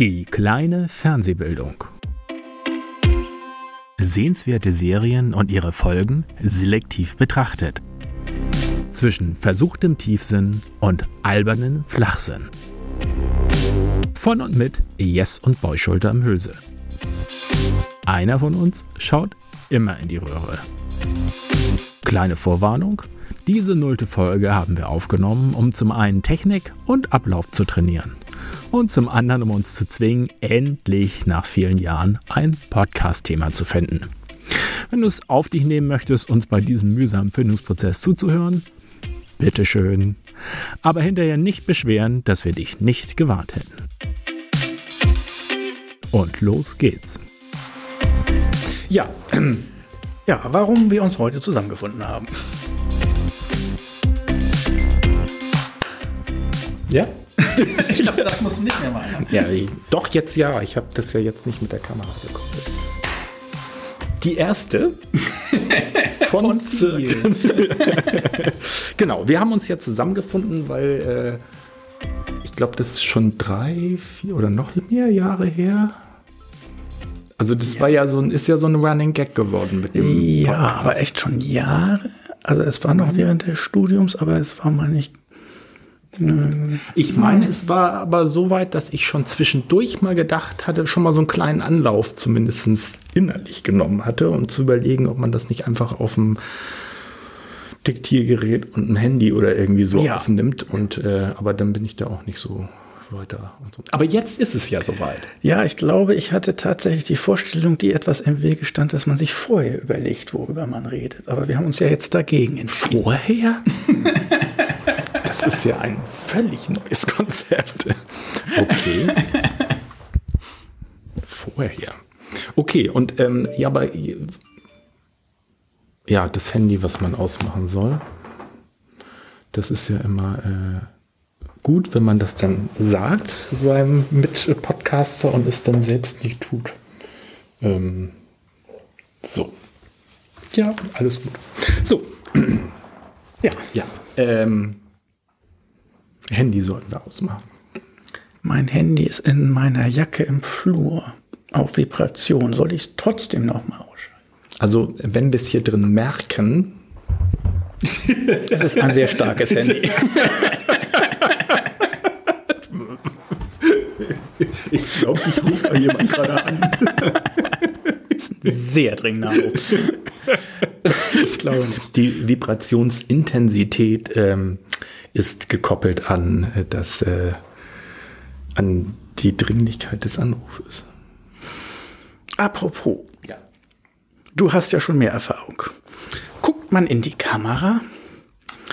Die kleine Fernsehbildung. Sehenswerte Serien und ihre Folgen selektiv betrachtet. Zwischen versuchtem Tiefsinn und albernen Flachsinn. Von und mit Jess und Beuschulter im Hülse. Einer von uns schaut immer in die Röhre. Kleine Vorwarnung. Diese nullte Folge haben wir aufgenommen, um zum einen Technik und Ablauf zu trainieren und zum anderen, um uns zu zwingen, endlich nach vielen Jahren ein Podcast-Thema zu finden. Wenn du es auf dich nehmen möchtest, uns bei diesem mühsamen Findungsprozess zuzuhören, bitteschön. Aber hinterher nicht beschweren, dass wir dich nicht gewarnt hätten. Und los geht's. Ja, ja, warum wir uns heute zusammengefunden haben. Ja? Ich dachte, das musst du nicht mehr machen. Ja, doch jetzt ja. Ich habe das ja jetzt nicht mit der Kamera gekoppelt. Die erste von, von vielen. genau, wir haben uns ja zusammengefunden, weil äh, ich glaube, das ist schon drei, vier oder noch mehr Jahre her. Also das ja. war ja so ein, ist ja so ein Running Gag geworden mit dem. Ja, Podcast. aber echt schon Jahre. Also es war noch während des Studiums, aber es war mal nicht ich meine, es war aber so weit, dass ich schon zwischendurch mal gedacht hatte, schon mal so einen kleinen Anlauf zumindest innerlich genommen hatte und zu überlegen, ob man das nicht einfach auf dem Diktiergerät und ein Handy oder irgendwie so ja. aufnimmt. Und äh, aber dann bin ich da auch nicht so weiter. So. Aber jetzt ist es ja soweit. Ja, ich glaube, ich hatte tatsächlich die Vorstellung, die etwas im Wege stand, dass man sich vorher überlegt, worüber man redet. Aber wir haben uns ja jetzt dagegen entschieden. Vorher? Das ist ja ein völlig neues Konzept. Okay. Vorher. Okay, und ähm, ja, aber ja, das Handy, was man ausmachen soll, das ist ja immer äh, gut, wenn man das dann sagt seinem Mitpodcaster und es dann selbst nicht tut. Ähm, so. Ja, alles gut. So. Ja. Ja. Ähm, Handy sollten wir ausmachen. Mein Handy ist in meiner Jacke im Flur auf Vibration. Soll ich es trotzdem nochmal ausschalten? Also, wenn wir es hier drin merken. Es ist ein sehr starkes Handy. Ich glaube, ich rufe da jemand gerade an. Das ist ein sehr dringender Anruf. Ich glaube, die Vibrationsintensität ähm, ist gekoppelt an äh, das, äh, an die Dringlichkeit des Anrufes. Apropos, ja. du hast ja schon mehr Erfahrung. Guckt man in die Kamera?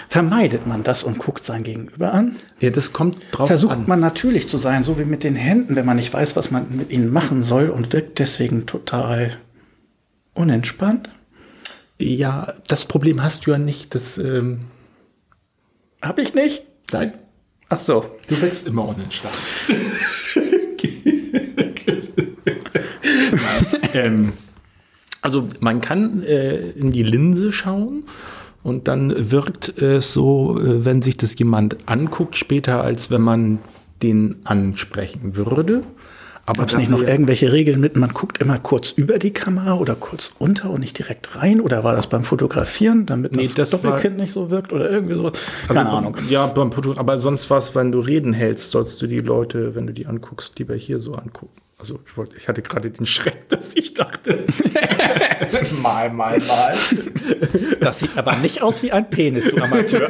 Vermeidet man das und guckt sein Gegenüber an? Ja, das kommt drauf Versucht an. man natürlich zu sein, so wie mit den Händen, wenn man nicht weiß, was man mit ihnen machen soll und wirkt deswegen total unentspannt? Ja, das Problem hast du ja nicht. Das, ähm hab ich nicht? Nein. Ach so. Du willst immer unentspannt. ähm, also man kann äh, in die Linse schauen und dann wirkt es so, äh, wenn sich das jemand anguckt, später, als wenn man den ansprechen würde. Aber es nicht noch irgendwelche Regeln mit, man guckt immer kurz über die Kamera oder kurz unter und nicht direkt rein? Oder war das beim Fotografieren, damit nee, das, das Doppelkind nicht so wirkt oder irgendwie so? Keine also, Ahnung. Ja, beim Foto, aber sonst war es, wenn du Reden hältst, sollst du die Leute, wenn du die anguckst, lieber hier so angucken. Also ich, wollte, ich hatte gerade den Schreck, dass ich dachte. mal, mal, mal. Das sieht aber nicht aus wie ein Penis, du Amateur.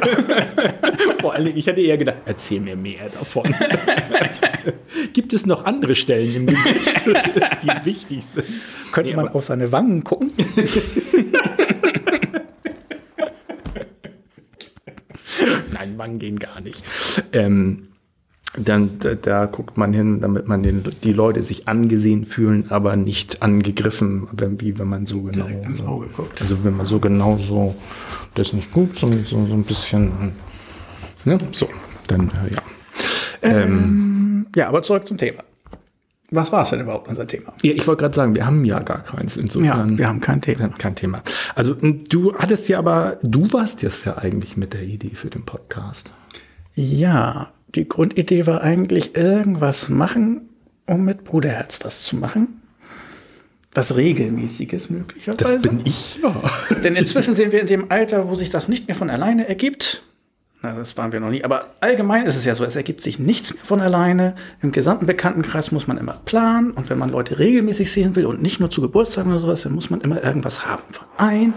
Vor allem, ich hatte eher gedacht, erzähl mir mehr davon. Gibt es noch andere Stellen im Gesicht, die wichtig sind? Könnte nee, man auf seine Wangen gucken? Nein, Wangen gehen gar nicht. Ähm, dann da, da, guckt man hin, damit man den, die Leute sich angesehen fühlen, aber nicht angegriffen, wie wenn man so genau ins Auge guckt. Also wenn man so genau so das nicht guckt, so, so, so ein bisschen ne? so, dann äh, ja. Ähm, ähm, ja, aber zurück zum Thema. Was war es denn überhaupt unser Thema? Ja, ich wollte gerade sagen, wir haben ja gar keins. Insofern. Ja, wir haben kein Thema. Kein Thema. Also du hattest ja aber, du warst jetzt ja eigentlich mit der Idee für den Podcast. Ja, die Grundidee war eigentlich irgendwas machen, um mit Bruderherz was zu machen. Was regelmäßiges möglicherweise. Das bin ich. Ja. Denn inzwischen sind wir in dem Alter, wo sich das nicht mehr von alleine ergibt. Na, das waren wir noch nie. Aber allgemein ist es ja so, es ergibt sich nichts mehr von alleine. Im gesamten Bekanntenkreis muss man immer planen. Und wenn man Leute regelmäßig sehen will und nicht nur zu Geburtstagen oder sowas, dann muss man immer irgendwas haben. Verein,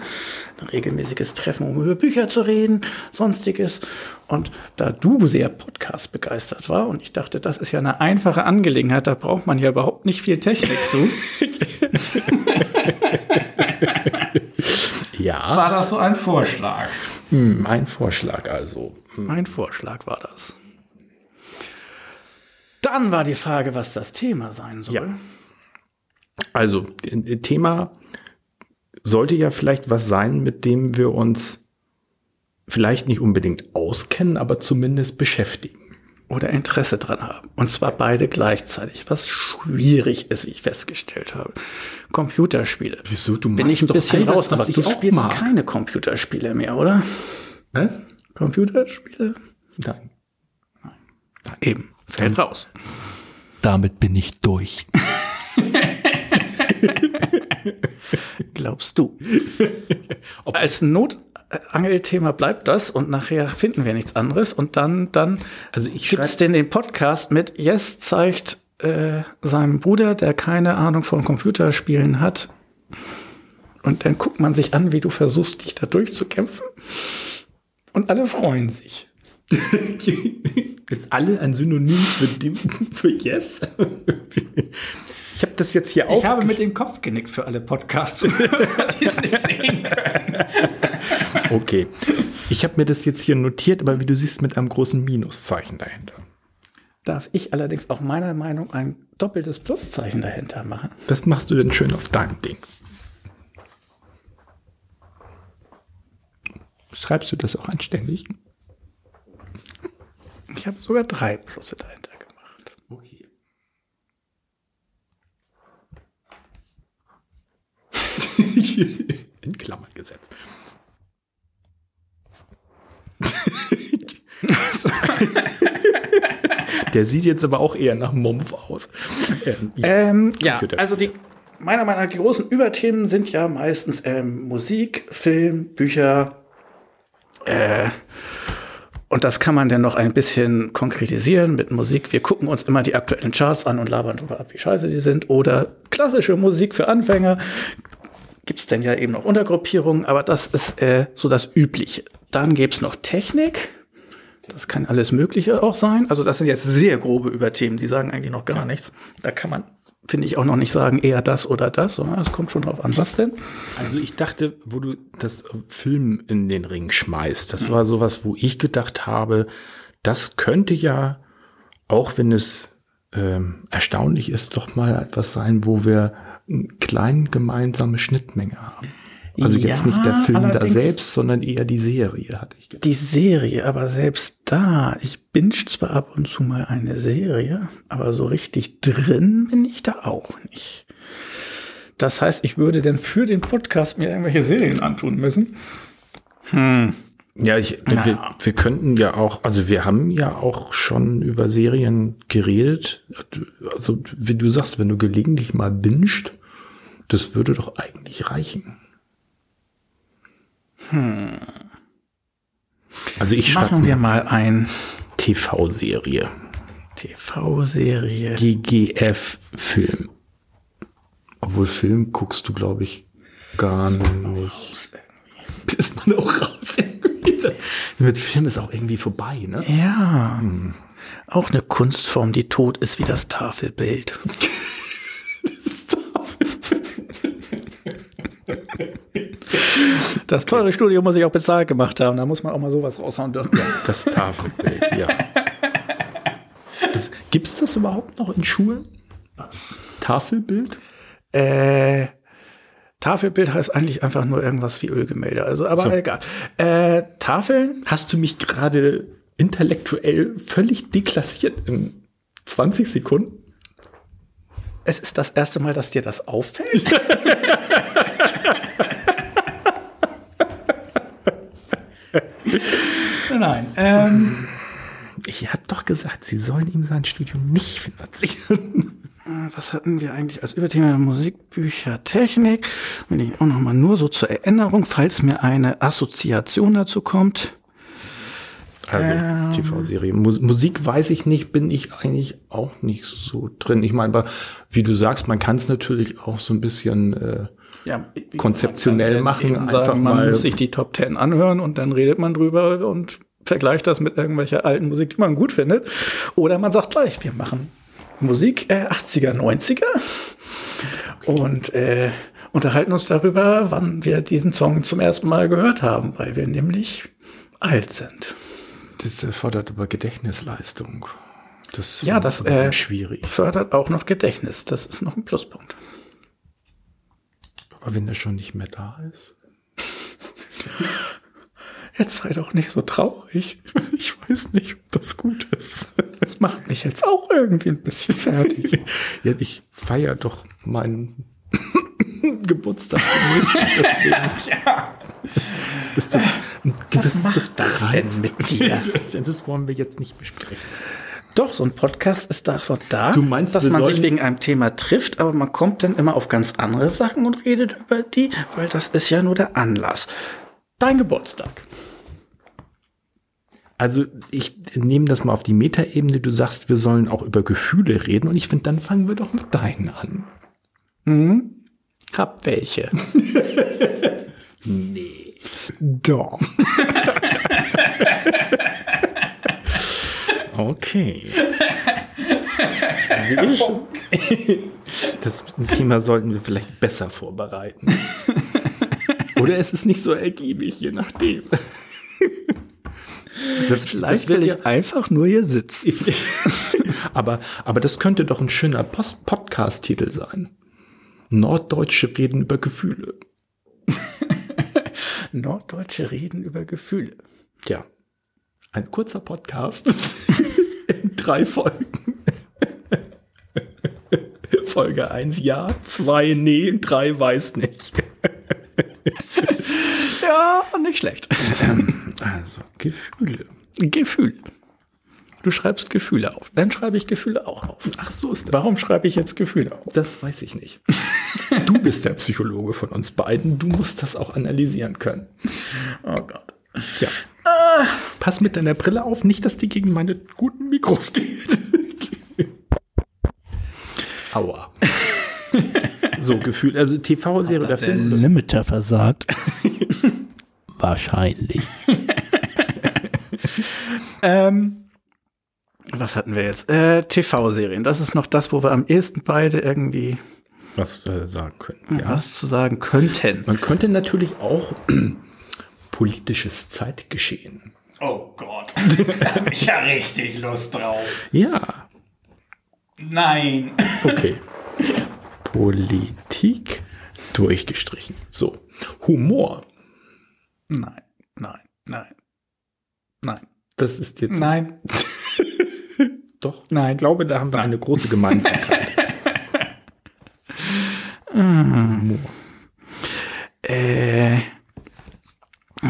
ein regelmäßiges Treffen, um über Bücher zu reden, sonstiges. Und da du sehr Podcast begeistert war und ich dachte, das ist ja eine einfache Angelegenheit, da braucht man ja überhaupt nicht viel Technik zu. ja. War das so ein Vorschlag? Hm, mein Vorschlag also. Hm. Mein Vorschlag war das. Dann war die Frage, was das Thema sein soll. Ja. Also, Thema sollte ja vielleicht was sein, mit dem wir uns vielleicht nicht unbedingt auskennen, aber zumindest beschäftigen. Oder Interesse dran haben. Und zwar beide gleichzeitig, was schwierig ist, wie ich festgestellt habe. Computerspiele. Wieso? Du Bin ich ein bisschen das, raus, aber was ich du auch spielst mag. keine Computerspiele mehr, oder? Was? Computerspiele? Nein. Eben. Fällt raus. Damit bin ich durch. Glaubst du? Als Notangelthema bleibt das und nachher finden wir nichts anderes und dann, dann Also ich gibt's denn den Podcast mit Yes zeigt äh, seinem Bruder, der keine Ahnung von Computerspielen hat. Und dann guckt man sich an, wie du versuchst, dich da durchzukämpfen. Und alle freuen sich. ist alle ein Synonym für, dem, für Yes? Ich habe das jetzt hier auch. Ich habe mit dem Kopf genickt für alle Podcasts, die es nicht sehen können. Okay. Ich habe mir das jetzt hier notiert, aber wie du siehst, mit einem großen Minuszeichen dahinter. Darf ich allerdings auch meiner Meinung ein doppeltes Pluszeichen dahinter machen? Das machst du denn schön auf deinem Ding. Schreibst du das auch anständig? Ich habe sogar drei Plusse dahinter gemacht. Okay. In Klammern gesetzt. Der sieht jetzt aber auch eher nach Mumpf aus. Ähm, Ähm, ja, also die meiner Meinung nach die großen Überthemen sind ja meistens ähm, Musik, Film, Bücher. Äh, und das kann man dann noch ein bisschen konkretisieren mit Musik. Wir gucken uns immer die aktuellen Charts an und labern darüber ab, wie scheiße die sind. Oder klassische Musik für Anfänger. Gibt's denn ja eben noch Untergruppierungen, aber das ist äh, so das Übliche. Dann gibt's noch Technik. Das kann alles Mögliche auch sein. Also das sind jetzt sehr grobe Überthemen, die sagen eigentlich noch gar nichts. Da kann man, finde ich, auch noch nicht sagen, eher das oder das, sondern es kommt schon drauf an. Was denn? Also ich dachte, wo du das Film in den Ring schmeißt, das war sowas, wo ich gedacht habe, das könnte ja, auch wenn es ähm, erstaunlich ist, doch mal etwas sein, wo wir eine kleine gemeinsame Schnittmenge haben. Also jetzt Ja, nicht der Film da selbst, sondern eher die Serie, hatte ich gedacht. Die Serie, aber selbst da, ich binge zwar ab und zu mal eine Serie, aber so richtig drin bin ich da auch nicht. Das heißt, ich würde denn für den Podcast mir irgendwelche Serien antun müssen. Ja, ich, wir, wir, wir könnten ja auch, also wir haben ja auch schon über Serien geredet. Also wie du sagst, wenn du gelegentlich mal bingst, das würde doch eigentlich reichen. Also ich Machen wir mal ein TV-Serie. TV-Serie. GGF-Film. Obwohl Film guckst du, glaube ich, gar nicht. Ist man auch raus irgendwie. Mit Film ist auch irgendwie vorbei, ne? Ja. Auch eine Kunstform, die tot ist wie das Tafelbild. Das teure Studio muss ich auch bezahlt gemacht haben. Da muss man auch mal sowas raushauen dürfen. Das Tafelbild, ja. Das, gibt's das überhaupt noch in Schulen? Was? Tafelbild? Äh, Tafelbild heißt eigentlich einfach nur irgendwas wie Ölgemälde. Also, aber So. egal. Äh, Tafeln? Hast du mich gerade intellektuell völlig deklassiert in 20 Sekunden? Es ist das erste Mal, dass dir das auffällt. Nein. Ähm, Ich habe doch gesagt, sie sollen ihm sein Studium nicht finanzieren. was hatten wir eigentlich als Überthema Musikbücher, Technik? Wenn ich auch noch mal nur so zur Erinnerung, falls mir eine Assoziation dazu kommt. Also Ähm. TV-Serie. Mus Musik weiß ich nicht, bin ich eigentlich auch nicht so drin. Ich meine, aber wie du sagst, man kann es natürlich auch so ein bisschen äh, Ja, konzeptionell machen, eben sagen, einfach man mal- muss sich die Top Ten anhören und dann redet man drüber und vergleicht das mit irgendwelcher alten Musik, die man gut findet. Oder man sagt gleich, wir machen Musik äh, 80er, 90er und äh, unterhalten uns darüber, wann wir diesen Song zum ersten Mal gehört haben, weil wir nämlich alt sind. Das erfordert aber Gedächtnisleistung. Das Ja, das äh, schwierig. fördert auch noch Gedächtnis. Das ist noch ein Pluspunkt. Aber wenn er schon nicht mehr da ist. Jetzt sei doch nicht so traurig. Ich weiß nicht, ob das gut ist. Das macht mich jetzt auch irgendwie ein bisschen fertig. Ja, ich feiere doch meinen Geburtstag deswegen. Ist das, das macht das denn mit dir? Das wollen wir jetzt nicht besprechen. Doch, so ein Podcast ist davon da, Du meinst, dass man sich wegen einem Thema trifft, aber man kommt dann immer auf ganz andere Sachen und redet über die, weil das ist ja nur der Anlass. Dein Geburtstag. Also ich nehme das mal auf die Metaebene. Du sagst, wir sollen auch über Gefühle reden und ich finde, dann fangen wir doch mit deinen an. Mhm. Hab welche. Nee. Doch. Okay. Das Thema sollten wir vielleicht besser vorbereiten. Oder es ist nicht so ergiebig, je nachdem. Das, Vielleicht will ich einfach nur hier sitzen. aber, aber das könnte doch ein schöner Podcast-Titel sein. Norddeutsche reden über Gefühle. Norddeutsche reden über Gefühle. Tja, ein kurzer Podcast in drei Folgen. Folge 1 ja, 2 nee, 3 weiß nicht. Ja, nicht schlecht. Also, Gefühle. Gefühl. Du schreibst Gefühle auf. Dann schreibe ich Gefühle auch auf. Ach, so ist das. Warum schreibe ich jetzt Gefühle auf? Das weiß ich nicht. Du bist der Psychologe von uns beiden. Du musst das auch analysieren können. Oh Gott. Tja. Pass mit deiner Brille auf, nicht, dass die gegen meine guten Mikros geht. Aua. So, Gefühl, also TV-Serie oder Film. Limiter versagt. Wahrscheinlich. ähm, was hatten wir jetzt? Äh, TV-Serien. Das ist noch das, wo wir am ehesten beide irgendwie Was äh, sagen können. Ja. was zu sagen könnten. Man könnte natürlich auch politisches Zeitgeschehen. Oh Gott. Da hab ich ja richtig Lust drauf. Ja, Nein. okay. Politik durchgestrichen. So. Humor. Nein, nein, nein, nein, Das ist jetzt. nein, Doch. nein. Ich glaube, da haben wir eine große Gemeinsamkeit. Humor. Äh,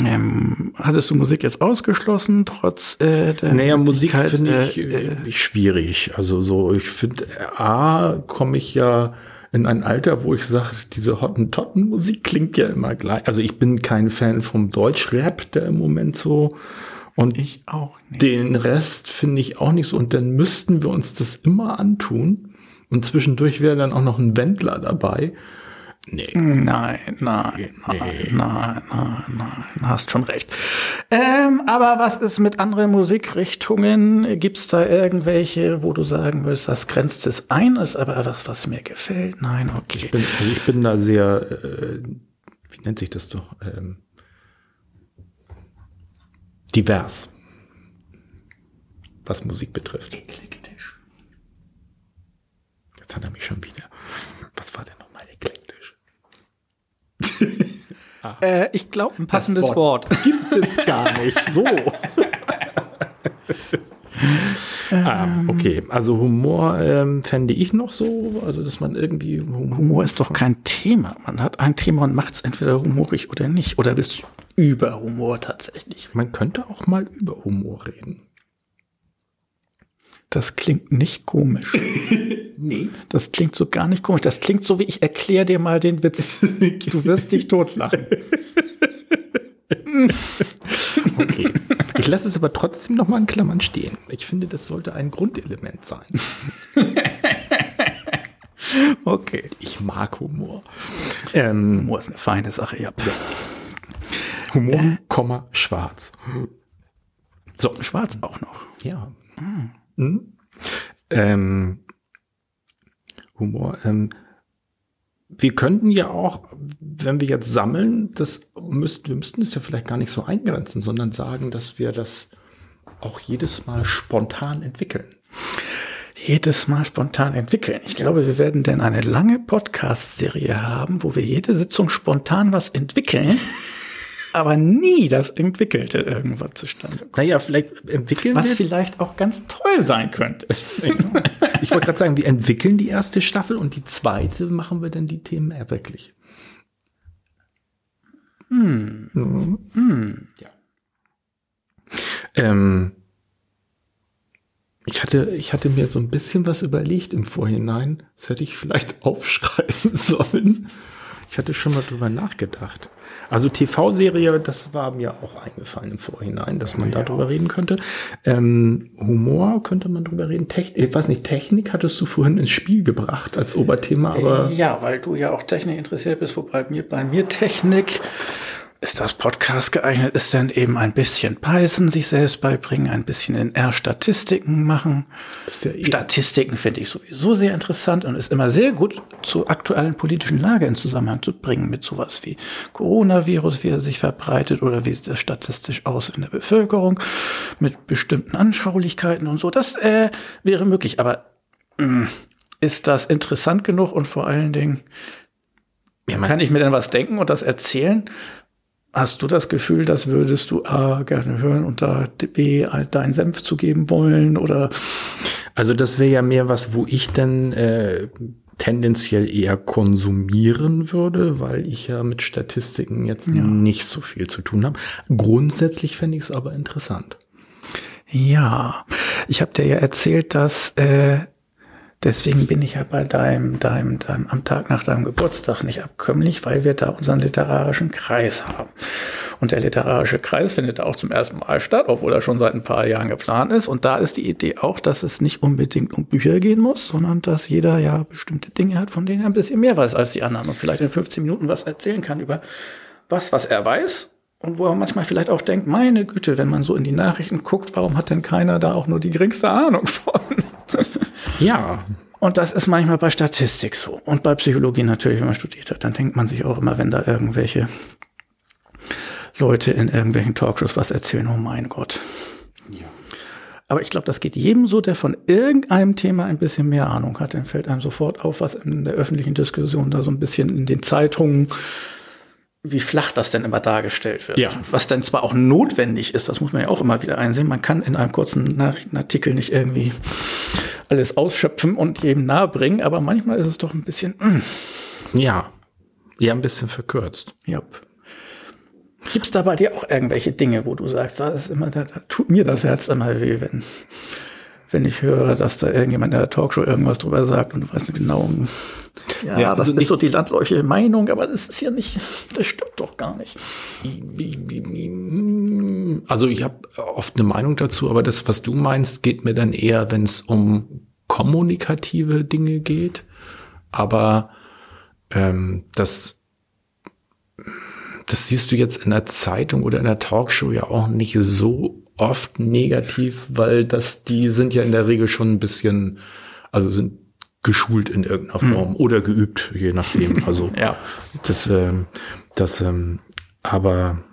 ähm, hattest du Musik jetzt ausgeschlossen, trotz äh, der Naja, Musik finde ich äh, äh, schwierig. Also so, ich finde, A, komme ich ja in ein Alter, wo ich sage, diese Hottentotten-Musik klingt ja immer gleich. Also ich bin kein Fan vom Deutschrap, der im Moment so und ich auch nicht. den Rest finde ich auch nicht so. Und dann müssten wir uns das immer antun. Und zwischendurch wäre dann auch noch ein Wendler dabei. Nee. Nein, nein, nein, nein, nein, nein, hast schon recht. Ähm, aber was ist mit anderen Musikrichtungen? Gibt's da irgendwelche, wo du sagen willst, das grenzt es ein, ist aber was, was mir gefällt? Nein, okay. Ich bin, also ich bin da sehr, äh, wie nennt sich das doch? Ähm, divers. Was Musik betrifft. Eklektisch. Jetzt hat er mich schon wieder. Was war denn nochmal eklektisch? Äh, ich glaube, ein passendes Wort. Wort. Gibt es gar nicht so. ah, okay, also Humor ähm, fände ich noch so, also dass man irgendwie Humor, Humor ist doch kein Thema. Man hat ein Thema und macht es entweder humorig oder nicht. Oder willst du über Humor tatsächlich? Man könnte auch mal über Humor reden. Das klingt nicht komisch. Nee. Das klingt so gar nicht komisch. Das klingt so, wie ich erkläre dir mal den Witz. Du wirst dich totlachen. Okay. Ich lasse es aber trotzdem noch mal in Klammern stehen. Ich finde, das sollte ein Grundelement sein. Okay. Ich mag Humor. Ähm, Humor ist eine feine Sache, ja. Humor, Komma, schwarz. So, schwarz auch noch. Ja. Mhm. Ähm, Humor. Ähm, wir könnten ja auch, wenn wir jetzt sammeln, das müssten, wir müssten es ja vielleicht gar nicht so eingrenzen, sondern sagen, dass wir das auch jedes Mal spontan entwickeln. Jedes Mal spontan entwickeln. Ich glaube, wir werden denn eine lange Podcast-Serie haben, wo wir jede Sitzung spontan was entwickeln, aber nie das Entwickelte irgendwas zustande kommt. Naja, vielleicht entwickeln Was wir. vielleicht auch ganz toll sein könnte. Ich wollte gerade sagen, wir entwickeln die erste Staffel und die zweite machen wir dann die Themen eher wirklich. Hm. Ja. Ähm, ich hatte, ich hatte mir so ein bisschen was überlegt im Vorhinein. Das hätte ich vielleicht aufschreiben sollen. Ich hatte schon mal drüber nachgedacht. Also TV-Serie, das war mir auch eingefallen im Vorhinein, dass man da drüber reden könnte. Ähm, Humor könnte man drüber reden. Technik, ich weiß nicht, Technik hattest du vorhin ins Spiel gebracht als Oberthema, aber ja, weil du ja auch Technik interessiert bist, wobei mir, bei mir Technik ist das Podcast geeignet, ist dann eben ein bisschen Python sich selbst beibringen, ein bisschen in R-Statistiken machen. das ist ja eh Statistiken finde ich sowieso sehr interessant und ist immer sehr gut zur aktuellen politischen Lage in Zusammenhang zu bringen mit sowas wie Coronavirus, wie er sich verbreitet oder wie sieht das statistisch aus in der Bevölkerung mit bestimmten Anschaulichkeiten und so. Das äh, wäre möglich, aber mh, ist das interessant genug und vor allen Dingen Ja, kann ich mir denn was denken und das erzählen? Hast du das Gefühl, das würdest du A gerne hören und da B deinen Senf zu geben wollen oder Also das wäre ja mehr was, wo ich dann äh, tendenziell eher konsumieren würde, weil ich ja mit Statistiken jetzt nicht so viel zu tun habe. Grundsätzlich fände ich es aber interessant. Ja, ich habe dir ja erzählt, dass äh, deswegen bin ich ja bei deinem, deinem, deinem am Tag nach deinem Geburtstag nicht abkömmlich, weil wir da unseren literarischen Kreis haben. Und der literarische Kreis findet auch zum ersten Mal statt, obwohl er schon seit ein paar Jahren geplant ist. Und da ist die Idee auch, dass es nicht unbedingt um Bücher gehen muss, sondern dass jeder ja bestimmte Dinge hat, von denen er ein bisschen mehr weiß als die anderen und vielleicht in 15 Minuten was erzählen kann über was, was er weiß und wo er manchmal vielleicht auch denkt, meine Güte, wenn man so in die Nachrichten guckt, warum hat denn keiner da auch nur die geringste Ahnung von? Ja, Und das ist manchmal bei Statistik so. Und bei Psychologie natürlich, wenn man studiert hat, dann denkt man sich auch immer, wenn da irgendwelche Leute in irgendwelchen Talkshows was erzählen, oh mein Gott. Aber ich glaube, das geht jedem so, der von irgendeinem Thema ein bisschen mehr Ahnung hat. Dann fällt einem sofort auf, was in der öffentlichen Diskussion da so ein bisschen in den Zeitungen, wie flach das denn immer dargestellt wird. Ja. Was dann zwar auch notwendig ist, das muss man ja auch immer wieder einsehen. Man kann in einem kurzen Nachrichtenartikel nicht irgendwie alles ausschöpfen und jedem nahebringen, aber manchmal ist es doch ein bisschen, mm, ja. Ja, ein bisschen verkürzt. ja. Gibt es da bei dir auch irgendwelche Dinge, wo du sagst, da ist immer, da, da tut mir das Herz immer weh, wenn, wenn ich höre, dass da irgendjemand in der Talkshow irgendwas drüber sagt und du weißt nicht genau, ja, Ja, das also ist nicht- so die landläufige Meinung, aber das ist ja nicht, das stimmt doch gar nicht. Also ich habe oft eine Meinung dazu, aber das, was du meinst, geht mir dann eher, wenn es um kommunikative Dinge geht. Aber ähm, das, das siehst du jetzt in der Zeitung oder in der Talkshow ja auch nicht so oft negativ, weil das, die sind ja in der Regel schon ein bisschen, also sind geschult in irgendeiner Form oder geübt, je nachdem. Also Ja. das, ähm, das, ähm, aber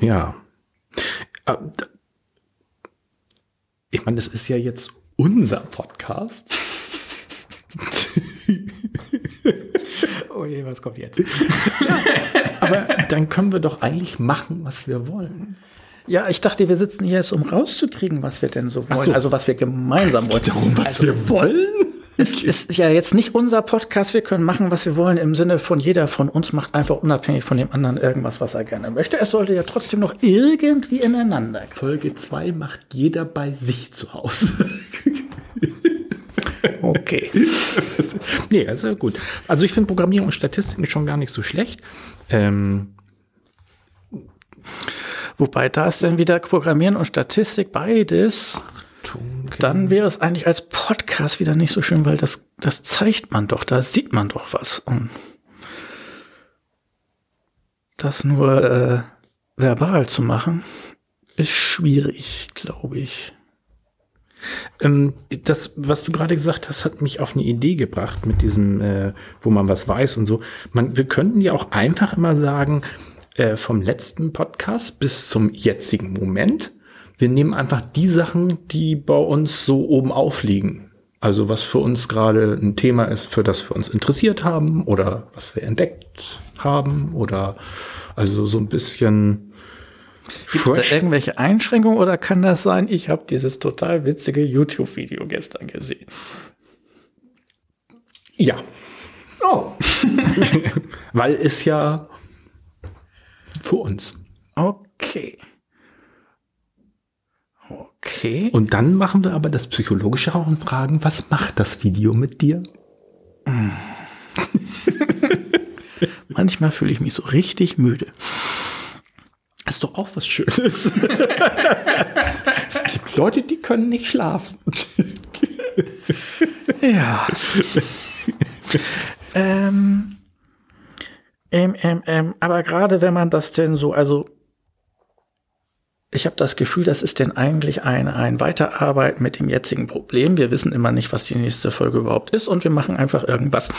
ja. D- Ich meine, das ist ja jetzt unser Podcast. Oh je, was kommt jetzt? Aber dann können wir doch eigentlich machen, was wir wollen. Ja, ich dachte, wir sitzen hier jetzt, um rauszukriegen, was wir denn so wollen. so. Also was wir gemeinsam wollen. darum, was also, wir wollen? Es ist ja jetzt nicht unser Podcast. Wir können machen, was wir wollen. Im Sinne von jeder von uns macht einfach unabhängig von dem anderen irgendwas, was er gerne möchte. Es sollte ja trotzdem noch irgendwie ineinander. Folge 2 macht jeder bei sich zu Hause. Okay. nee, also gut. Also ich finde Programmierung und Statistik schon gar nicht so schlecht. Ähm, Wobei da ist dann wieder Programmieren und Statistik beides. Dann wäre es eigentlich als Podcast wieder nicht so schön, weil das, das zeigt man doch, da sieht man doch was. Und das nur äh, verbal zu machen, ist schwierig, glaube ich. Ähm, das, was du gerade gesagt hast, hat mich auf eine Idee gebracht mit diesem, äh, wo man was weiß und so. Man, wir könnten ja auch einfach immer sagen, äh, vom letzten Podcast bis zum jetzigen Moment. Wir nehmen einfach die Sachen, die bei uns so oben aufliegen. Also was für uns gerade ein Thema ist, für das wir uns interessiert haben oder was wir entdeckt haben oder also so ein bisschen Gibt es da irgendwelche Einschränkungen oder kann das sein, ich habe dieses total witzige YouTube-Video gestern gesehen? Ja. Oh. Weil es ja für uns. Okay. Okay. Und dann machen wir aber das Psychologische auch und fragen, was macht das Video mit dir? Manchmal fühle ich mich so richtig müde. ist doch auch was Schönes. es gibt Leute, die können nicht schlafen. ja. ähm, ähm, ähm, ähm, aber gerade wenn man das denn so, also ich habe das Gefühl, das ist denn eigentlich ein, ein Weiterarbeiten mit dem jetzigen Problem. Wir wissen immer nicht, was die nächste Folge überhaupt ist und wir machen einfach irgendwas.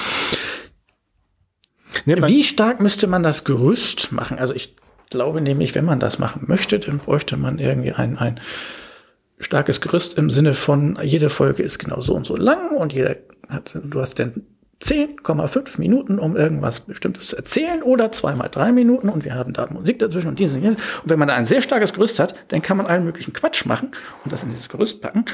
Ja, Wie stark müsste man das Gerüst machen? Also ich glaube nämlich, wenn man das machen möchte, dann bräuchte man irgendwie ein, ein starkes Gerüst im Sinne von, jede Folge ist genau so und so lang und jeder hat, du hast dann 10,5 Minuten, um irgendwas Bestimmtes zu erzählen oder zweimal drei Minuten und wir haben da Musik dazwischen und dieses und jenes. Und wenn man da ein sehr starkes Gerüst hat, dann kann man allen möglichen Quatsch machen und das in dieses Gerüst packen.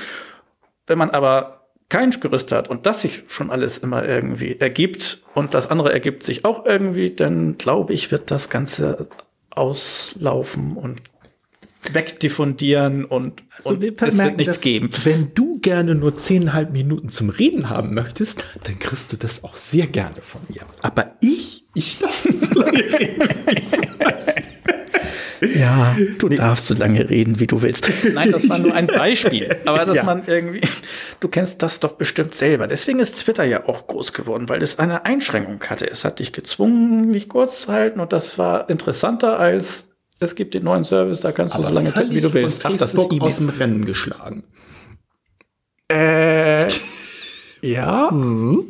Wenn man aber kein Gerüst hat und das sich schon alles immer irgendwie ergibt und das andere ergibt sich auch irgendwie, dann glaube ich, wird das Ganze auslaufen und wegdiffundieren und, also und es wird nichts geben. Wenn du gerne nur zehneinhalb Minuten zum Reden haben möchtest, dann kriegst du das auch sehr gerne von mir. Aber ich, ich darf so lange reden. Ja, du nee. darfst so lange reden, wie du willst. Nein, das war nur ein Beispiel. Aber dass ja. man irgendwie, du kennst das doch bestimmt selber. Deswegen ist Twitter ja auch groß geworden, weil es eine Einschränkung hatte. Es hat dich gezwungen, dich kurz zu halten und das war interessanter als es gibt den neuen Service, da kannst du Aber so lange tippen, wie du willst. Ach, das ist e aus dem Rennen geschlagen. Äh, ja. Mhm.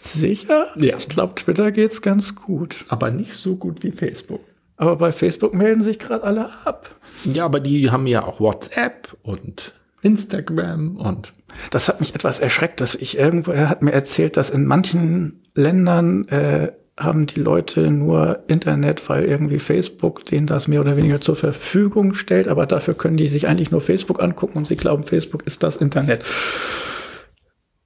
Sicher? Ja. Ich glaube, Twitter geht's ganz gut. Aber nicht so gut wie Facebook. Aber bei Facebook melden sich gerade alle ab. Ja, aber die haben ja auch WhatsApp und Instagram und. Das hat mich etwas erschreckt, dass ich irgendwo, er hat mir erzählt, dass in manchen Ländern äh, haben die Leute nur Internet, weil irgendwie Facebook denen das mehr oder weniger zur Verfügung stellt, aber dafür können die sich eigentlich nur Facebook angucken und sie glauben, Facebook ist das Internet.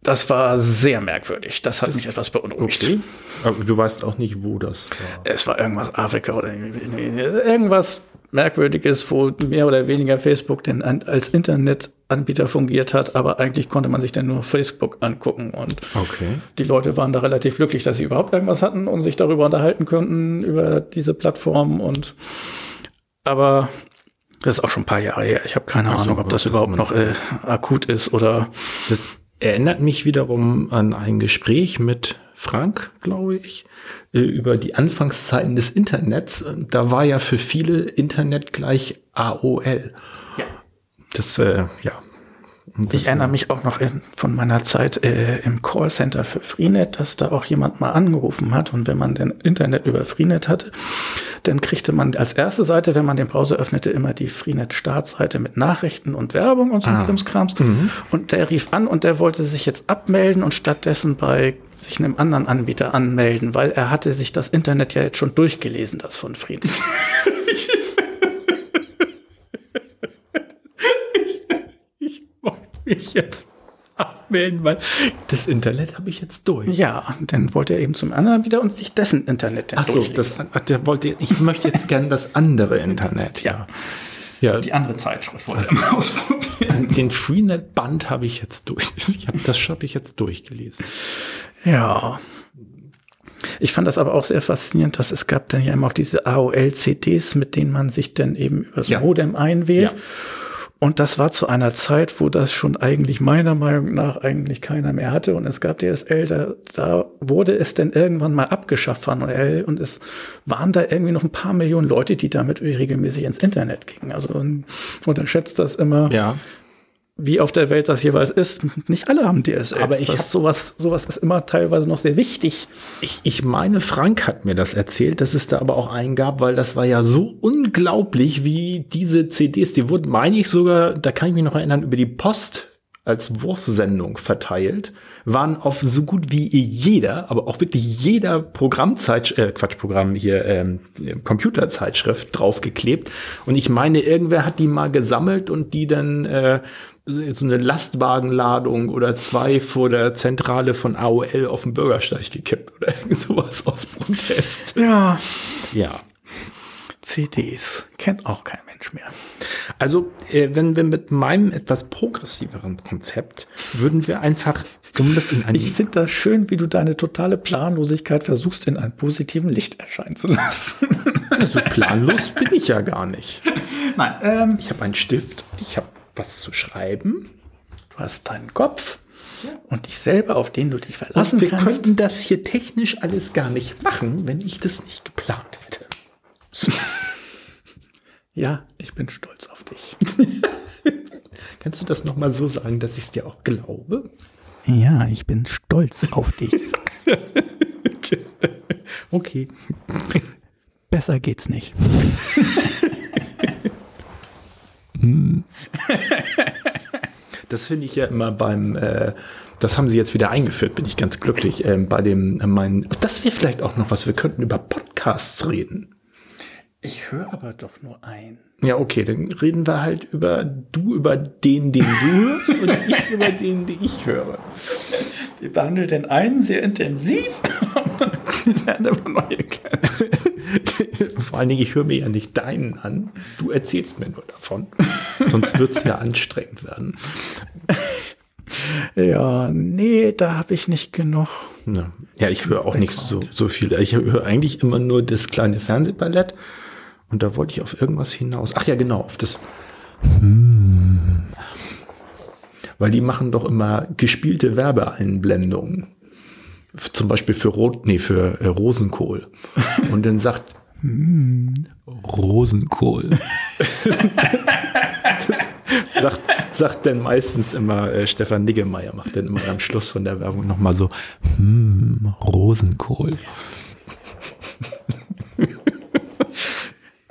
Das war sehr merkwürdig. Das hat das mich etwas beunruhigt. Okay. Aber du weißt auch nicht, wo das war. Es war irgendwas Afrika oder irgendwas Merkwürdiges, wo mehr oder weniger Facebook denn als Internetanbieter fungiert hat, aber eigentlich konnte man sich dann nur Facebook angucken und okay. die Leute waren da relativ glücklich, dass sie überhaupt irgendwas hatten und sich darüber unterhalten konnten über diese Plattform und aber das ist auch schon ein paar Jahre her. Ich habe keine also, Ahnung, ob das, das überhaupt noch äh, akut ist oder. Das erinnert mich wiederum an ein Gespräch mit Frank, glaube ich, äh, über die Anfangszeiten des Internets. Da war ja für viele Internet gleich AOL. Das, äh, ja. ich erinnere mich auch noch in, von meiner Zeit äh, im Callcenter für Freenet, dass da auch jemand mal angerufen hat und wenn man denn Internet über Freenet hatte, dann kriegte man als erste Seite, wenn man den Browser öffnete, immer die Freenet-Startseite mit Nachrichten und Werbung und so ah. Krimskrams. Mhm. Und der rief an und der wollte sich jetzt abmelden und stattdessen bei sich einem anderen Anbieter anmelden, weil er hatte sich das Internet ja jetzt schon durchgelesen, das von Freenet. ich, ich mach mich jetzt abmelden, weil das Internet habe ich jetzt durch. Ja, dann wollte er eben zum anderen wieder und sich dessen Internet Ach so, das, ach, der wollte, ich möchte jetzt gern das andere Internet. Ja. Ja, Die andere Zeitschrift wollte er mal ausprobieren. den Freenet-Band habe ich jetzt durch. Ich hab, das habe ich jetzt durchgelesen. Ja. Ich fand das aber auch sehr faszinierend, dass es gab dann ja immer auch diese AOL-CDs, mit denen man sich dann eben über so Ja. Modem einwählt. Ja. Und das war zu einer Zeit, wo das schon eigentlich meiner Meinung nach eigentlich keiner mehr hatte. Und es gab DSL, da, da wurde es dann irgendwann mal abgeschafft von AOL und es waren da irgendwie noch ein paar Millionen Leute, die damit regelmäßig ins Internet gingen. Also unterschätzt das immer, Ja. Wie auf der Welt das jeweils ist. Nicht alle haben DSL. Aber ich das sowas, sowas ist immer teilweise noch sehr wichtig. Ich, ich meine, Frank hat mir das erzählt, dass es da aber auch einen gab, weil das war ja so unglaublich, wie diese CDs, die wurden, meine ich sogar, da kann ich mich noch erinnern, über die Post als Wurfsendung verteilt, waren auf so gut wie jeder, aber auch wirklich jeder Programmzeit, äh, Quatschprogramm hier, ähm, Computerzeitschrift draufgeklebt. Und ich meine, irgendwer hat die mal gesammelt und die dann äh, so eine Lastwagenladung oder zwei vor der Zentrale von AOL auf den Bürgersteig gekippt oder irgend sowas aus Protest. Ja. Ja. CDs. Kennt auch kein Mensch mehr. Also, äh, wenn wir mit meinem etwas progressiveren Konzept würden wir einfach, um das in ein Ich finde das schön, wie du deine totale Planlosigkeit versuchst, in einem positiven Licht erscheinen zu lassen. so planlos bin ich ja gar nicht. Nein, ähm, Ich habe einen Stift, ich habe was zu schreiben. du hast deinen Kopf und dich selber, auf den du dich Und verlassen wir kannst. könnten das hier technisch alles gar nicht machen, wenn ich das nicht geplant hätte. Ja, ich bin stolz auf dich. Kannst du das nochmal so sagen, dass ich es dir auch glaube? Ja, ich bin stolz auf dich. Okay. Besser geht's nicht. Das finde ich ja immer beim, äh, das haben sie jetzt wieder eingeführt, bin ich ganz glücklich. Ähm, bei dem, äh, mein, das wäre vielleicht auch noch was, wir könnten über Podcasts reden. Ich höre aber doch nur ein. Ja, okay, dann reden wir halt über, du über den, den du hörst und ich über den, den ich höre. Wir behandeln den einen sehr intensiv und lernen aber neue kennen. Vor allen Dingen, ich höre mir ja nicht deinen an. Du erzählst mir nur davon. Sonst wird es ja anstrengend werden. Ja, nee, da habe ich nicht genug. Ja, ja ich höre auch nicht so, so viel. Ich höre eigentlich immer nur das kleine Fernsehballett. Und da wollte ich auf irgendwas hinaus. Ach ja, genau, auf das. Weil die machen doch immer gespielte Werbeeinblendungen. Zum Beispiel für Rot, nee, für äh, Rosenkohl. Und dann sagt Rosenkohl. das sagt, sagt dann meistens immer äh, Stefan Niggemeier, macht dann immer am Schluss von der Werbung nochmal so, hm, Rosenkohl.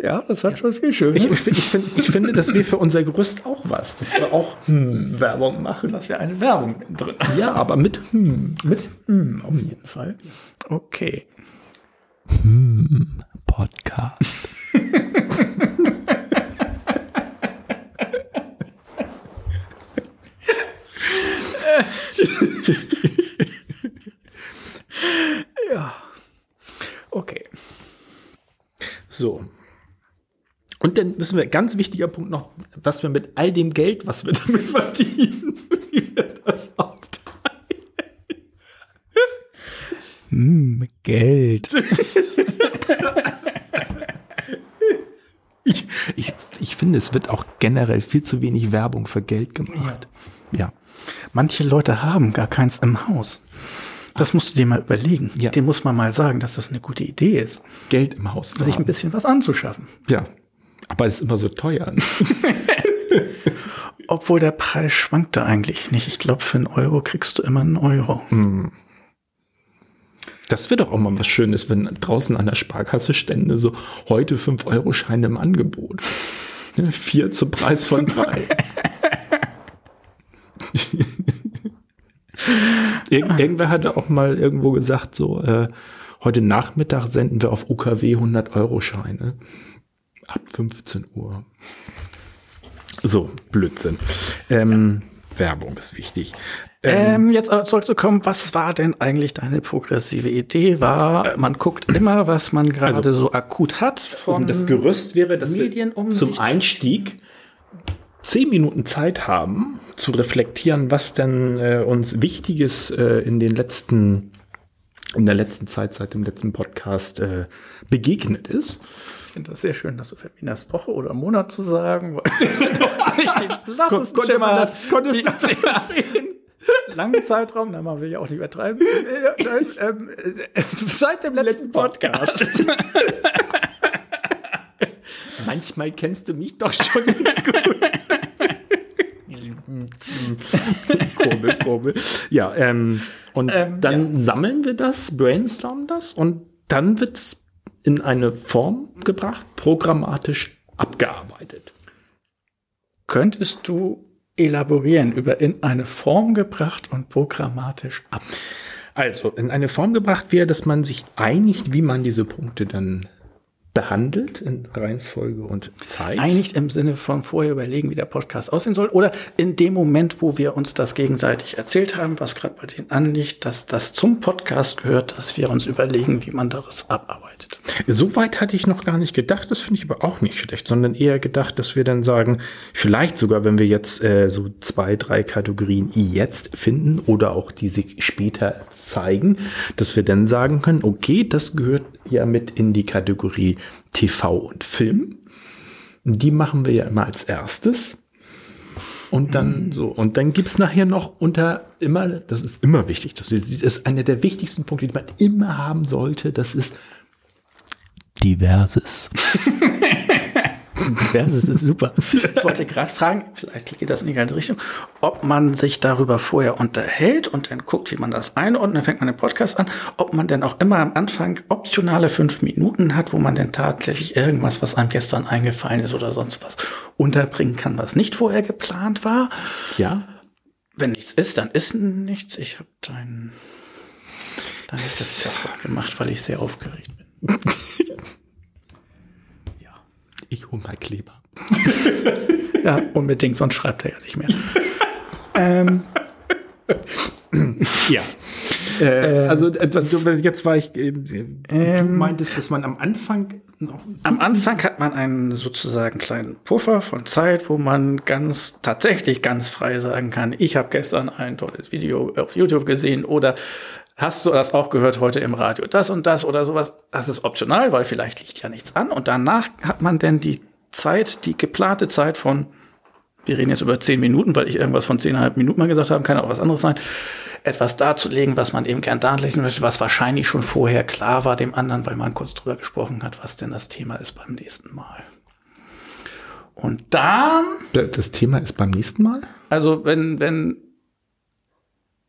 Ja, das hat schon viel Schönes. Ich, ich, ich, find, ich finde, das wäre für unser Gerüst auch was, dass wir auch hm, Werbung machen. dass wir eine Werbung drin haben. Ja, aber mit hm. Mit hm, auf jeden Fall. Okay. Podcast. Okay. So. Und dann müssen wir, ganz wichtiger Punkt noch, was wir mit all dem Geld, was wir damit verdienen, wie wir das aufteilen. Hm, Geld. Ich, ich, ich finde, es wird auch generell viel zu wenig Werbung für Geld gemacht. Ja. Manche Leute haben gar keins im Haus. Das musst du dir mal überlegen. Ja. Dem muss man mal sagen, dass das eine gute Idee ist, Geld im Haus zu sich ein haben. bisschen was anzuschaffen. Ja. Aber es ist immer so teuer. Obwohl der Preis schwankt da eigentlich nicht. Ich glaube, für einen Euro kriegst du immer einen Euro. Das wäre doch auch mal was Schönes, wenn draußen an der Sparkasse stände so heute 5-Euro-Scheine im Angebot. Ne, Vier zum Preis von drei. Ir irgendwer hatte auch mal irgendwo gesagt, so äh, heute Nachmittag senden wir auf UKW 100-Euro-Scheine. Ab 15 Uhr. So, Blödsinn. Ähm, Werbung ist wichtig. Ähm, jetzt aber zurückzukommen, was war denn eigentlich deine progressive Idee? War, man guckt immer, was man gerade Also, so akut hat von das Gerüst wäre, dass wir zum Einstieg zehn Minuten Zeit haben, zu reflektieren, was denn äh, uns Wichtiges äh, in den letzten, in der letzten Zeit seit dem letzten Podcast äh, begegnet ist. Ich finde das sehr schön, dass du verminderst, Woche oder Monat zu sagen. Lass es konnte man mal das- konntest die- du das sehen. Langen Zeitraum, na, man will ja auch nicht übertreiben. Äh, ähm, äh, Seit dem letzten Podcast. Manchmal kennst du mich doch schon ganz gut. kurbel, kurbel. Ja, ähm, und Ähm, dann sammeln wir das, brainstormen das und dann wird es in eine Form gebracht, programmatisch abgearbeitet. Könntest du elaborieren über in eine Form gebracht und programmatisch ab? Also in eine Form gebracht wäre, dass man sich einigt, wie man diese Punkte dann behandelt in Reihenfolge und Zeit. Einigt im Sinne von vorher überlegen, wie der Podcast aussehen soll, oder in dem Moment, wo wir uns das gegenseitig erzählt haben, was gerade bei denen anliegt, dass das zum Podcast gehört, dass wir uns überlegen, wie man das abarbeitet. So weit hatte ich noch gar nicht gedacht, das finde ich aber auch nicht schlecht, sondern eher gedacht, dass wir dann sagen, vielleicht sogar, wenn wir jetzt äh, so zwei, drei Kategorien jetzt finden oder auch die sich später zeigen, dass wir dann sagen können, okay, das gehört ja mit in die Kategorie TV und Film. Die machen wir ja immer als erstes. Und dann so, und dann gibt's nachher noch unter immer, das ist immer wichtig, das ist, das ist einer der wichtigsten Punkte, die man immer haben sollte, das ist Diverses. Diverses ist super. Ich wollte gerade fragen, vielleicht geht das in die gleiche Richtung, ob man sich darüber vorher unterhält und dann guckt, wie man das einordnet, dann fängt man den Podcast an, ob man denn auch immer am Anfang optionale fünf Minuten hat, wo man denn tatsächlich irgendwas, was einem gestern eingefallen ist oder sonst was, unterbringen kann, was nicht vorher geplant war. Ja. Wenn nichts ist, dann ist nichts. Ich habe dein, dein Stift kaputt gemacht, weil ich sehr aufgeregt bin. Ich hol mal Kleber. Ja, unbedingt, sonst schreibt er ja nicht mehr. ähm, Ja. Äh, also etwas, du- jetzt war ich, äh, du meintest, dass man am Anfang noch Am Anfang hat man einen sozusagen kleinen Puffer von Zeit, wo man ganz tatsächlich ganz frei sagen kann, ich habe gestern ein tolles Video auf YouTube gesehen oder hast du das auch gehört heute im Radio, das und das oder sowas. Das ist optional, weil vielleicht liegt ja nichts an. Und danach hat man denn die Zeit, die geplante Zeit von, wir reden jetzt über zehn Minuten, weil ich irgendwas von zehneinhalb Minuten mal gesagt habe, kann auch was anderes sein, etwas darzulegen, was man eben gern darlegen möchte, was wahrscheinlich schon vorher klar war dem anderen, weil man kurz drüber gesprochen hat, was denn das Thema ist beim nächsten Mal. Und dann, Das Thema ist beim nächsten Mal? also wenn, wenn,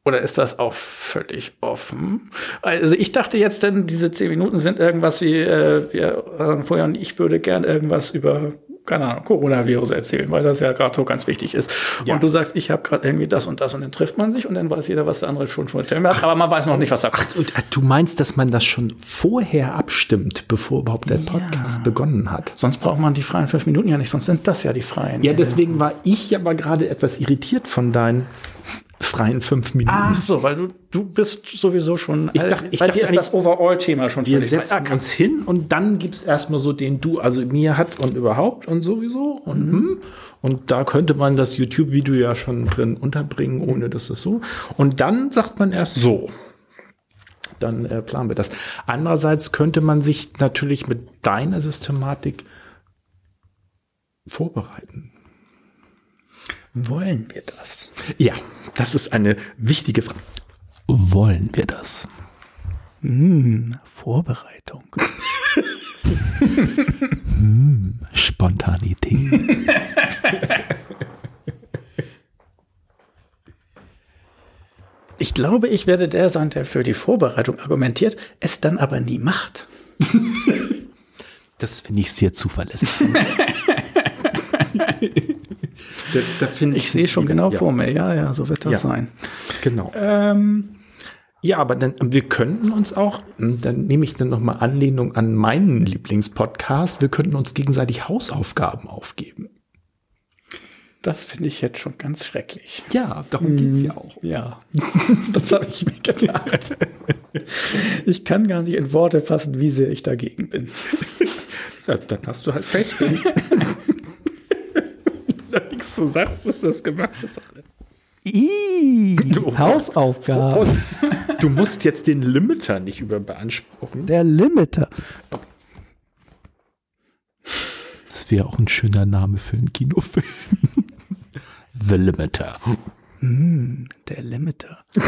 oder ist das auch völlig offen? Also ich dachte jetzt denn, diese zehn Minuten sind irgendwas wie, äh, wir sagen vorher, ich würde gern irgendwas über, keine Ahnung, Coronavirus erzählen, weil das ja gerade so ganz wichtig ist. Ja. Und du sagst, ich habe gerade irgendwie das und das und dann trifft man sich und dann weiß jeder, was der andere schon schon erzählt hat, aber man weiß noch nicht, was er Ach, und, äh, du meinst, dass man das schon vorher abstimmt, bevor überhaupt der Podcast begonnen hat? Sonst braucht man die freien fünf Minuten ja nicht, sonst sind das ja die freien. Ja, deswegen war ich aber gerade etwas irritiert von deinen freien fünf Minuten. Ach so, weil du, du bist sowieso schon, Ich dachte- ich bei dachte dir ist das Overall-Thema schon wir setzen Ah, uns hin und dann gibt's erstmal so den du, also mir hat und überhaupt und sowieso und hm. und da könnte man das YouTube-Video ja schon drin unterbringen, ohne dass es so. Und dann sagt man erst so. Dann äh, planen wir das. Andererseits könnte man sich natürlich mit deiner Systematik vorbereiten. Wollen wir das? Ja, das ist eine wichtige Frage. Wollen wir das? Vorbereitung. Spontanität. Ich glaube, ich werde der sein, der für die Vorbereitung argumentiert, es dann aber nie macht. Das finde ich sehr zuverlässig. da, da finde Ich sehe schon genau ja. vor mir. Ja, ja, so wird das Ja. sein. Genau. Ähm, Ja, aber dann, wir könnten uns auch, hm, dann nehme ich dann nochmal Anlehnung an meinen Lieblingspodcast, wir könnten uns gegenseitig Hausaufgaben aufgeben. Das finde ich jetzt schon ganz schrecklich. Ja, darum geht's ja auch. Ja, das habe ich mir gedacht. Ich kann gar nicht in Worte fassen, wie sehr ich dagegen bin. Ja, dann hast du halt recht. Da nichts zu sagst, ist das gemachte Sache. Ih, Hausaufgaben. Du musst jetzt den Limiter nicht über beanspruchen. Der Limiter. Das wäre auch ein schöner Name für einen Kinofilm. The Limiter. Der Limiter.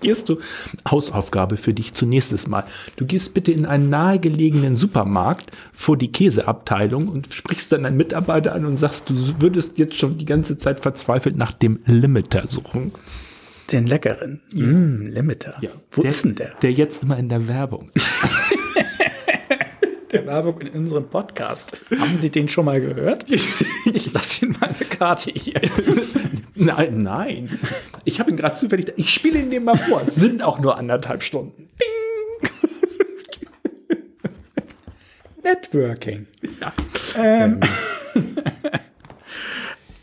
Gehst du, Hausaufgabe für dich zunächst Mal. Du gehst bitte in einen nahegelegenen Supermarkt vor die Käseabteilung und sprichst dann einen Mitarbeiter an und sagst, du würdest jetzt schon die ganze Zeit verzweifelt nach dem Limiter suchen. Den leckeren. Mm, Limiter. Wo der, ist denn der? Der jetzt immer in der Werbung. Der Werbung in unserem Podcast. Haben Sie den schon mal gehört? Ich lasse Ihnen mal eine Karte hier. Nein, nein. Ich habe ihn gerade zufällig. Ich spiele ihn dir mal vor. Es sind auch nur anderthalb Stunden. Networking. Ja. Ähm,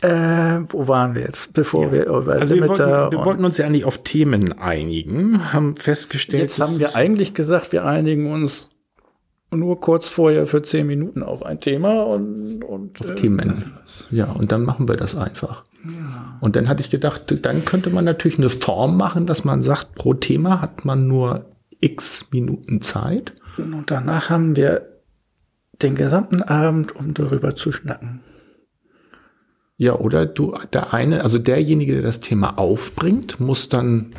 äh, wo waren wir jetzt, bevor wir über Also wir wollten, wir wollten uns ja eigentlich auf Themen einigen, haben festgestellt, Jetzt haben wir eigentlich gesagt, wir einigen uns nur kurz vorher für zehn Minuten auf ein Thema und, und auf äh, Themen. Ja, und dann machen wir das einfach. Und dann hatte ich gedacht, dann könnte man natürlich eine Form machen, dass man sagt, pro Thema hat man nur x Minuten Zeit. Und danach haben wir den gesamten Abend, um darüber zu schnacken. Ja, oder du, der eine, also derjenige, der das Thema aufbringt, muss dann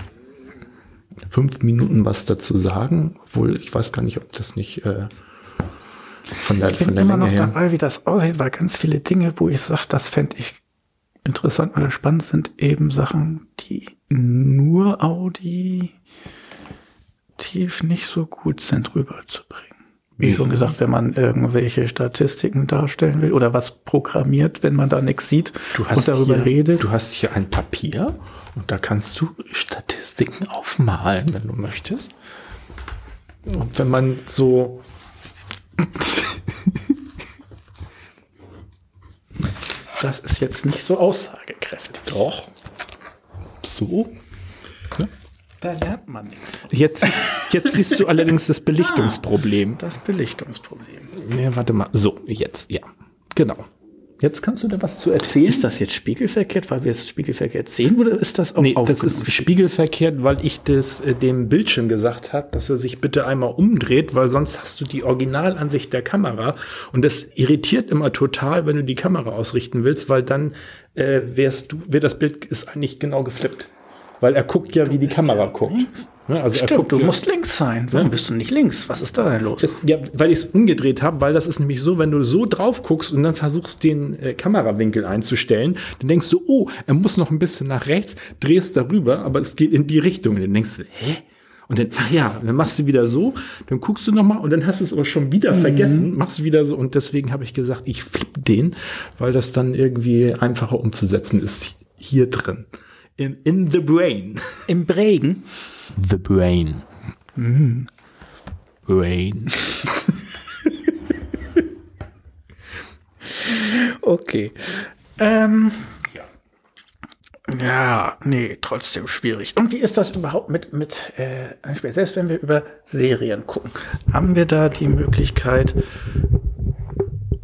fünf Minuten was dazu sagen, obwohl ich weiß gar nicht, ob das nicht äh, von der, Ich bin von der immer Länge noch her. dabei, wie das aussieht, weil ganz viele Dinge, wo ich sage, das fände ich interessant oder spannend, sind eben Sachen, die nur auditiv nicht so gut sind, rüberzubringen. Wie schon gesagt, wenn man irgendwelche Statistiken darstellen will oder was programmiert, wenn man da nichts sieht und darüber hier, redet. du hast hier ein Papier und da kannst du Statistiken aufmalen, wenn du möchtest. Und wenn man so Das ist jetzt nicht so aussagekräftig. doch so Da lernt man nichts. Jetzt, jetzt siehst du allerdings das Belichtungsproblem. Das Belichtungsproblem. Ja, warte mal. So, jetzt, ja. Genau. Jetzt kannst du da was zu erzählen. Ist das jetzt spiegelverkehrt, weil wir es spiegelverkehrt sehen, oder ist das auch Nee, das ist spiegelverkehrt, weil ich das äh, dem Bildschirm gesagt habe, dass er sich bitte einmal umdreht, weil sonst hast du die Originalansicht der Kamera und das irritiert immer total, wenn du die Kamera ausrichten willst, weil dann äh, wärst du, wär das Bild ist eigentlich genau geflippt, weil er guckt ja, wie die Kamera guckt. links. Ne, also er Stimmt, guckt du ja- musst links sein. Warum Ja. bist du nicht links? Was ist da denn los? Das, ja, weil ich es umgedreht habe, weil das ist nämlich so, wenn du so drauf guckst und dann versuchst, den äh, Kamerawinkel einzustellen, dann denkst du, oh, er muss noch ein bisschen nach rechts, drehst darüber, aber es geht in die Richtung. Und dann denkst du, hä? Und dann, ach ja, dann machst du wieder so, dann guckst du noch mal und dann hast du es aber schon wieder vergessen, machst wieder so und deswegen habe ich gesagt, ich flipp den, weil das dann irgendwie einfacher umzusetzen ist hier drin. In, in the brain. Im Bregen. The brain. Brain. Okay. Ähm, ja, nee, trotzdem schwierig. Und wie ist das überhaupt mit, mit äh, Einspiel? Selbst wenn wir über Serien gucken, haben wir da die Möglichkeit,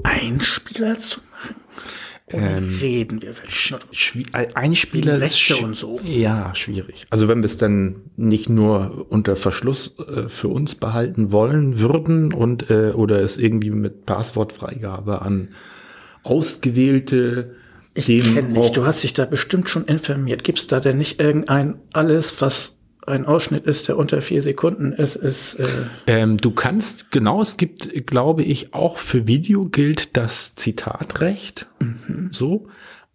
Einspieler zu Oder reden wir Einspieler ist Rechte sch- und so. Ja, schwierig. Also wenn wir es dann nicht nur unter Verschluss äh, für uns behalten wollen würden und äh, oder es irgendwie mit Passwortfreigabe an ausgewählte Ich kenne nicht. Du hast dich da bestimmt schon informiert. Gibt es da denn nicht irgendein alles, was ein Ausschnitt ist, der unter vier Sekunden ist, ist äh, Ähm, du kannst, genau, es gibt, glaube ich, auch für Video gilt das Zitatrecht. So.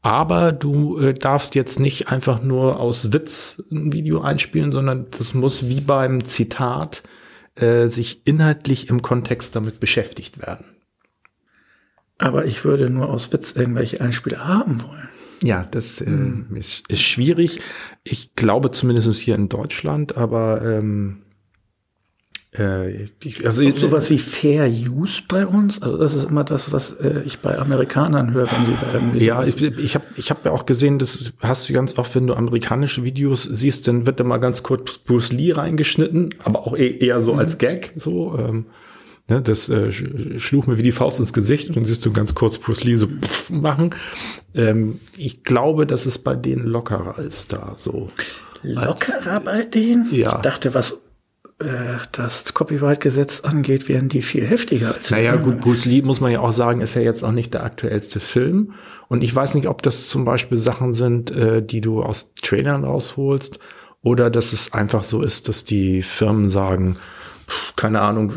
Aber du äh, darfst jetzt nicht einfach nur aus Witz ein Video einspielen, sondern das muss wie beim Zitat äh, sich inhaltlich im Kontext damit beschäftigt werden. aber ich würde nur aus Witz irgendwelche Einspieler haben wollen. Ja, das äh, ist, ist schwierig. Ich glaube zumindest hier in Deutschland, aber ähm, Äh, ich, also sowas wie Fair Use bei uns, also das ist immer das, was äh, ich bei Amerikanern höre, wenn sie bei irgendwie Ja, ich, ich habe ich hab ja auch gesehen, das hast du ganz oft, wenn du amerikanische Videos siehst, dann wird da mal ganz kurz Bruce Lee reingeschnitten, aber auch e-, eher so mhm. als Gag, so. Ähm, ne, das äh, schlug mir wie die Faust ins Gesicht und dann siehst du ganz kurz Bruce Lee so pff machen. Ähm, ich glaube, dass es bei denen lockerer ist da so. Lockerer bei denen? Ja. Ich dachte, was äh, das Copyright-Gesetz angeht, werden die viel heftiger als Naja, gut, Bruce Lee muss man ja auch sagen, ist ja jetzt auch nicht der aktuellste Film. Und ich weiß nicht, ob das zum Beispiel Sachen sind, äh, die du aus Trailern rausholst oder dass es einfach so ist, dass die Firmen sagen, keine Ahnung,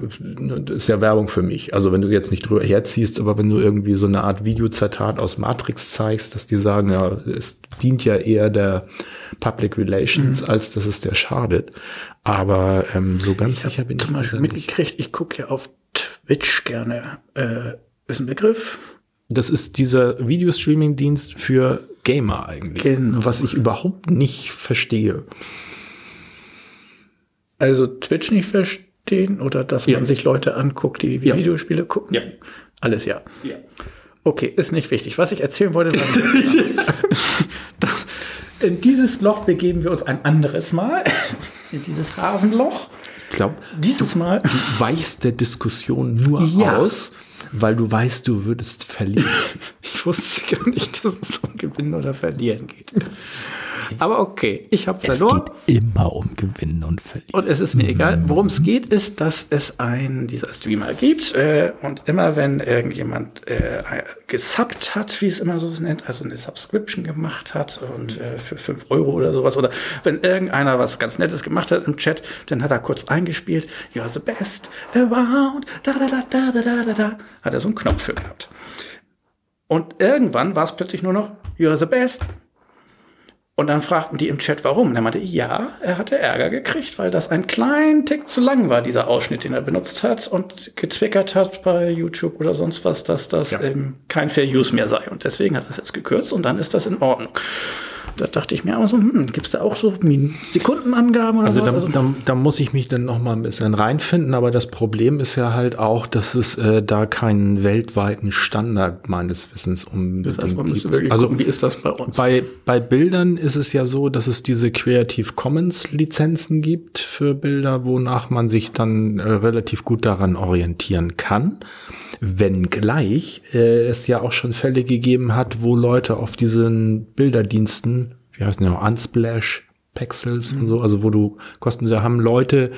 ist ja Werbung für mich. Also wenn du jetzt nicht drüber herziehst, aber wenn du irgendwie so eine Art Videozitat aus Matrix zeigst, dass die sagen, ja, es dient ja eher der Public Relations, mhm. als dass es der schadet. Aber ähm, so ganz ich sicher bin ich zum Beispiel mitgekriegt, ich gucke ja auf Twitch gerne. Äh, ist ein Begriff? Das ist dieser Videostreaming-Dienst für Gamer eigentlich, genau. was ich überhaupt nicht verstehe. Also Twitch nicht verstehe stehen oder dass ja. man sich Leute anguckt, die ja. Videospiele gucken? Ja. Alles ja. ja. Okay, ist nicht wichtig. Was ich erzählen wollte, war, das, in dieses Loch begeben wir uns ein anderes Mal. In dieses Rasenloch. Ich glaube, dieses Mal. Du weichst der Diskussion nur ja. aus, weil du weißt, du würdest verlieren. ich wusste gar nicht, dass es um Gewinnen oder Verlieren geht. Aber okay, ich habe verloren. Es geht immer um Gewinnen und Verlieren. Und es ist mir egal. Worum es geht, ist, dass es einen dieser Streamer gibt. Äh, und immer wenn irgendjemand äh, gesubbt hat, wie es immer so nennt, also eine Subscription gemacht hat und äh, für fünf Euro oder sowas, oder wenn irgendeiner was ganz Nettes gemacht hat im Chat, dann hat er kurz eingespielt, you're the best around, da da da da da da da da, hat er so einen Knopf für gehabt. Und irgendwann war es plötzlich nur noch, you're the best. Und dann fragten die im Chat, warum. Und er meinte, ja, er hatte Ärger gekriegt, weil das ein kleinen Tick zu lang war, dieser Ausschnitt, den er benutzt hat und gezwickert hat bei YouTube oder sonst was, dass das ja. eben kein Fair Use mehr sei. Und deswegen hat er es jetzt gekürzt und dann ist das in Ordnung. Da dachte ich mir auch so, hm, gibt es da auch so Sekundenangaben oder also so? Da, also da, da, muss ich mich dann noch mal ein bisschen reinfinden, aber das Problem ist ja halt auch, dass es äh, da keinen weltweiten Standard meines Wissens um das heißt, man müsste wirklich also gucken, wie ist das bei uns? Bei, bei Bildern ist es ja so, dass es diese Creative Commons Lizenzen gibt für Bilder, wonach man sich dann äh, relativ gut daran orientieren kann. Wenngleich äh, es ja auch schon Fälle gegeben hat, wo Leute auf diesen Bilderdiensten, wie heißen die noch, Unsplash, Pexels mhm. und so, also wo du Kosten, da haben Leute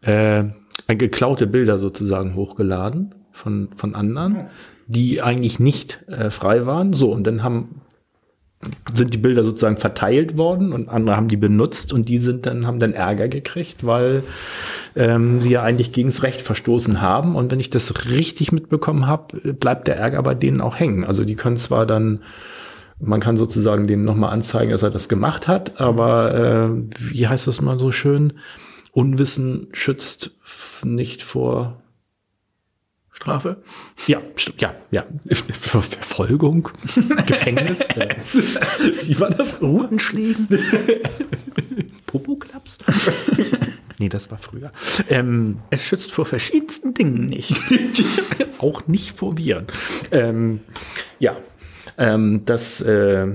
äh, geklaute Bilder sozusagen hochgeladen von, von anderen, die eigentlich nicht äh, frei waren. So, und dann haben sind die Bilder sozusagen verteilt worden und andere haben die benutzt und die sind dann, haben dann Ärger gekriegt, weil ähm, sie ja eigentlich gegens Recht verstoßen haben. Und wenn ich das richtig mitbekommen habe, bleibt der Ärger bei denen auch hängen. Also die können zwar dann, man kann sozusagen denen nochmal anzeigen, dass er das gemacht hat, aber äh, wie heißt das mal so schön? Unwissen schützt nicht vor Strafe? Ja, ja, ja. Verfolgung, Gefängnis. Wie war das? Rutenschlägen? Popoklaps? nee, das war früher. Ähm, es schützt vor verschiedensten Dingen nicht. Auch nicht vor Viren. Ähm, ja, ähm, das, äh,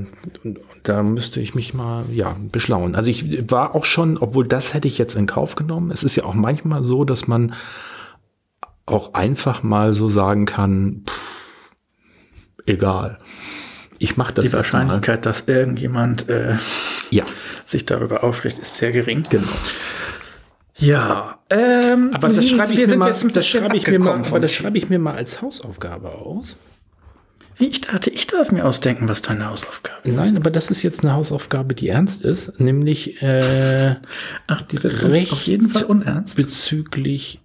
da müsste ich mich mal, ja, beschlauen. Also ich war auch schon, obwohl das hätte ich jetzt in Kauf genommen. Es ist ja auch manchmal so, dass man auch einfach mal so sagen kann, pff, egal. Ich mache das. Die Wahrscheinlichkeit, dass irgendjemand äh, ja. sich darüber aufricht, ist sehr gering. Genau. Ja, ähm, aber das schreibe ich, mir mal, das schreibe ich mir mal, aber das schreibe ich mir mal als Hausaufgabe aus. Wie ich dachte, ich darf mir ausdenken, was deine Hausaufgabe ist. Nein, aber das ist jetzt eine Hausaufgabe, die ernst ist, nämlich äh, ach, die wird recht auf jeden Fall unernst bezüglich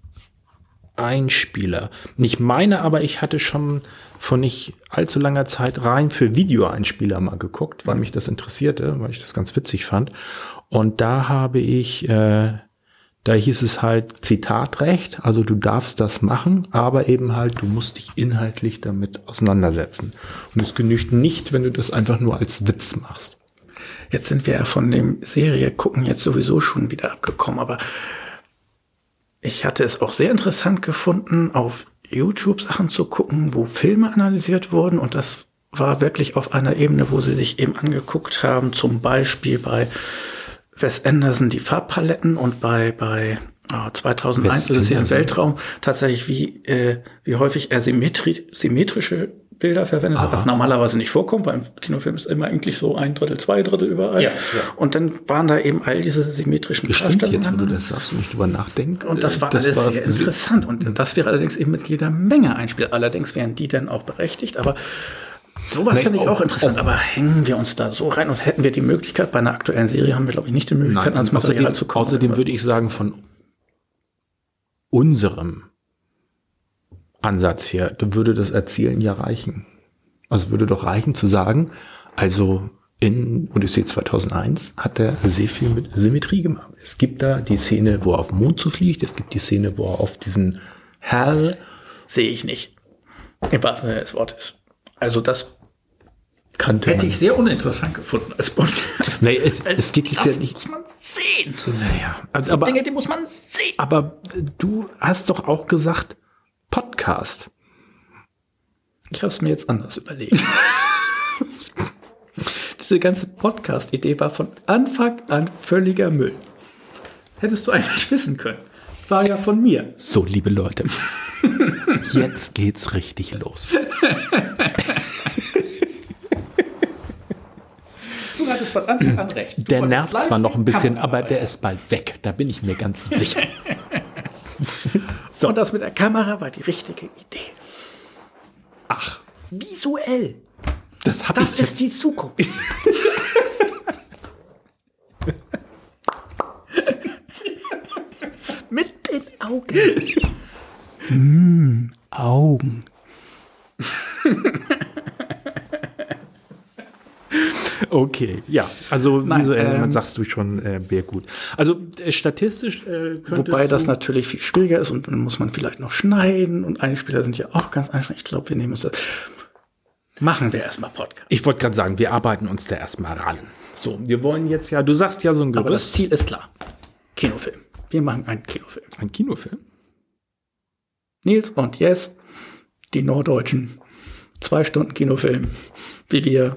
Einspieler. Nicht meine, aber ich hatte schon vor nicht allzu langer Zeit rein für Videoeinspieler mal geguckt, weil mich das interessierte, weil ich das ganz witzig fand. Und da habe ich, äh, da hieß es halt Zitatrecht, also du darfst das machen, aber eben halt, du musst dich inhaltlich damit auseinandersetzen. Und es genügt nicht, wenn du das einfach nur als Witz machst. Jetzt sind wir ja von dem Serie gucken jetzt sowieso schon wieder abgekommen, aber ich hatte es auch sehr interessant gefunden, auf YouTube Sachen zu gucken, wo Filme analysiert wurden und das war wirklich auf einer Ebene, wo sie sich eben angeguckt haben, zum Beispiel bei Wes Anderson die Farbpaletten und bei, bei oh, 2001 ist hier im Weltraum tatsächlich, wie, äh, wie häufig er symmetri symmetrische Bilder verwendet Aha. hat, was normalerweise nicht vorkommt, weil im Kinofilm ist immer eigentlich so ein Drittel, zwei Drittel überall. Ja, ja. Und dann waren da eben all diese symmetrischen Bestimmt jetzt, wo du das sagst und ich drüber nachdenke. Und das war das alles war sehr interessant. Und das wäre allerdings eben mit jeder Menge ein Spiel. Allerdings wären die dann auch berechtigt, aber Sowas finde ich auch, interessant, aber hängen wir uns da so rein und hätten wir die Möglichkeit, bei einer aktuellen Serie haben wir, glaube ich, nicht die Möglichkeit, Nein, ans Material außerdem, zu kommen. Außerdem würde ich sagen, von unserem Ansatz her, würde das Erzählen ja reichen. Also würde doch reichen zu sagen, also in Odyssee 2001 hat er sehr viel mit Symmetrie gemacht. Es gibt da die Szene, wo er auf den Mond zufliegt, es gibt die Szene, wo er auf diesen Hell... Sehe ich nicht. Im wahrsten Sinne des Wortes. Also das Kannte hätte ich sehr uninteressant gefunden als Podcast. Nee, es, als, es geht das ja nicht. muss man sehen. Naja, also, aber, Dinge, die muss man sehen. Aber du hast doch auch gesagt Podcast. Ich habe es mir jetzt anders überlegt. Diese ganze Podcast-Idee war von Anfang an völliger Müll. Hättest du eigentlich wissen können. War ja von mir. So, liebe Leute. Jetzt geht's richtig los. Du hattest von Anfang an recht. Du der nervt zwar noch ein bisschen, aber der ist bald weg. Da bin ich mir ganz sicher. so. Und das mit der Kamera war die richtige Idee. Ach. Visuell. Das, hab das ist die Zukunft. mit den Augen. Mm, Augen. Okay, ja, also Nein, visuell, ähm, sagst du schon, äh, wäre gut. Also äh, statistisch äh, Wobei das natürlich viel schwieriger ist und dann muss man vielleicht noch schneiden und Einspieler sind ja auch ganz einfach. Ich glaube, wir nehmen uns das. Machen wir erstmal Podcast. Ich wollte gerade sagen, wir arbeiten uns da erstmal ran. So, wir wollen jetzt ja, du sagst ja so ein Gerüst. Aber das Ziel ist klar. Kinofilm. Wir machen einen Kinofilm. Ein Kinofilm? Nils und Yes, die Norddeutschen. Zwei Stunden Kinofilm, wie wir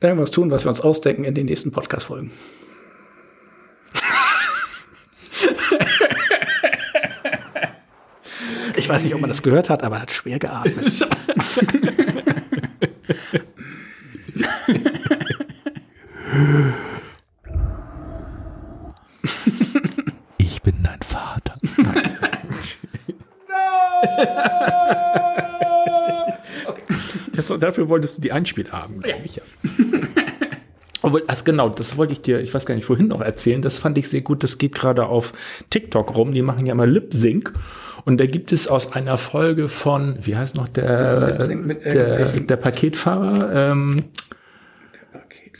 irgendwas tun, was wir uns ausdenken in den nächsten Podcast-Folgen. ich weiß nicht, ob man das gehört hat, aber er hat schwer geatmet. Ich bin dein Vater. Das, dafür wolltest du die Einspiel haben, glaube ich ja. Obwohl, also genau, das wollte ich dir, ich weiß gar nicht, vorhin noch erzählen. Das fand ich sehr gut. Das geht gerade auf TikTok rum. Die machen ja immer Lip Sync. Und da gibt es aus einer Folge von, wie heißt noch der, der, der Paketfahrer, ähm,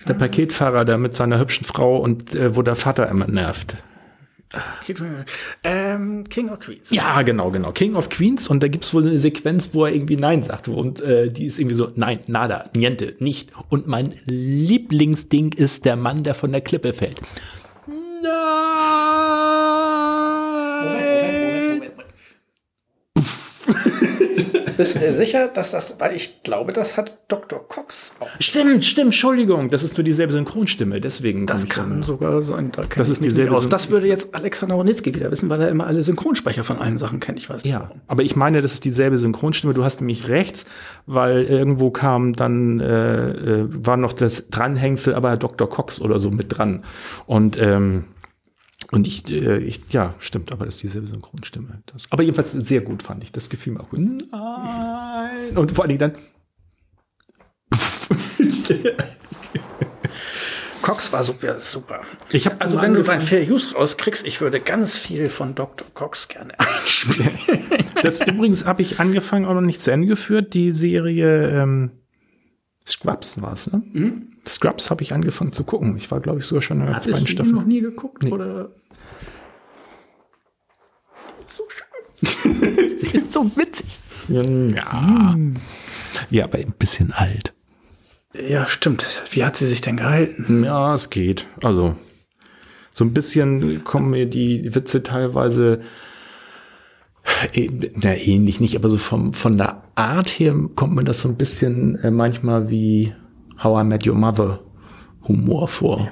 der Paketfahrer, der mit seiner hübschen Frau und äh, wo der Vater immer nervt. Ähm, King of Queens. Ja, genau, genau. King of Queens. Und da gibt es wohl eine Sequenz, wo er irgendwie Nein sagt. Und äh, die ist irgendwie so, nein, nada, niente, nicht. Und mein Lieblingsding ist der Mann, der von der Klippe fällt. Bist du sicher, dass das, weil ich glaube, das hat Dr. Cox auch. Stimmt, stimmt, Entschuldigung, das ist nur dieselbe Synchronstimme, deswegen. Das kann sogar sein. Da das ist dieselbe aus. Das würde jetzt Alexander Ronitzky wieder wissen, weil er immer alle Synchronsprecher von allen Sachen kennt. Ich weiß nicht. Ja, warum. aber ich meine, das ist dieselbe Synchronstimme. Du hast nämlich rechts, weil irgendwo kam dann, äh, äh war noch das Dranhängsel, aber Dr. Cox oder so mit dran. Und, ähm, und ich, äh, ich, ja, stimmt, aber das ist dieselbe Synchronstimme. Das, aber jedenfalls sehr gut fand ich. Das gefiel mir auch gut. Nein. Und vor allen Dingen dann. Cox war super, super. Ich hab also wenn du ein Fair Use rauskriegst, ich würde ganz viel von Dr. Cox gerne einspielen. das übrigens habe ich angefangen, auch noch nicht zu Ende geführt. Die Serie ähm, Scrubs war es, ne? Mhm. Scrubs habe ich angefangen zu gucken. Ich war, glaube ich, sogar schon in der Hattest zweiten Staffel. noch nie geguckt? Nee. Oder so schön. Sie ist so witzig. Ja. Ja, aber ein bisschen alt. Ja, stimmt. Wie hat sie sich denn gehalten? Ja, es geht. Also, so ein bisschen kommen mir die Witze teilweise Äh, Na, ähnlich nicht, aber so vom, von der Art her kommt mir das so ein bisschen äh, manchmal wie How I Met Your Mother Humor vor.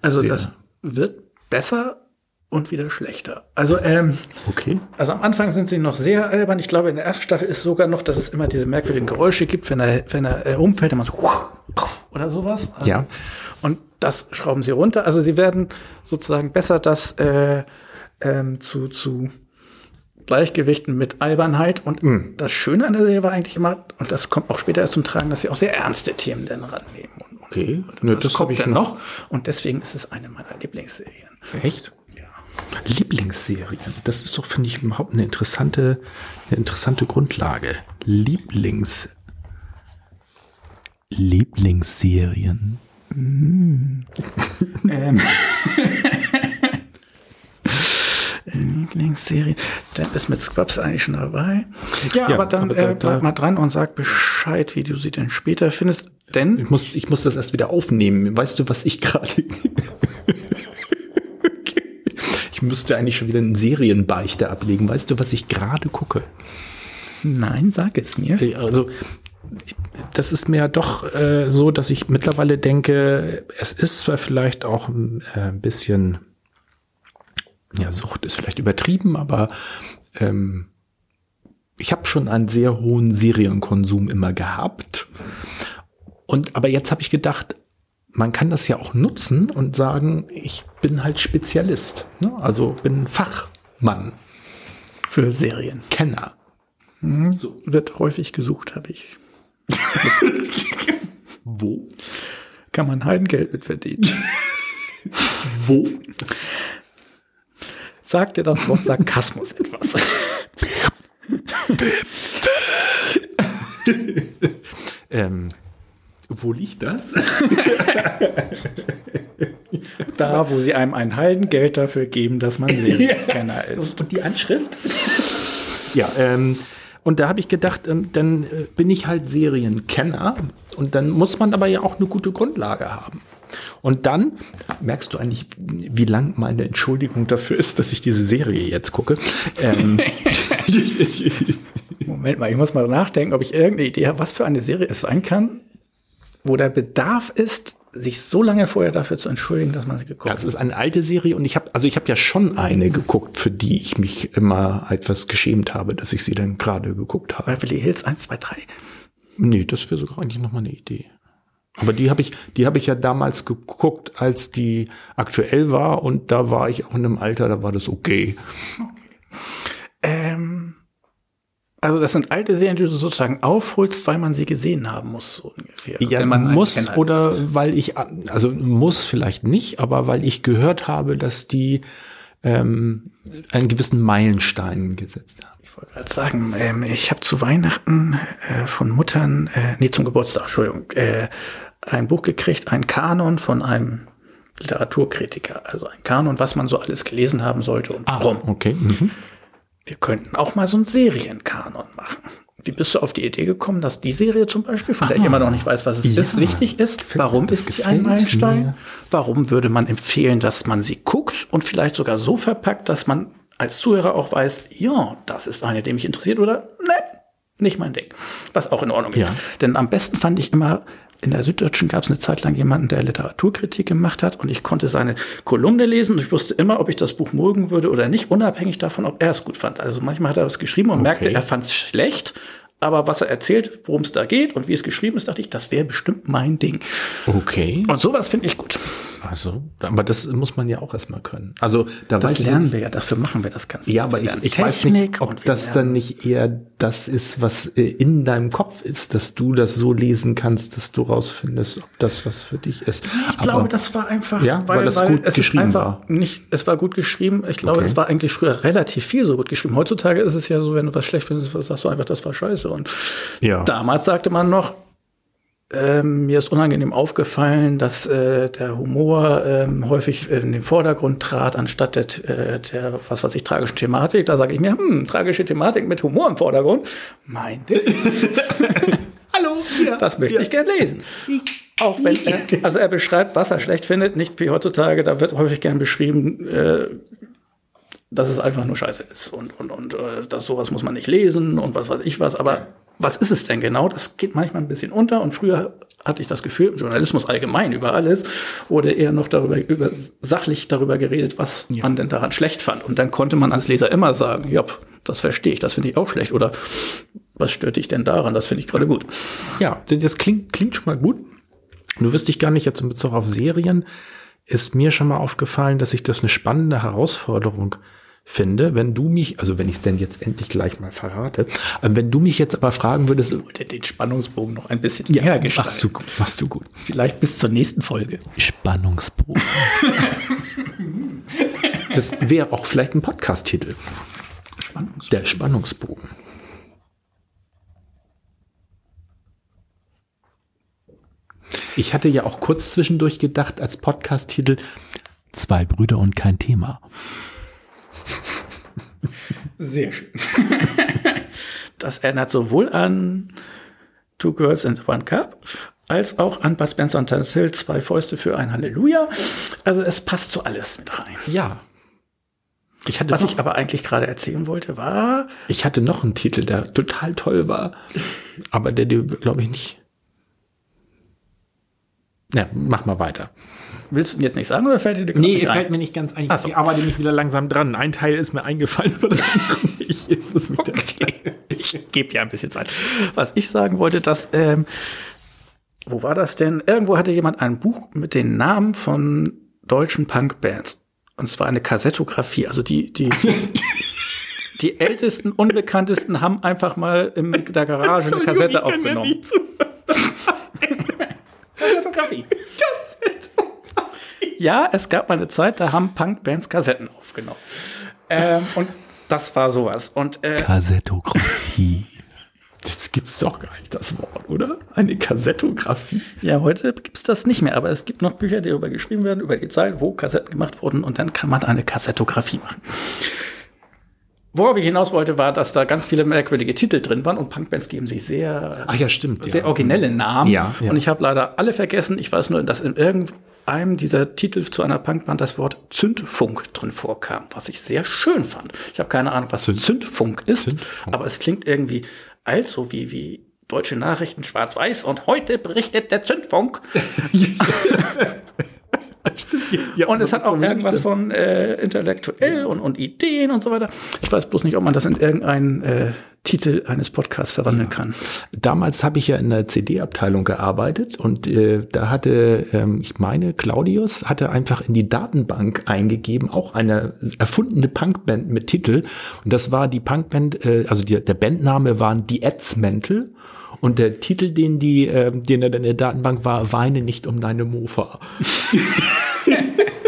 Also Sehr. das wird besser und wieder schlechter. Also, ähm, Okay. also am Anfang sind sie noch sehr albern. Ich glaube, in der ersten Staffel ist sogar noch, dass es immer diese merkwürdigen Geräusche gibt, wenn er, wenn er äh, umfällt, immer so oder sowas. Also, Ja. Und das schrauben sie runter. Also sie werden sozusagen besser das äh, ähm, zu, zu Gleichgewichten mit Albernheit. Und das Schöne an der Serie war eigentlich immer, und das kommt auch später erst zum Tragen, dass sie auch sehr ernste Themen dann rannehmen. Und, und Okay. Nö, das, das kommt ich dann noch- noch. Und deswegen ist es eine meiner Lieblingsserien. Echt? Lieblingsserien. Das ist doch, finde ich, überhaupt eine interessante, eine interessante Grundlage. Lieblings. Lieblingsserien. Ähm. Lieblingsserie. Dann ist mit Scrubs eigentlich schon dabei. Ja, Ja, aber dann aber da- äh, bleib mal dran und sag Bescheid, wie du sie denn später findest. Denn Ich muss, ich muss das erst wieder aufnehmen. Weißt du, was ich gerade. ich müsste eigentlich schon wieder einen Serienbeichte ablegen. Weißt du, was ich gerade gucke? nein, sag es mir. Also, das ist mir doch äh, so, dass ich mittlerweile denke, es ist zwar vielleicht auch äh, ein bisschen, ja, Sucht ist vielleicht übertrieben, aber ähm, ich habe schon einen sehr hohen Serienkonsum immer gehabt. Und aber jetzt habe ich gedacht, man kann das ja auch nutzen und sagen, ich bin halt Spezialist, ne? also bin Fachmann, Für Serien. Kenner. So. Wird häufig gesucht, habe ich. Wo? Kann man Heidengeld mit verdienen. Wo? Sagt dir das Wort Sarkasmus etwas? Ähm, wo liegt das? da, wo sie einem ein Heidengeld dafür geben, dass man Serienkenner ist. Und die Anschrift? Ja, ähm, und da habe ich gedacht, ähm, dann äh, bin ich halt Serienkenner und dann muss man aber ja auch eine gute Grundlage haben. Und dann merkst du eigentlich, wie lang meine Entschuldigung dafür ist, dass ich diese Serie jetzt gucke. Ähm, Moment mal, ich muss mal nachdenken, ob ich irgendeine Idee habe, was für eine Serie es sein kann, wo der Bedarf ist, sich so lange vorher dafür zu entschuldigen, dass man sie geguckt Ja, es ist eine alte Serie und ich habe, also ich habe ja schon eine geguckt, für die ich mich immer etwas geschämt habe, dass ich sie dann gerade geguckt habe. Beverly Hills 1, 2, 3. Nee, das wäre sogar eigentlich noch mal eine Idee. Aber die habe ich, die habe ich ja damals geguckt, als die aktuell war und da war ich auch in einem Alter, da war das okay. Ähm, also das sind alte Serien, die du sozusagen aufholst, weil man sie gesehen haben muss, so ungefähr. Ja, man muss oder ist. weil ich, also muss vielleicht nicht, aber weil ich gehört habe, dass die ähm, einen gewissen Meilenstein gesetzt haben. Ich wollte gerade sagen, ähm, ich habe zu Weihnachten äh, von Muttern, äh, nee, zum Geburtstag, Entschuldigung, äh, ein Buch gekriegt, ein Kanon von einem Literaturkritiker. Also ein Kanon, was man so alles gelesen haben sollte und warum. okay. Mhm. Wir könnten auch mal so einen Serienkanon machen. Wie bist du auf die Idee gekommen, dass die Serie zum Beispiel, von der ich immer noch nicht weiß, was es Ja. ist, wichtig ist? Warum ist sie ein Meilenstein? mir. Warum würde man empfehlen, dass man sie guckt und vielleicht sogar so verpackt, dass man als Zuhörer auch weiß, ja, das ist eine, die mich interessiert oder ne, nicht mein Ding. Was auch in Ordnung ist. Ja. Denn am besten fand ich immer, in der Süddeutschen gab es eine Zeit lang jemanden, der Literaturkritik gemacht hat und ich konnte seine Kolumne lesen und ich wusste immer, ob ich das Buch mögen würde oder nicht, unabhängig davon, ob er es gut fand. Also manchmal hat er was geschrieben und merkte, er fand es schlecht, aber was er erzählt, worum es da geht und wie es geschrieben ist, dachte ich, das wäre bestimmt mein Ding. Okay. Und sowas finde ich gut. Also, aber das muss man ja auch erstmal können. Also, da Das weiß ich lernen nicht- wir ja, dafür machen wir das Ganze. Ja, aber ich, ich weiß nicht, ob das lernen- dann nicht eher das ist, was äh, in deinem Kopf ist, dass du das so lesen kannst, dass du rausfindest, ob das was für dich ist. Ich glaube, das war einfach, Ja, weil das gut es geschrieben einfach war. Nicht, es war gut geschrieben. Ich glaube, Okay. es war eigentlich früher relativ viel so gut geschrieben. Heutzutage ist es ja so, wenn du was schlecht findest, sagst du einfach, das war scheiße. Und Ja. damals sagte man noch, ähm, mir ist unangenehm aufgefallen, dass äh, der Humor ähm, häufig in den Vordergrund trat, anstatt der, äh, der was weiß ich, tragischen Thematik. Da sage ich mir, hm, tragische Thematik mit Humor im Vordergrund. Mein Ding. Hallo, ja. Das möchte ich gern lesen. Auch wenn er, also er beschreibt, was er schlecht findet, nicht wie heutzutage, da wird häufig gern beschrieben, äh, dass es einfach nur scheiße ist und, und, und äh, dass sowas muss man nicht lesen und was weiß ich was. Aber was ist es denn genau? Das geht manchmal ein bisschen unter. Und früher hatte ich das Gefühl, im Journalismus allgemein über alles wurde eher noch darüber, über, sachlich darüber geredet, was ja. man denn daran schlecht fand. Und dann konnte man als Leser immer sagen, ja, das verstehe ich, das finde ich auch schlecht. Oder was stört dich denn daran? Das finde ich gerade gut. Ja, das klingt, klingt schon mal gut. Du wirst dich gar nicht jetzt in Bezug auf Serien, ist mir schon mal aufgefallen, dass ich das eine spannende Herausforderung finde, wenn du mich, also wenn ich es denn jetzt endlich gleich mal verrate, äh, wenn du mich jetzt aber fragen würdest, oder den Spannungsbogen noch ein bisschen ja, machst du, machst du gut. Vielleicht bis zur nächsten Folge. Spannungsbogen. das wäre auch vielleicht ein Podcast-Titel. Spannungsbogen. Der Spannungsbogen. Ich hatte ja auch kurz zwischendurch gedacht als Podcast-Titel Zwei Brüder und kein Thema. Sehr schön. Das erinnert sowohl an Two Girls and One Cup als auch an Bud Spencer und Terence Hill, zwei Fäuste für ein Halleluja. Also es passt so alles mit rein. Ja. Ich hatte Was ich aber eigentlich gerade erzählen wollte, war. Ich hatte noch einen Titel, der total toll war, aber der dir, glaube ich, nicht. Ja, mach mal weiter. Willst du jetzt nicht sagen oder fällt dir die Nee, nicht fällt mir nicht ganz ein. so. Ich arbeite mich wieder langsam dran. Ein Teil ist mir eingefallen, aber ich muss mich okay. Ich gebe dir ein bisschen Zeit. Was ich sagen wollte, dass, ähm, wo war das denn? Irgendwo hatte jemand ein Buch mit den Namen von deutschen Punkbands. Und es war eine Kassettografie. Also die, die, die ältesten, unbekanntesten haben einfach mal in der Garage eine Kassette aufgenommen. Kassettografie. Ja, es gab mal eine Zeit, da haben Punkbands Kassetten aufgenommen. Ähm, und das war sowas. Und, äh, Kassettografie. Das gibt's doch gar nicht, das Wort, oder? Eine Kassettografie. Ja, heute gibt's das nicht mehr, aber es gibt noch Bücher, die darüber geschrieben werden, über die Zeit, wo Kassetten gemacht wurden und dann kann man eine Kassettografie machen. Worauf ich hinaus wollte, war, dass da ganz viele merkwürdige Titel drin waren und Punkbands geben sich sehr, Ach ja, stimmt, sehr ja. originelle Namen. Ja, ja. Und ich habe leider alle vergessen. Ich weiß nur, dass in irgendeinem dieser Titel zu einer Punkband das Wort Zündfunk drin vorkam, was ich sehr schön fand. Ich habe keine Ahnung, was Zünd Zündfunk ist, Zündfunk. aber es klingt irgendwie also wie, wie deutsche Nachrichten schwarz-weiß und heute berichtet der Zündfunk. Stimmt, ja, und es hat auch irgendwas von äh, intellektuell und, und Ideen und so weiter. Ich weiß bloß nicht, ob man das in irgendeinen äh, Titel eines Podcasts verwandeln ja. kann. Damals habe ich ja in der CD-Abteilung gearbeitet und äh, da hatte, ähm, ich meine, Claudius hatte einfach in die Datenbank eingegeben, auch eine erfundene Punkband mit Titel. Und das war die Punkband, äh, also die, der Bandname waren die Adsmental. Und der Titel, den die, äh, den er in der Datenbank war, Weine nicht um deine Mofa.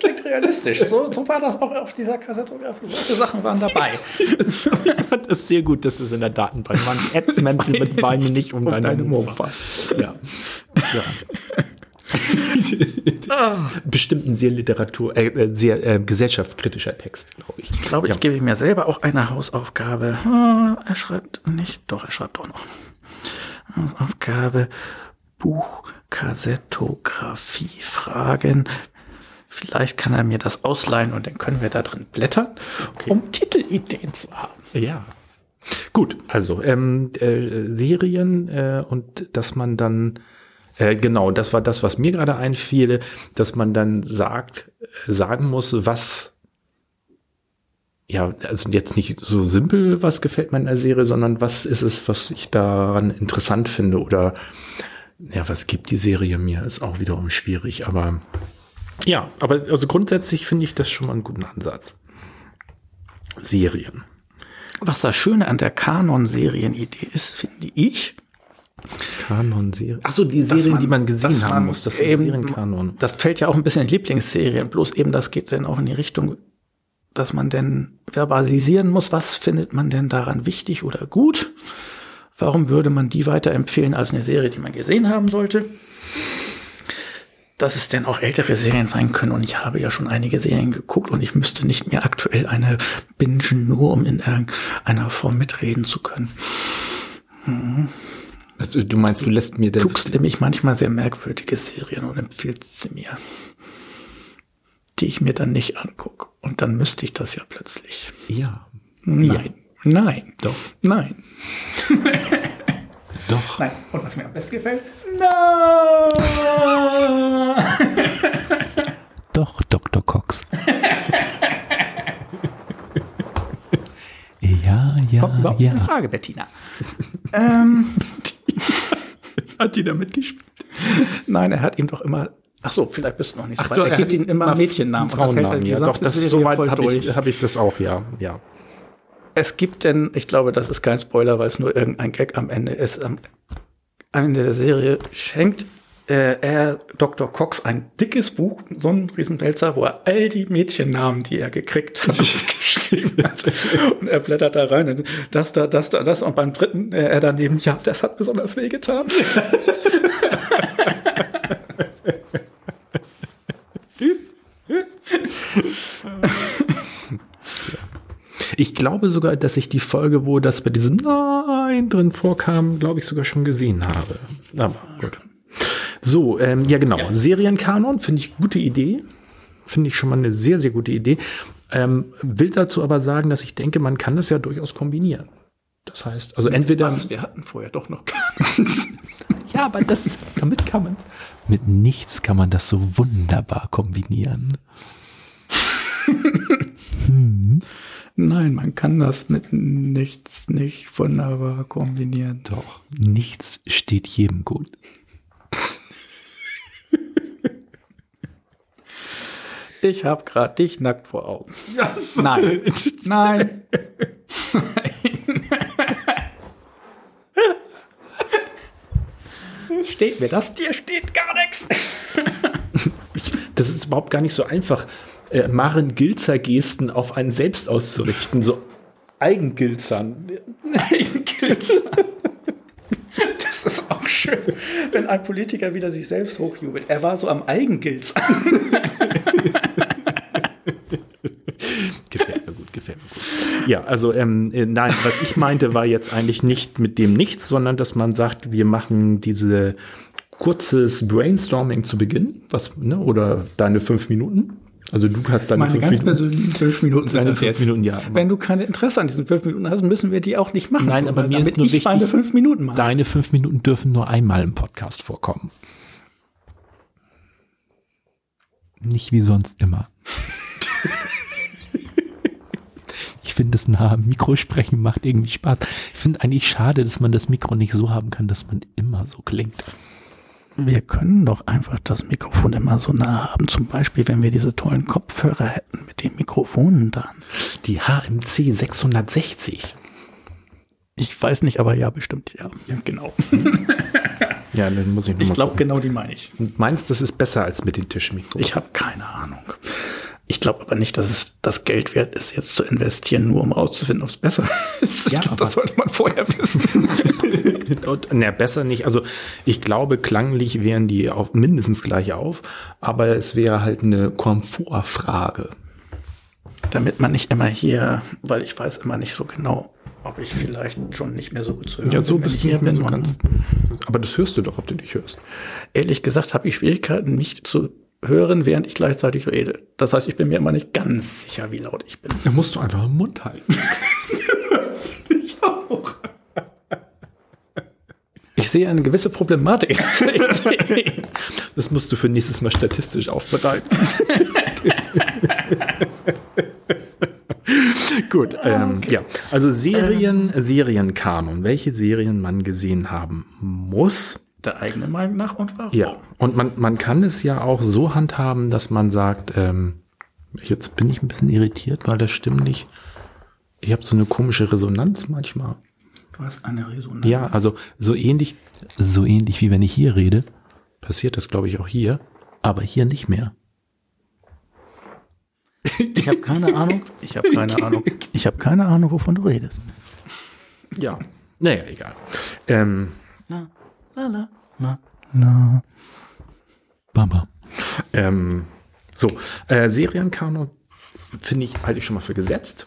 das klingt realistisch. So, so war das auch auf dieser Kassettografie. Solche Sachen waren dabei. fand es sehr gut, dass es in der Datenbank war. Ein Ads-Mäntel mit Weine nicht um, um deine, deine Mofa. Ja. ja. Bestimmt ein sehr Literatur, äh, äh, sehr äh, gesellschaftskritischer Text, glaube ich. Ich glaube, ich gebe mir selber auch eine Hausaufgabe. Oh, er schreibt nicht, doch, er schreibt doch noch. Hausaufgabe, Buch, Kassettografie, Fragen. Vielleicht kann er mir das ausleihen und dann können wir da drin blättern, okay. um Titelideen zu haben. Ja. Gut, also ähm, äh, Serien äh, und dass man dann äh, genau, das war das, was mir gerade einfiel, dass man dann sagt, sagen muss, was ja, also jetzt nicht so simpel, was gefällt mir in der Serie, sondern was ist es, was ich daran interessant finde oder ja, was gibt die Serie mir, ist auch wiederum schwierig, aber ja, aber also grundsätzlich finde ich das schon mal einen guten Ansatz. Serien. Was das Schöne an der Kanon-Serien-Idee ist, finde ich, Kanon-Serien. Achso, die Serien, man, die man gesehen haben man muss. Das eben, Serienkanon. Das fällt ja auch ein bisschen in Lieblingsserien. Bloß eben, das geht dann auch in die Richtung, dass man denn verbalisieren muss, was findet man denn daran wichtig oder gut? Warum würde man die weiterempfehlen als eine Serie, die man gesehen haben sollte? Dass es denn auch ältere Serien sein können. Und ich habe ja schon einige Serien geguckt und ich müsste nicht mehr aktuell eine bingen, nur um in irgendeiner Form mitreden zu können. Mhm. Also, du meinst, du lässt mir Du guckst nämlich manchmal sehr merkwürdige Serien und empfiehlst sie mir. die ich mir dann nicht angucke. Und dann müsste ich das ja plötzlich. Ja. Nein. Nein. Doch. Nein. Doch. Nein. Und was mir am besten gefällt? Nein. Doch, Dr. Cox. ja, ja, Kommt überhaupt ja. eine Frage, Bettina. ähm, Hat die da mitgespielt? nein, er hat ihm doch immer. Ach so, vielleicht bist du noch nicht so Ach weit. doch, Er gibt ihm immer Mädchennamen. Frauennamen, ja. Doch, das ist soweit, voll habe ich, hab ich das auch, ja. ja. Es gibt denn, ich glaube, das ist kein Spoiler, weil es nur irgendein Gag am Ende ist. Am Ende der Serie schenkt äh, er Dr. Cox ein dickes Buch, so ein Riesenwälzer, wo er all die Mädchennamen, die er gekriegt hat, geschrieben hat. Und er blättert da rein. Und das da, das da, das. Und beim dritten, äh, er daneben, ja, das hat besonders wehgetan. Ich glaube sogar, dass ich die Folge, wo das bei diesem Nein drin vorkam, glaube ich sogar schon gesehen habe. Aber gut. So, ähm, ja genau. Serienkanon finde ich gute Idee. Finde ich schon mal eine sehr, sehr gute Idee. Ähm, will dazu aber sagen, dass ich denke, man kann das ja durchaus kombinieren. Das heißt, also entweder. Was, wir hatten vorher doch noch gar nichts. Ja, aber das, damit kann man. Mit nichts kann man das so wunderbar kombinieren. Nein, man kann das mit nichts nicht wunderbar kombinieren. Doch, nichts steht jedem gut. Ich habe gerade dich nackt vor Augen. Nein. Nein. steht mir das? Dir steht gar nichts. Das ist überhaupt gar nicht so einfach, äh, Maren Gilzer-Gesten auf einen selbst auszurichten. So Eigengilzern. Das ist auch schön, wenn ein Politiker wieder sich selbst hochjubelt. Er war so am Eigengilz. Gefällt mir gut, gefällt mir gut. Ja, also ähm, äh, nein, was ich meinte, war jetzt eigentlich nicht mit dem Nichts, sondern dass man sagt, wir machen diese kurzes Brainstorming zu Beginn, was, ne, oder deine fünf Minuten. Also du hast deine Meine fünf ganz persönlichen fünf Minuten sind das fünf jetzt. Minuten, ja. Wenn du kein Interesse an diesen fünf Minuten hast, müssen wir die auch nicht machen. Nein, aber mir ist nur ich wichtig, meine fünf Minuten mache. Deine fünf Minuten dürfen nur einmal im Podcast vorkommen. Nicht wie sonst immer. ich finde, das nahe am Mikro sprechen macht irgendwie Spaß. Ich finde eigentlich schade, dass man das Mikro nicht so haben kann, dass man immer so klingt. Wir können doch einfach das Mikrofon immer so nah haben. Zum Beispiel, wenn wir diese tollen Kopfhörer hätten mit den Mikrofonen dran. Die HMC 660. Ich weiß nicht, aber ja, bestimmt, ja. genau. Ja, dann muss ich noch Ich glaube, genau die meine ich. Und meinst, das ist besser als mit den Tischmikros? Ich habe keine Ahnung. Ich glaube aber nicht, dass es das Geld wert ist, jetzt zu investieren, nur um rauszufinden, ob es besser ist. Ich Ja, glaub, das sollte man vorher wissen. Und, na, besser nicht. Also ich glaube, klanglich wären die auch mindestens gleich auf, aber es wäre halt eine Komfortfrage. Damit man nicht immer hier, weil ich weiß immer nicht so genau, ob ich vielleicht schon nicht mehr so gut zu hören Ja, so bin, bist du hier bin. so ganz. Aber das hörst du doch, ob du dich hörst. Ehrlich gesagt habe ich Schwierigkeiten, mich zu hören, während ich gleichzeitig rede. Das heißt, ich bin mir immer nicht ganz sicher, wie laut ich bin. Da musst du einfach den Mund halten. Ich auch. Ich sehe eine gewisse Problematik. Das musst du für nächstes Mal statistisch aufbereiten. Gut, ähm, ja. Also Serien, Serienkanon. Welche Serien man gesehen haben muss. Der eigene Meinung nach und warum? Ja. Und man, man kann es ja auch so handhaben, dass man sagt, ähm, jetzt bin ich ein bisschen irritiert, weil das stimmlich. Ich habe so eine komische Resonanz manchmal. Du hast eine Resonanz. Ja, also so ähnlich, so ähnlich wie wenn ich hier rede, passiert das, glaube ich, auch hier, aber hier nicht mehr. Ich habe keine Ahnung. Ich habe keine Ahnung. Ich habe keine Ahnung, wovon du redest. Ja. Naja, egal. Ähm, La, la, la, la, la. Baba. Ähm, so, äh, Serienkanon finde ich, halte ich schon mal für gesetzt.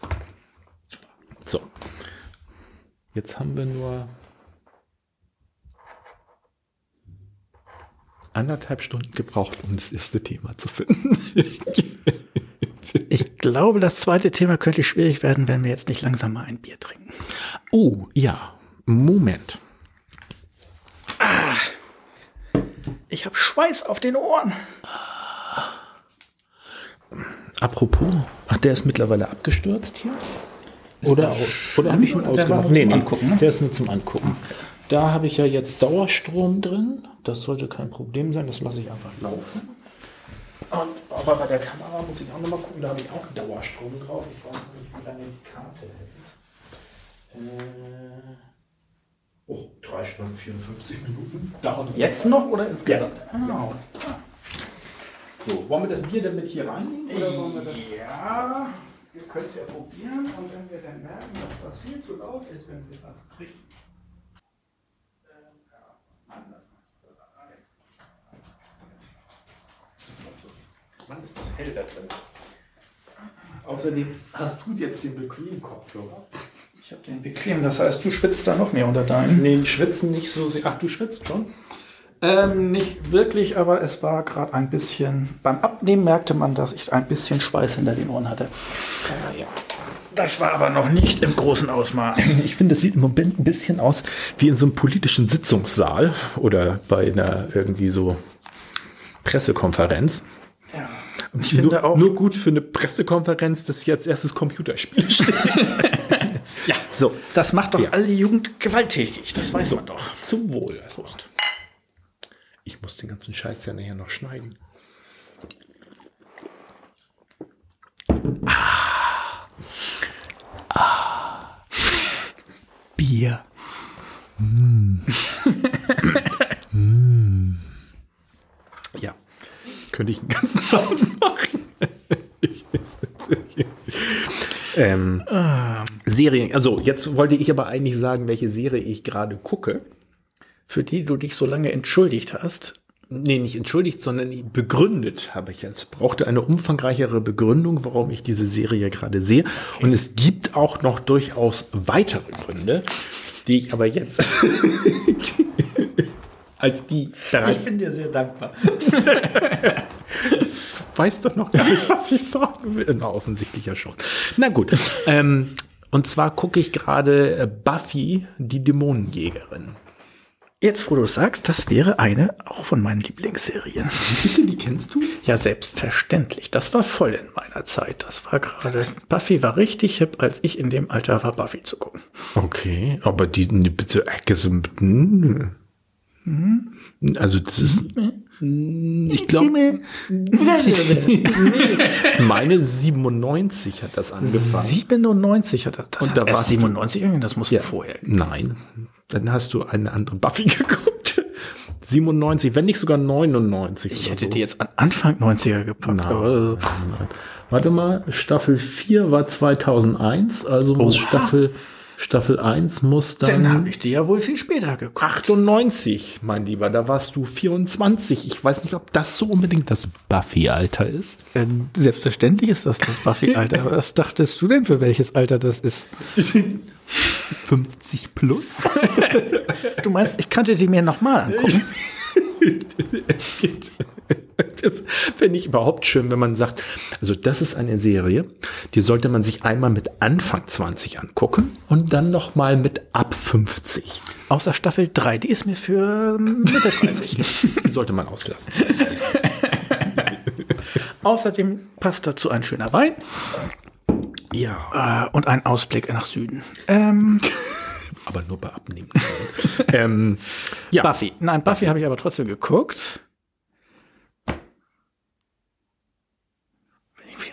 So. Jetzt haben wir nur anderthalb Stunden gebraucht, um das erste Thema zu finden. Ich glaube, das zweite Thema könnte schwierig werden, wenn wir jetzt nicht langsam mal ein Bier trinken. Oh, ja. Moment. Ich habe Schweiß auf den Ohren. Apropos, ach, der ist mittlerweile abgestürzt hier? Oder, oder habe ich ihn ausgemacht? nur zum Angucken, ne? der ist nur zum Angucken. Da habe ich ja jetzt Dauerstrom drin. Das sollte kein Problem sein. Das lasse ich einfach laufen. Und, aber bei der Kamera muss ich auch nochmal gucken. Da habe ich auch Dauerstrom drauf. Ich weiß noch nicht, wie lange die Karte hält. Äh, oh, 3 Stunden 54 Minuten. Dauert Jetzt noch oder insgesamt? Genau. So, wollen wir das Bier denn mit hier reinnehmen? Oder wollen wir das Ja, wir können es ja probieren und wenn wir dann merken, dass das viel zu laut ist, wenn wir das trinken. Mann, ist das hell da drin. Außerdem hast du jetzt den bequemen Kopfhörer. Ich habe den bequem, das heißt, du schwitzt da noch mehr unter deinen. Nee, schwitzen nicht so sehr. Ach, du schwitzt schon? Ähm, nicht wirklich, aber es war gerade ein bisschen. Beim Abnehmen merkte man, dass ich ein bisschen Schweiß hinter den Ohren hatte. ja. Das war aber noch nicht im großen Ausmaß. Ich finde, es sieht im Moment ein bisschen aus wie in so einem politischen Sitzungssaal oder bei einer irgendwie so Pressekonferenz. Ja. Ich finde nur, auch- Nur gut für eine Pressekonferenz, dass jetzt erstes Computerspiel steht. Ja, so. Das macht doch Ja. all die Jugend gewalttätig, das weiß so. man doch. Zum Wohl. Prost. Ich muss den ganzen Scheiß ja nachher noch schneiden. Bier. Ja. Könnte ich einen ganzen Abend machen. Ähm, Serien, also jetzt wollte ich aber eigentlich sagen, welche Serie ich gerade gucke. Für die du dich so lange entschuldigt hast. Nee, nicht entschuldigt, sondern begründet habe ich jetzt. Brauchte eine umfangreichere Begründung, warum ich diese Serie gerade sehe. Und es gibt auch noch durchaus weitere Gründe, die ich aber jetzt als die bereits bin dir sehr dankbar. weiß doch noch gar nicht, was ich sagen will. Na, offensichtlich ja schon. Na gut. ähm, und zwar gucke ich gerade äh, Buffy, die Dämonenjägerin. Jetzt, wo du sagst, das wäre eine auch von meinen Lieblingsserien. Bitte, die kennst du? Ja, selbstverständlich. Das war voll in meiner Zeit. Das war gerade. Buffy war richtig hip, als ich in dem Alter war, Buffy zu gucken. Okay, aber die, die bitte Ecke sind. hm. Also das ist. Ich glaube. meine 97 hat das angefangen. 97 hat das. das Und da du- 97 irgendwie, das muss vorher. Nein, dann hast du eine andere Buffy geguckt. 97, wenn nicht sogar 99. Ich hätte so. die jetzt an Anfang 90er gepackt. Nein, aber nein, nein. Warte mal, Staffel 4 war 2001, also muss Oha. Staffel, Staffel 1 muss dann dann habe ich die ja wohl viel später geguckt. 98, mein Lieber, da warst du 24. Ich weiß nicht, ob das so unbedingt das Buffy-Alter ist. Ähm, selbstverständlich ist das das Buffy-Alter. Aber Was dachtest du denn, für welches Alter das ist? 50 plus? Du meinst, ich könnte die mir nochmal angucken? Das fände ich überhaupt schön, wenn man sagt, also das ist eine Serie, die sollte man sich einmal mit Anfang 20 angucken und dann noch mal mit ab 50. Außer Staffel 3, die ist mir für Mitte 30. Die sollte man auslassen. Außerdem passt dazu ein schöner Wein Ja, äh, und ein Ausblick nach Süden. Ähm, aber nur bei Abnehmen. ähm, ja, Buffy. Nein, Buffy habe ich aber trotzdem geguckt. Bin ich 24? Ne?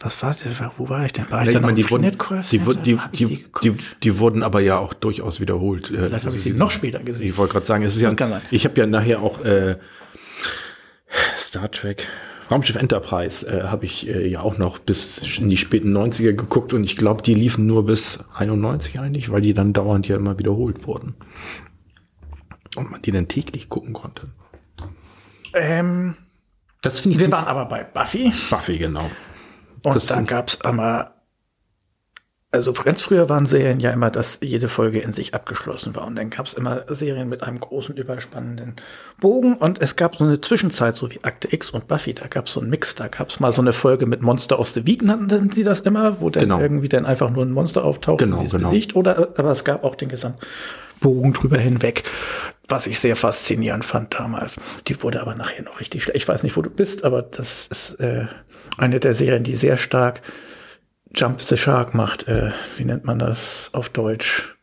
Was war das? Wo war ich denn? War ich ich dann meine, die, wurden, die, die, die, die die, wurden aber ja auch durchaus wiederholt. Äh, Vielleicht habe ich sie noch später gesehen. Ich wollte gerade sagen, es ist ja, ich habe ja nachher auch äh, Star Trek, Raumschiff Enterprise äh, habe ich äh, ja auch noch bis in die späten 90er geguckt und ich glaube, die liefen nur bis 91 eigentlich, weil die dann dauernd ja immer wiederholt wurden. Und man die dann täglich gucken konnte. Ähm, Das finde ich wir waren aber bei Buffy Buffy, genau. und Das da find ich- gab es aber also ganz früher waren Serien ja immer, dass jede Folge in sich abgeschlossen war. Und dann gab es immer Serien mit einem großen, überspannenden Bogen. Und es gab so eine Zwischenzeit, so wie Akte X und Buffy, da gab es so einen Mix. Da gab es mal so eine Folge mit Monster of the Week, nannten sie das immer, wo dann Genau. irgendwie dann einfach nur ein Monster auftaucht Genau, und sie es genau. besiegt. Oder, aber es gab auch den gesamten Bogen drüber hinweg, was ich sehr faszinierend fand damals. Die wurde aber nachher noch richtig schlecht. Ich weiß nicht, wo du bist, aber das ist äh, eine der Serien, die sehr stark Jump the Shark macht. Äh, wie nennt man das auf Deutsch?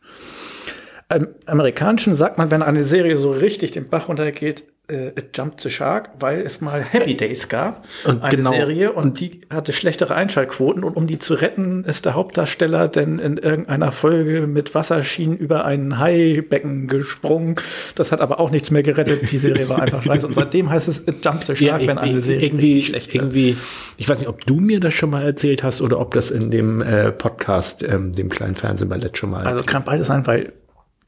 Im Amerikanischen sagt man, wenn eine Serie so richtig den Bach runtergeht, äh, it Jump the Shark, weil es mal Happy Days gab, Und eine genau- Serie, und die hatte schlechtere Einschaltquoten. Und um die zu retten, ist der Hauptdarsteller denn in irgendeiner Folge mit Wasserschienen über ein Haibecken gesprungen. Das hat aber auch nichts mehr gerettet. Die Serie war einfach scheiße. Und seitdem heißt es it Jump the Shark, wenn eine Serie irgendwie, schlecht irgendwie, ich weiß nicht, ob du mir das schon mal erzählt hast oder ob das in dem äh, Podcast, ähm, dem kleinen Fernsehballett schon mal. Also kann beides sein, weil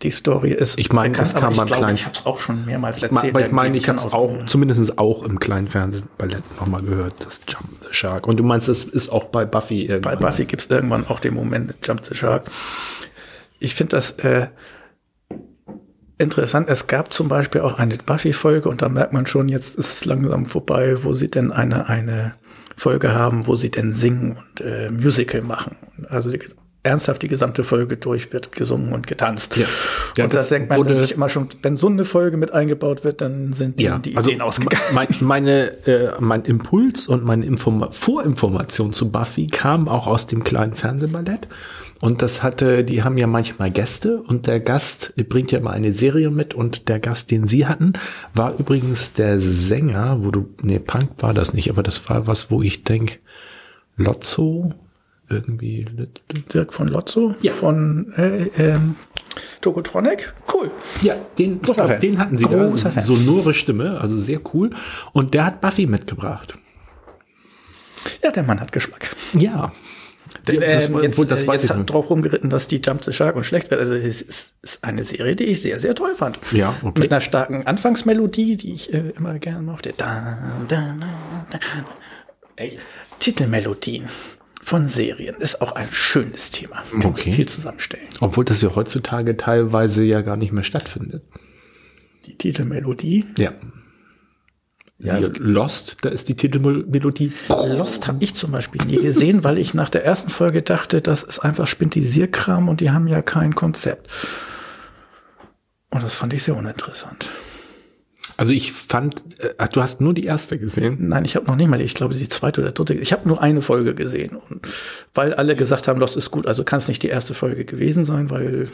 die Story ist. Ich meine, das kam beim kleinen- Ich habe es auch schon mehrmals Ma- erzählt. aber ich meine, ich habe es auch, zumindest auch im kleinen Fernsehballett nochmal gehört, das Jump the Shark. Und du meinst, das ist auch bei Buffy Bei irgendwann. Buffy gibt es irgendwann auch den Moment Jump the Shark. Ich finde das äh, interessant. Es gab zum Beispiel auch eine Buffy-Folge und da merkt man schon, jetzt ist es langsam vorbei, wo sie denn eine, eine Folge haben, wo sie denn singen und äh, Musical machen. Also die, ernsthaft die gesamte Folge durch wird gesungen und getanzt. Ja. Ja, und das das denkt man sich immer schon, wenn so eine Folge mit eingebaut wird, dann sind die, Ja, die also Ideen ausgegangen. mein, meine, äh, mein Impuls und meine Informa Vorinformation zu Buffy kam auch aus dem kleinen Fernsehballett. Und das hatte, die haben ja manchmal Gäste und der Gast bringt ja immer eine Serie mit und der Gast, den sie hatten, war übrigens der Sänger, wo du, nee, Punk war das nicht, aber das war was, wo ich denk, Lotso, irgendwie, Dirk von Lotzo von äh, ähm, Tokotronic. Cool. Ja, den, glaub, den hatten sie Großer da. Fan. Sonore Stimme, also sehr cool. Und der hat Buffy mitgebracht. Ja, der Mann hat Geschmack. Ja. Das, ähm, war- jetzt das äh, weiß jetzt ich hat drauf rumgeritten, dass die Jump the Shark und schlecht wird. Also es ist, ist eine Serie, die ich sehr, sehr toll fand. Ja, okay. Mit einer starken Anfangsmelodie, die ich äh, immer gerne mochte. Da, da, da, da. Titelmelodien von Serien ist auch ein schönes Thema. Kann Okay. Viel zusammenstellen. Obwohl das ja heutzutage teilweise ja gar nicht mehr stattfindet. Die Titelmelodie. Ja. Ja, Lost, da ist die Titelmelodie. Lost habe ich zum Beispiel nie gesehen, weil ich nach der ersten Folge dachte, das ist einfach Spintisierkram und die haben ja kein Konzept. Und das fand ich sehr uninteressant. Also ich fand, äh, ach, du hast nur die erste gesehen. Nein, ich habe noch nicht mal, ich glaube, die zweite oder dritte. Ich habe nur eine Folge gesehen. Und weil alle gesagt haben, das ist gut, also kann es nicht die erste Folge gewesen sein, weil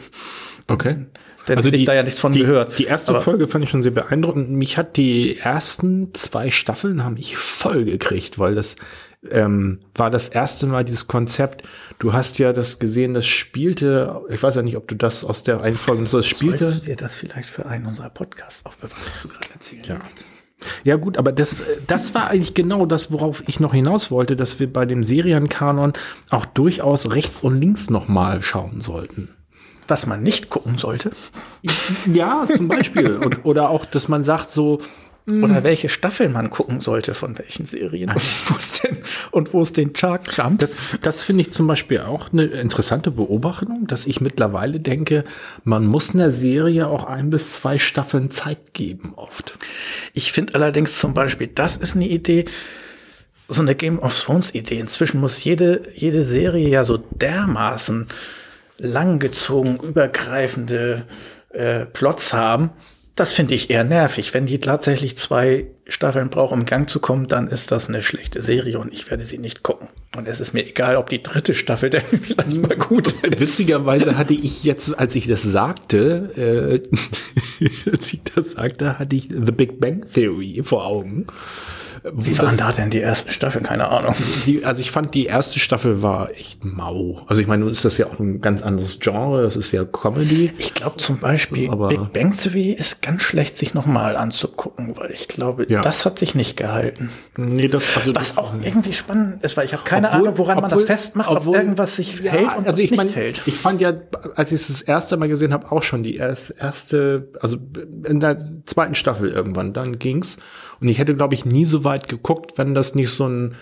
Okay. Denn hätte ich da ja nichts von die, gehört. Die erste Aber- Folge fand ich schon sehr beeindruckend. Mich hat die ersten zwei Staffeln haben mich voll gekriegt, weil das ähm, war das erste Mal dieses Konzept. Du hast ja das gesehen, das spielte, ich weiß ja nicht, ob du das aus der einen Folge, so das spielte. solltest du dir das vielleicht für einen unserer Podcasts aufbewahren, was du gerade erzählt Ja. hast. Ja gut, aber das, äh, das war eigentlich genau das, worauf ich noch hinaus wollte, dass wir bei dem Serienkanon auch durchaus rechts und links nochmal schauen sollten. Was man nicht gucken sollte. Ja, zum Beispiel. und, oder auch, dass man sagt so, Oder welche Staffeln man gucken sollte von welchen Serien. Und wo es denn, und wo es den Shark Jump. Das, das finde ich zum Beispiel auch eine interessante Beobachtung, dass ich mittlerweile denke, man muss einer Serie auch ein bis zwei Staffeln Zeit geben, oft. Ich finde allerdings zum Beispiel, das ist eine Idee, so eine Game of Thrones Idee. Inzwischen muss jede, jede Serie ja so dermaßen langgezogen, übergreifende äh, Plots haben. Das finde ich eher nervig. Wenn die tatsächlich zwei Staffeln braucht, um in Gang zu kommen, dann ist das eine schlechte Serie und ich werde sie nicht gucken. Und es ist mir egal, ob die dritte Staffel denn vielleicht mal gut ist. Witzigerweise hatte ich jetzt, als ich das sagte, äh, als ich das sagte, hatte ich The Big Bang Theory vor Augen. Wie waren da denn die ersten Staffeln? Keine Ahnung. Die, also ich fand, die erste Staffel war echt mau. Also ich meine, nun ist das ja auch ein ganz anderes Genre, das ist ja Comedy. Ich glaube zum Beispiel, Aber- Big Bang Theory ist ganz schlecht, sich nochmal anzugucken, weil ich glaube, Ja. das hat sich nicht gehalten. Nee, das, also Was auch irgendwie spannend ist, weil ich habe keine Obwohl- Ahnung, woran man das obwohl- festmacht, ob obwohl- irgendwas sich Ja, hält und also ich nicht mein, hält. Ich fand ja, als ich es das erste Mal gesehen habe, auch schon die erst- erste, also in der zweiten Staffel irgendwann, dann ging's. Und ich hätte, glaube ich, nie so weit geguckt, wenn das nicht so ein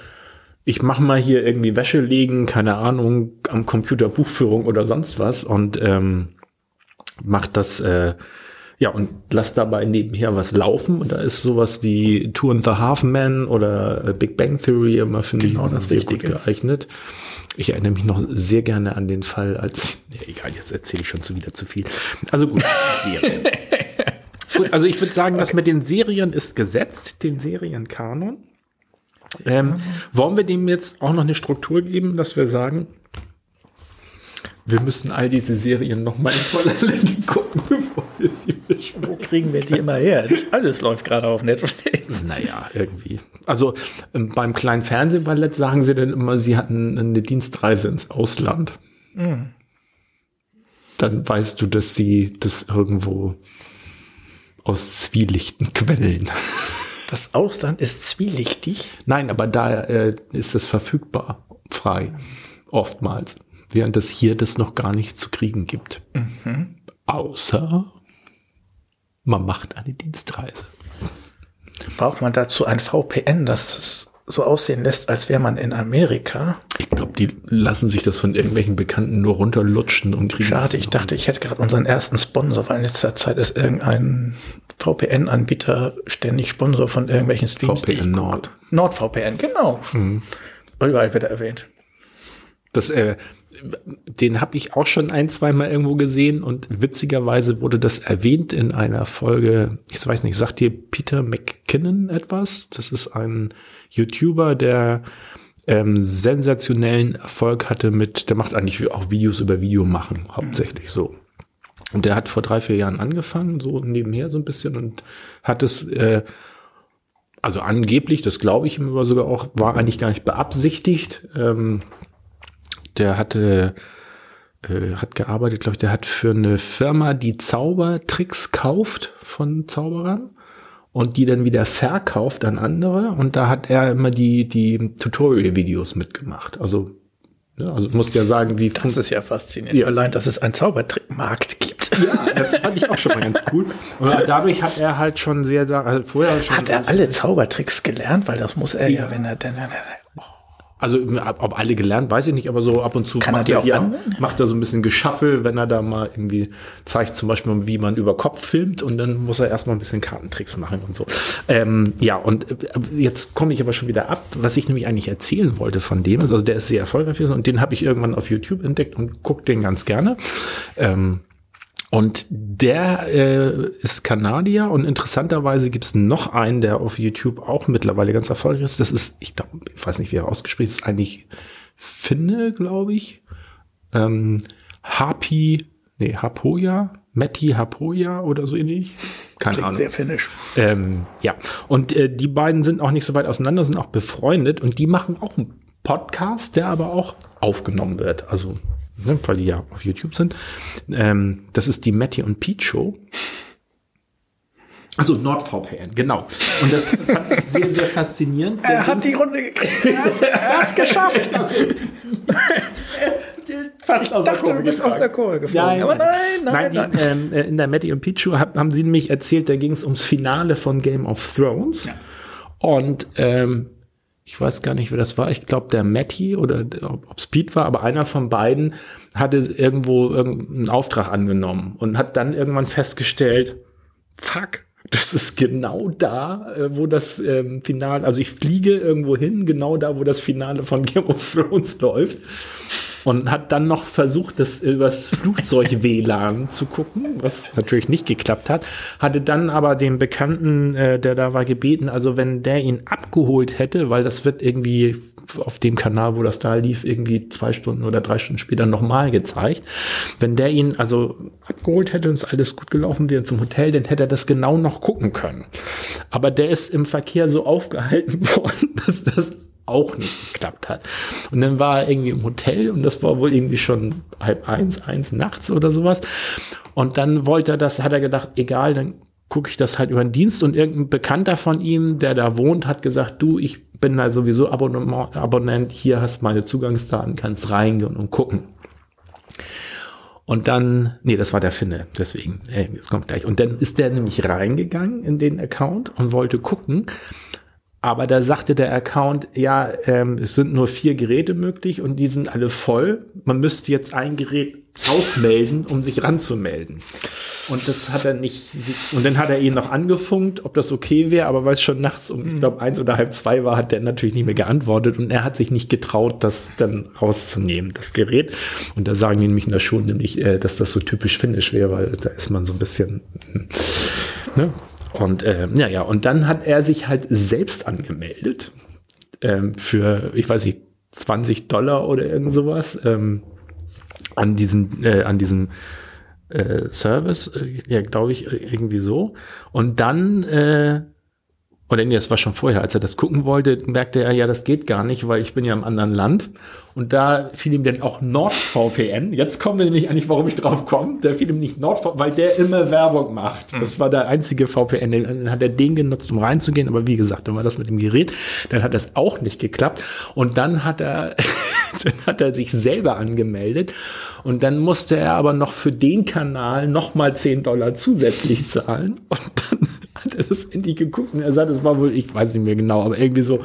ich mache mal hier irgendwie Wäsche legen, keine Ahnung, am Computer Buchführung oder sonst was und ähm, mach das, äh, ja, und lass dabei nebenher was laufen. Und da ist sowas wie Two and the Half Men oder äh, Big Bang Theory immer, finde Genau ich, das sehr gut geeignet. Ich erinnere mich noch sehr gerne an den Fall, als, ja egal, jetzt erzähle ich schon zu wieder zu viel. Also gut, Serien. gut, also ich würde sagen, das mit den Serien ist gesetzt, den Serienkanon. Ähm, wollen wir dem jetzt auch noch eine Struktur geben, dass wir sagen, wir müssen all diese Serien noch mal in voller Länge gucken, bevor wir sie besprechen. Wo kriegen wir die immer her? Alles läuft gerade auf Netflix. Naja, irgendwie. Also ähm, beim kleinen Fernsehballett sagen sie dann immer, sie hatten eine Dienstreise ins Ausland. Dann weißt du, dass sie das irgendwo aus zwielichten Quellen. Das Ausland ist zwielichtig. Nein, aber da äh, ist es verfügbar, frei, oftmals. Während es hier das noch gar nicht zu kriegen gibt. Außer man macht eine Dienstreise. Braucht man dazu ein VPN, das es so aussehen lässt, als wäre man in Amerika? Ich glaube, die lassen sich das von irgendwelchen Bekannten nur runterlutschen und kriegen Schade, ich dachte, ich hätte gerade unseren ersten Sponsor, weil in letzter Zeit ist irgendein VPN-Anbieter ständig Sponsor von irgendwelchen Streams. VPN. Nord. NordVPN, genau. Überall wird er erwähnt. Das, äh, den habe ich auch schon ein, zweimal irgendwo gesehen und witzigerweise wurde das erwähnt in einer Folge, ich weiß nicht, sagt dir Peter McKinnon etwas? Das ist ein YouTuber, der ähm, sensationellen Erfolg hatte mit, der macht eigentlich auch Videos über Video machen, hauptsächlich so. Und der hat vor drei, vier Jahren angefangen, so nebenher so ein bisschen und hat es, äh, also angeblich, das glaube ich ihm aber sogar auch, war eigentlich gar nicht beabsichtigt. Ähm, der hatte, äh, hat gearbeitet, glaube ich, der hat für eine Firma, die Zaubertricks kauft von Zauberern und die dann wieder verkauft an andere. Und da hat er immer die, die Tutorial-Videos mitgemacht. Also, ja, also muss ja sagen, wie Das ist ja faszinierend. Ja. Allein, dass es einen Zaubertrickmarkt gibt. Ja, das fand ich auch schon mal ganz cool. Und dadurch hat er halt schon sehr, also vorher schon. Hat er alle Zaubertricks gelernt? Weil das muss er ja, Ja. wenn er denn. Also ob alle gelernt, weiß ich nicht, aber so ab und zu Kann macht, er auch anwenden? macht er so ein bisschen Geschaffel, wenn er da mal irgendwie zeigt, zum Beispiel, wie man über Kopf filmt und dann muss er erstmal ein bisschen Kartentricks machen und so. Ähm, ja, und äh, jetzt komme ich aber schon wieder ab, was ich nämlich eigentlich erzählen wollte von dem ist, also der ist sehr erfolgreich und den habe ich irgendwann auf YouTube entdeckt und gucke den ganz gerne. Ähm, und der äh, ist Kanadier und interessanterweise gibt es noch einen, der auf YouTube auch mittlerweile ganz erfolgreich ist. Das ist, ich glaube, ich weiß nicht, wie er ausgesprochen ist, eigentlich Finne, glaube ich. Ähm, Hapi, nee, Hapoja, Matti Hapoja oder so ähnlich. Keine Klingt Ahnung. sehr finnisch. Ähm, ja, und äh, die beiden sind auch nicht so weit auseinander, sind auch befreundet und die machen auch einen Podcast, der aber auch aufgenommen wird. Also, ne, weil die ja auf YouTube sind. Ähm, das ist die Matty und Pete Show. Also NordVPN, genau. Und das fand ich sehr, sehr faszinierend. Er hat die Runde gekriegt. Er er hat's geschafft. fast Ich dachte, du bist aus der Kurve geflogen. Nein, Aber nein, nein, nein, nein. die, ähm, äh, in der Matty und Pichu hab, haben sie nämlich erzählt, da ging es ums Finale von Game of Thrones. Und ähm, ich weiß gar nicht, wer das war. Ich glaube, der Matty oder ob es Pete war, aber einer von beiden hatte irgendwo irgendeinen Auftrag angenommen und hat dann irgendwann festgestellt, fuck, das ist genau da, äh, wo das ähm, Finale, also ich fliege irgendwo hin, genau da, wo das Finale von Game of Thrones läuft. Und hat dann noch versucht, das übers Flugzeug WLAN zu gucken, was natürlich nicht geklappt hat. Hatte dann aber den Bekannten, äh, der da war, gebeten, also wenn der ihn abgeholt hätte, weil das wird irgendwie auf dem Kanal, wo das da lief, irgendwie zwei Stunden oder drei Stunden später nochmal gezeigt. Wenn der ihn also abgeholt hätte und es alles gut gelaufen wäre zum Hotel, dann hätte er das genau noch gucken können. Aber der ist im Verkehr so aufgehalten worden, dass das auch nicht geklappt hat. Und dann war er irgendwie im Hotel und das war wohl irgendwie schon halb eins, eins nachts oder sowas. Und dann wollte er das, hat er gedacht, egal, dann gucke ich das halt über den Dienst und irgendein Bekannter von ihm, der da wohnt, hat gesagt, du, ich bin da sowieso Abonnement, Abonnent, hier hast meine Zugangsdaten, kannst reingehen und gucken. Und dann, nee, das war der Finne, deswegen, äh, jetzt kommt gleich. Und dann ist der nämlich reingegangen in den Account und wollte gucken. Aber da sagte der Account, ja, ähm, es sind nur vier Geräte möglich und die sind alle voll. Man müsste jetzt ein Gerät ausmelden, um sich ranzumelden. Und das hat er nicht. Und dann hat er ihn noch angefunkt, ob das okay wäre, aber weil es schon nachts um, ich glaube, eins oder halb zwei war, hat der natürlich nicht mehr geantwortet und er hat sich nicht getraut, das dann rauszunehmen, das Gerät. Und da sagen die nämlich in der Schule nämlich, äh, dass das so typisch finnisch wäre, weil da ist man so ein bisschen. hm, Ne? Und äh, ja, ja, und dann hat er sich halt selbst angemeldet ähm, für, ich weiß nicht, 20 Dollar oder irgend sowas ähm, an diesen, äh, an diesem äh, Service, äh, ja, glaube ich, irgendwie so. Und dann, äh, oder nee, das war schon vorher, als er das gucken wollte, merkte er, ja, das geht gar nicht, weil ich bin ja im anderen Land. Und da fiel ihm dann auch NordVPN. Jetzt kommen wir nämlich eigentlich, warum ich drauf komme. Da fiel ihm nicht NordVPN, weil der immer Werbung macht. Das war der einzige VPN. Dann hat er den genutzt, um reinzugehen. Aber wie gesagt, dann war das mit dem Gerät. Dann hat das auch nicht geklappt. Und dann hat er, dann hat er sich selber angemeldet. Und dann musste er aber noch für den Kanal nochmal 10 Dollar zusätzlich zahlen. Und dann hat er das Handy geguckt und er sagt, es war wohl, ich weiß nicht mehr genau, aber irgendwie so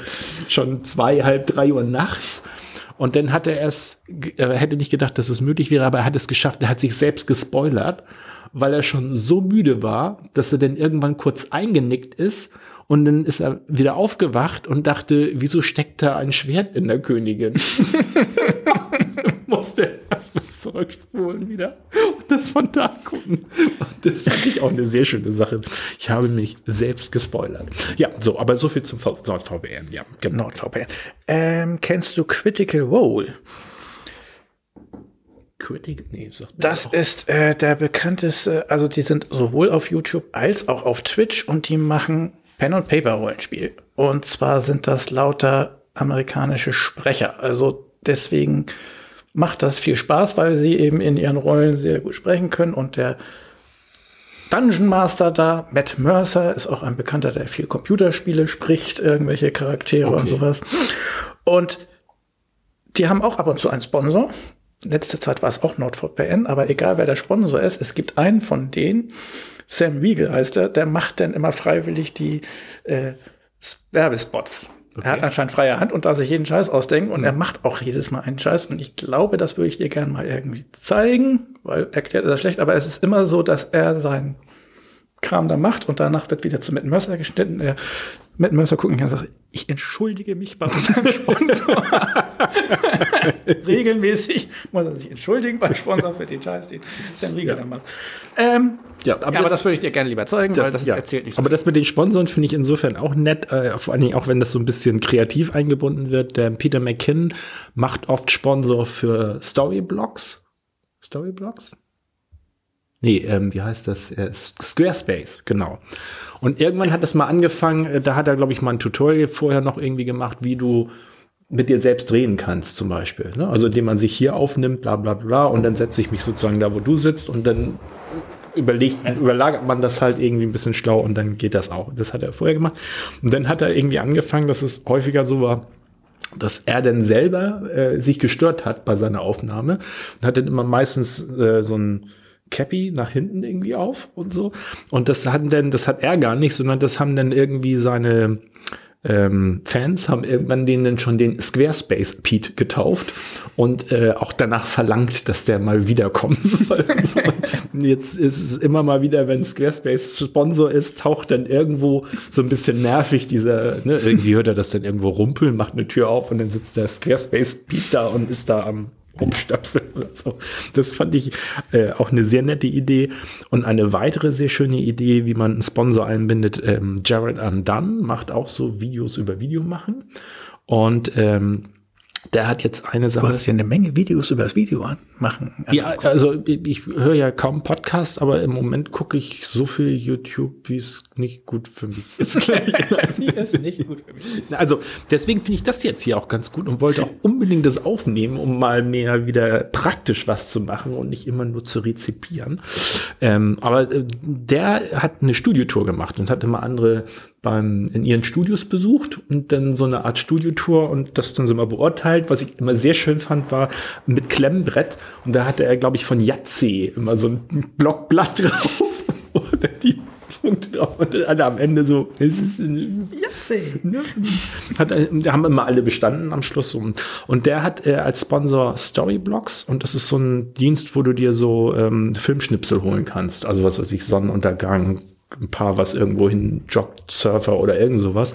schon zwei, halb drei Uhr nachts. Und dann hat er es, er hätte nicht gedacht, dass es möglich wäre, aber er hat es geschafft, er hat sich selbst gespoilert, weil er schon so müde war, dass er dann irgendwann kurz eingenickt ist und dann ist er wieder aufgewacht und dachte, wieso steckt da ein Schwert in der Königin? Musste erstmal zurückspulen wieder und das von da gucken. Und das fand ich auch eine sehr schöne Sache. Ich habe mich selbst gespoilert. Ja, so, aber so viel zum V- NordVPN. Ja, genau. NordVPN. Ähm, kennst du Critical Role? Critic? Nee, sagt Das auch. ist äh, der bekannteste, also die sind sowohl auf YouTube als auch auf Twitch und die machen Pen und Paper Rollenspiel. Und zwar sind das lauter amerikanische Sprecher. Also deswegen macht das viel Spaß, weil sie eben in ihren Rollen sehr gut sprechen können und der Dungeon Master da, Matt Mercer, ist auch ein Bekannter, der viel Computerspiele spricht, irgendwelche Charaktere und Okay. sowas. Und die haben auch ab und zu einen Sponsor. Letzte Zeit war es auch NordVPN, aber egal wer der Sponsor ist, es gibt einen von denen, Sam Riegel heißt er, der macht dann immer freiwillig die äh, Werbespots. Er hat anscheinend freie Hand und darf sich jeden Scheiß ausdenken und er macht auch jedes Mal einen Scheiß und ich glaube, das würde ich dir gerne mal irgendwie zeigen, weil erklärt ist er schlecht, aber es ist immer so, dass er seinen Kram da macht und danach wird wieder zu Matt Mercer geschnitten. Er, Matt Mercer gucken kann und sagt, ich entschuldige mich bei unserem Sponsor. Regelmäßig muss er sich entschuldigen beim Sponsor für den Scheiß, den Sam Riegel da macht. Ähm, Ja, aber, ja, aber das würde ich dir gerne lieber zeigen, weil das ja. erzählt nicht. Aber das mit den Sponsoren finde ich insofern auch nett, äh, vor allen Dingen auch wenn das so ein bisschen kreativ eingebunden wird. Der Peter McKinnon macht oft Sponsor für Storyblocks. Storyblocks? Nee, ähm, wie heißt das? Äh, Squarespace, genau. Und irgendwann hat das mal angefangen, äh, da hat er, glaube ich, mal ein Tutorial vorher noch irgendwie gemacht, wie du mit dir selbst reden kannst, zum Beispiel. Ne? Also indem man sich hier aufnimmt, bla bla bla, und dann setze ich mich sozusagen da, wo du sitzt, und dann überlegt, überlagert man das halt irgendwie ein bisschen schlau und dann geht das auch. Das hat er vorher gemacht. Und dann hat er irgendwie angefangen, dass es häufiger so war, dass er dann selber äh, sich gestört hat bei seiner Aufnahme und hat dann immer meistens äh, so ein Cappy nach hinten irgendwie auf und so. Und das hatten dann, das hat er gar nicht, sondern das haben dann irgendwie seine ähm, Fans haben irgendwann den dann schon den Squarespace Pete getauft und äh, auch danach verlangt, dass der mal wiederkommen soll. und so. Und Jetzt ist es immer mal wieder, wenn Squarespace Sponsor ist, taucht dann irgendwo so ein bisschen nervig dieser, ne, irgendwie hört er das dann irgendwo rumpeln, macht eine Tür auf und dann sitzt der Squarespace Pete da und ist da am rumstöpseln oder so. Das fand ich äh, auch eine sehr nette Idee. Und eine weitere sehr schöne Idee, wie man einen Sponsor einbindet, ähm, Jared Undone macht auch so Videos über Video machen. Und ähm, der hat jetzt eine Du Sache. hast ja eine Menge Videos über das Video an, machen. Ja, also ich, ich höre ja kaum Podcast, aber im Moment gucke ich so viel YouTube, wie es nicht gut für mich ist. ist nicht gut für mich. Also deswegen finde ich das jetzt hier auch ganz gut und wollte auch unbedingt das aufnehmen, um mal mehr wieder praktisch was zu machen und nicht immer nur zu rezipieren. Ähm, aber äh, der hat eine Studiotour gemacht und hat immer andere beim, in ihren Studios besucht und dann so eine Art Studiotour und das dann so mal beurteilt. Was ich immer sehr schön fand, war mit Klemmbrett und da hatte er, glaube ich, von Jatze immer so ein Blockblatt drauf, dann die Punkte drauf und alle am Ende so, es ist ein sehen. Hat, äh, die haben immer alle bestanden am Schluss. Und, und der hat äh, als Sponsor Storyblocks und das ist so ein Dienst, wo du dir so ähm, Filmschnipsel holen kannst. Also was weiß ich, Sonnenuntergang, ein paar, was irgendwo hin joggt, Surfer oder irgend sowas.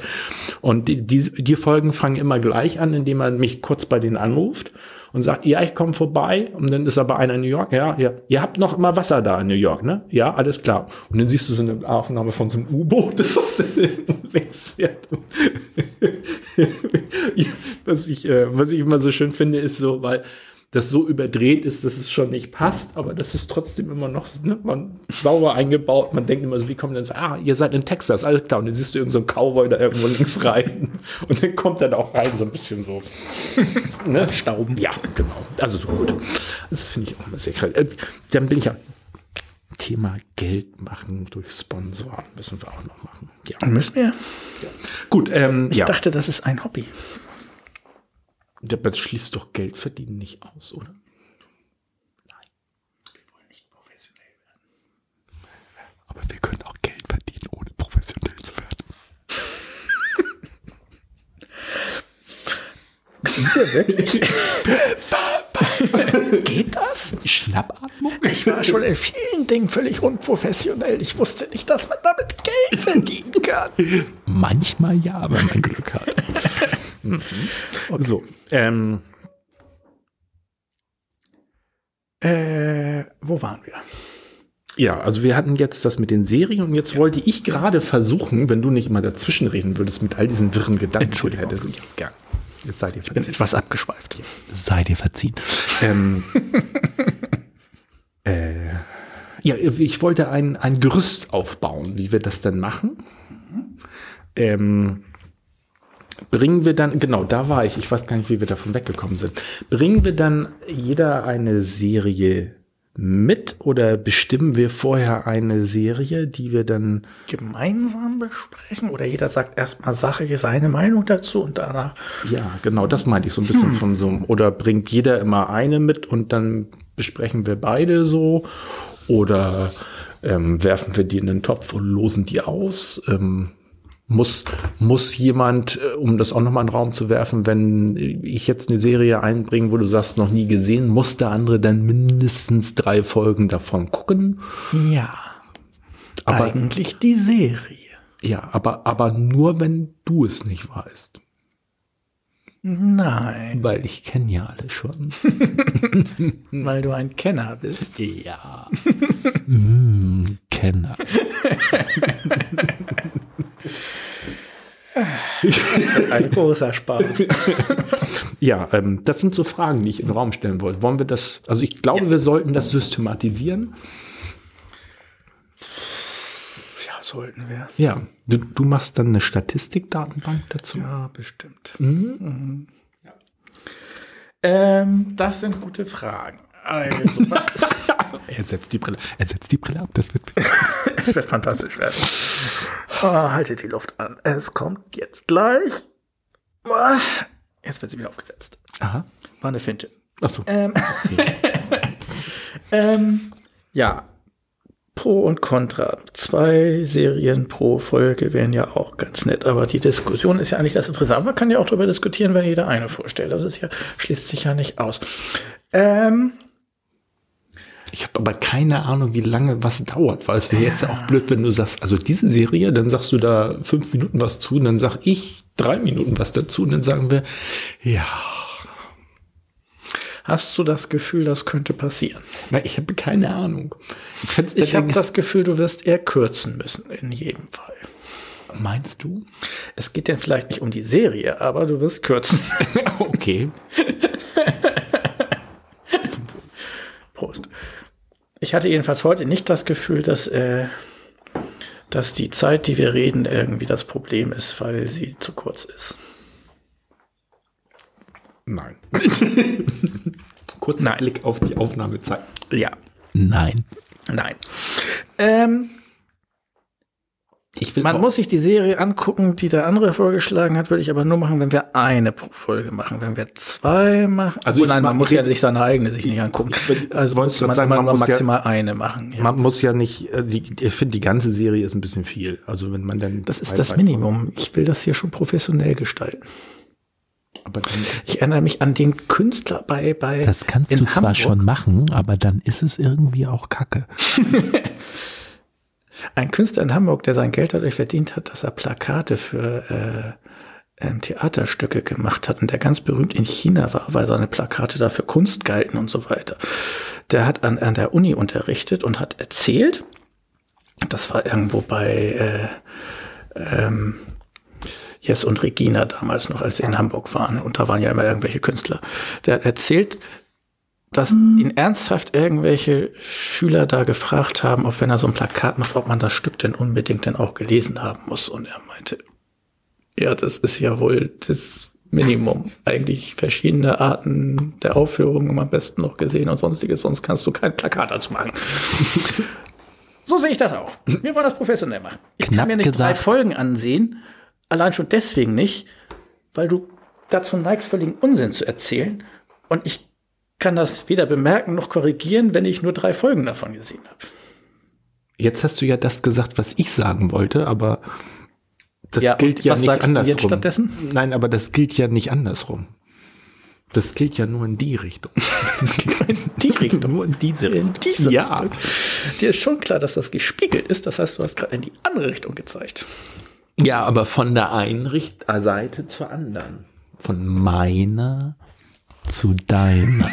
Und die, die, die Folgen fangen immer gleich an, indem man mich kurz bei denen anruft und sagt, ja, ich komme vorbei. Und dann ist aber einer in New York. Ja, ja, ihr habt noch immer Wasser da in New York, ne? Ja, alles klar. Und dann siehst du so eine Aufnahme von so einem U-Boot, das links fährt. was ich, äh, was ich immer so schön finde, ist so, weil das so überdreht ist, dass es schon nicht passt, aber das ist trotzdem immer noch ne, man, sauber eingebaut. Man denkt immer so, wie kommt denn das? Ah, ihr seid in Texas, alles klar. Und dann siehst du irgendeinen so Cowboy da irgendwo links rein. Und dann kommt er da auch rein, so ein bisschen so. ne? Stauben. Ja, genau. Also so gut. Das finde ich auch immer sehr krass. Äh, Dann bin ich ja. Thema Geld machen durch Sponsoren müssen wir auch noch machen. Ja. Müssen wir? Gut, ähm, Ich ja. dachte, das ist ein Hobby. Das schließt doch Geld verdienen nicht aus, oder? Aber wir können auch Geld verdienen, ohne professionell zu werden. Sind wir wirklich? Geht das? Schnappatmung? Ich war schon in vielen Dingen völlig unprofessionell. Ich wusste nicht, dass man damit Geld verdienen kann. Manchmal ja, wenn man Glück hat. So, ähm, Äh, wo waren wir? ja, also wir hatten jetzt das mit den Serien und jetzt wollte ich gerade versuchen, wenn du nicht immer dazwischen reden würdest mit all diesen wirren Gedanken. Entschuldigung. hättest. Ja, gern. Jetzt seid ihr Ich bin jetzt etwas abgeschweift hier. Sei dir verziehen. ähm, äh, ja, ich wollte ein, ein Gerüst aufbauen, wie wir das denn machen. Ähm, bringen wir dann, genau, da war ich, ich weiß gar nicht, wie wir davon weggekommen sind. Bringen wir dann jeder eine Serie mit oder bestimmen wir vorher eine Serie, die wir dann Gemeinsam besprechen oder jeder sagt erstmal Sache, seine Meinung dazu und danach. Ja, genau, das meinte ich so ein bisschen von so oder bringt jeder immer eine mit und dann besprechen wir beide so oder ähm, werfen wir die in den Topf und losen die aus. Ähm, muss, muss jemand, äh, um das auch nochmal in den Raum zu werfen, wenn ich jetzt eine Serie einbringe, wo du sagst, noch nie gesehen, muss der andere dann mindestens drei Folgen davon gucken. Ja, Aber, eigentlich die Serie. ja, aber, aber nur, wenn du es nicht weißt. Nein, Weil ich kenne ja alle schon. weil du ein Kenner bist. Ja. mm, Kenner. Ein großer Spaß. Ja, ähm, das sind so Fragen, die ich in den Raum stellen wollte. Wollen wir das, also ich glaube, wir sollten das systematisieren. Ja, sollten wir. Ja, du, du machst dann eine Statistikdatenbank dazu. Ja, bestimmt. Mhm. Ja. Ähm, das sind gute Fragen. Also, Er setzt die Brille, er setzt die Brille ab, das wird. es wird fantastisch werden. Oh, haltet die Luft an. Es kommt jetzt gleich. Ah, Jetzt wird sie wieder aufgesetzt. Aha. War eine Finte. Ach so. Ähm, ähm, ja, Pro und Contra. Zwei Serien pro Folge wären ja auch ganz nett, aber die Diskussion ist ja eigentlich das Interessante. Man kann ja auch darüber diskutieren, wenn jeder eine vorstellt. Das ist ja, schließt sich ja nicht aus. Ähm, Ich habe aber keine Ahnung, wie lange was dauert, weil es wäre jetzt ja auch blöd, wenn du sagst, also diese Serie, dann sagst du da fünf Minuten was zu, und dann sag ich drei Minuten was dazu und dann sagen wir, ja, hast du das Gefühl, das könnte passieren? na, ich habe keine Ahnung. Ich, Ich habe das Gefühl, du wirst eher kürzen müssen, in jedem Fall. Meinst du? Es geht denn vielleicht nicht um die Serie, aber du wirst kürzen. okay. Prost. Ich hatte jedenfalls heute nicht das Gefühl, dass, äh, dass die Zeit, die wir reden, irgendwie das Problem ist, weil sie zu kurz ist. Nein. Kurzer Blick auf die Aufnahmezeit. Ja, Nein. nein. Ähm, Man muss sich die Serie angucken, die der andere vorgeschlagen hat, würde ich aber nur machen, wenn wir eine pro Folge machen. Wenn wir zwei machen, Also ich nein, man muss ja sich seine eigene sich nicht angucken. Also wollte man sagen, man nur muss ja- maximal eine machen. Ja. Man muss ja nicht, äh, die, ich finde, die ganze Serie ist ein bisschen viel. Also wenn man dann. Das ist das Minimum. Ich will das hier schon professionell gestalten. Aber dann, Ich erinnere mich an den Künstler bei, bei Das kannst in du zwar Hamburg. schon machen, aber dann ist es irgendwie auch Kacke. Ein Künstler in Hamburg, der sein Geld dadurch verdient hat, dass er Plakate für äh, ähm, Theaterstücke gemacht hat und der ganz berühmt in China war, weil seine Plakate dafür Kunst galten und so weiter. Der hat an, an der Uni unterrichtet und hat erzählt, das war irgendwo bei äh, ähm, Jess und Regina damals noch, als sie in Hamburg waren. Und da waren ja immer irgendwelche Künstler. Der hat erzählt, dass ihn ernsthaft irgendwelche Schüler da gefragt haben, ob wenn er so ein Plakat macht, ob man das Stück denn unbedingt dann auch gelesen haben muss. Und er meinte, ja, das ist ja wohl das Minimum. Eigentlich verschiedene Arten der Aufführung am besten noch gesehen und sonstiges, sonst kannst du kein Plakat dazu machen. so sehe ich das auch. Wir wollen das professionell machen. Ich Knapp kann mir nicht drei gesagt. Folgen ansehen, allein schon deswegen nicht, weil du dazu neigst, völligen Unsinn zu erzählen. Und ich kann das weder bemerken noch korrigieren, wenn ich nur drei Folgen davon gesehen habe. jetzt hast du ja das gesagt, was ich sagen wollte, aber das Ja, gilt ja nicht andersrum. Nein, aber das gilt ja nicht andersrum. Das gilt ja nur in die Richtung. Das gilt In die Richtung. nur in diese In Richtung. diese ja. Richtung. Dir ist schon klar, dass das gespiegelt ist. Das heißt, du hast gerade in die andere Richtung gezeigt. Ja, aber von der einen Richt Seite zur anderen. Von meiner zu deiner.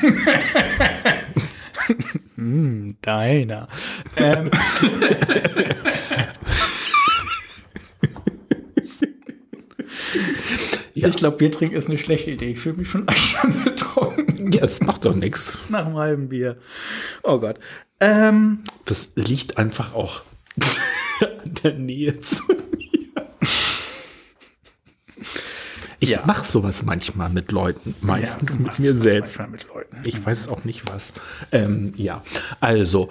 Deiner. Ähm. Ich glaube, Bier trinken ist eine schlechte Idee. Ich fühle mich schon schon betrunken Ja, das macht doch nichts. nach einem halben Bier. Oh Gott. Ähm, Das liegt einfach auch an der Nähe zu mir. Ich Ja. mache sowas manchmal mit Leuten, meistens du mit mir selbst. mit Leuten. Ich weiß auch nicht was. Ähm, ja, also.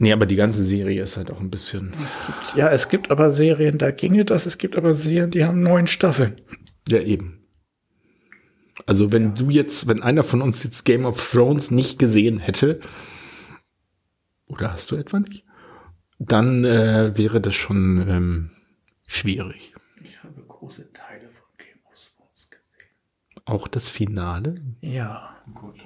Nee, aber die ganze Serie ist halt auch ein bisschen. Ja, es gibt aber Serien, da ginge das. Es gibt aber Serien, die haben neun Staffeln. Ja, eben. Also, wenn du jetzt, wenn einer von uns jetzt Game of Thrones nicht gesehen hätte, oder hast du etwa nicht, dann äh, wäre das schon ähm, schwierig. Große Teile von Game of Thrones gesehen. Auch das Finale. Ja. Gut.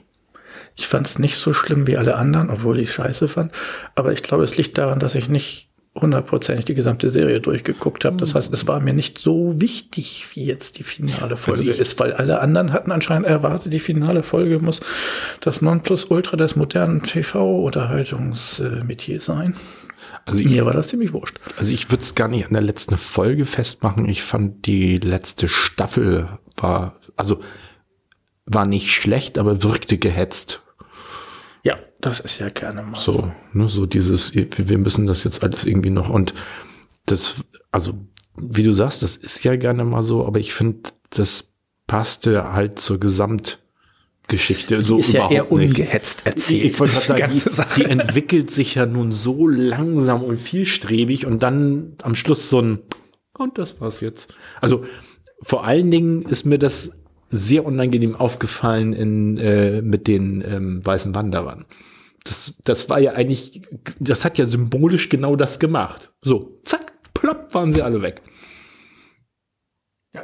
Ich fand es nicht so schlimm wie alle anderen, obwohl ich scheiße fand. Aber ich glaube, es liegt daran, dass ich nicht hundertprozentig die gesamte Serie durchgeguckt habe. Das heißt, es war mir nicht so wichtig, wie jetzt die finale Folge ich- ist, weil alle anderen hatten anscheinend erwartet, die finale Folge muss das Nonplusultra des modernen TV-Unterhaltungsmetier sein. Also ich, Mir war das ziemlich wurscht. also ich würde es gar nicht an der letzten Folge festmachen. Ich fand die letzte Staffel war, also war nicht schlecht, aber wirkte gehetzt. Ja, das ist ja gerne mal So, ne, so dieses, wir müssen das jetzt alles irgendwie noch und das, also wie du sagst, das ist ja gerne mal so, aber ich finde, das passte halt zur Gesamtgeschichte so ist ja überhaupt eher nicht. ungehetzt erzählt. Ich wollte gerade sagen, die, Sache. die entwickelt sich ja nun so langsam und vielstrebig und dann am Schluss so ein und das war's jetzt. Also vor allen Dingen ist mir das sehr unangenehm aufgefallen in, äh, mit den ähm, weißen Wanderern. Das, das war ja eigentlich, das hat ja symbolisch genau das gemacht. So, zack, plopp, waren sie alle weg. Ja.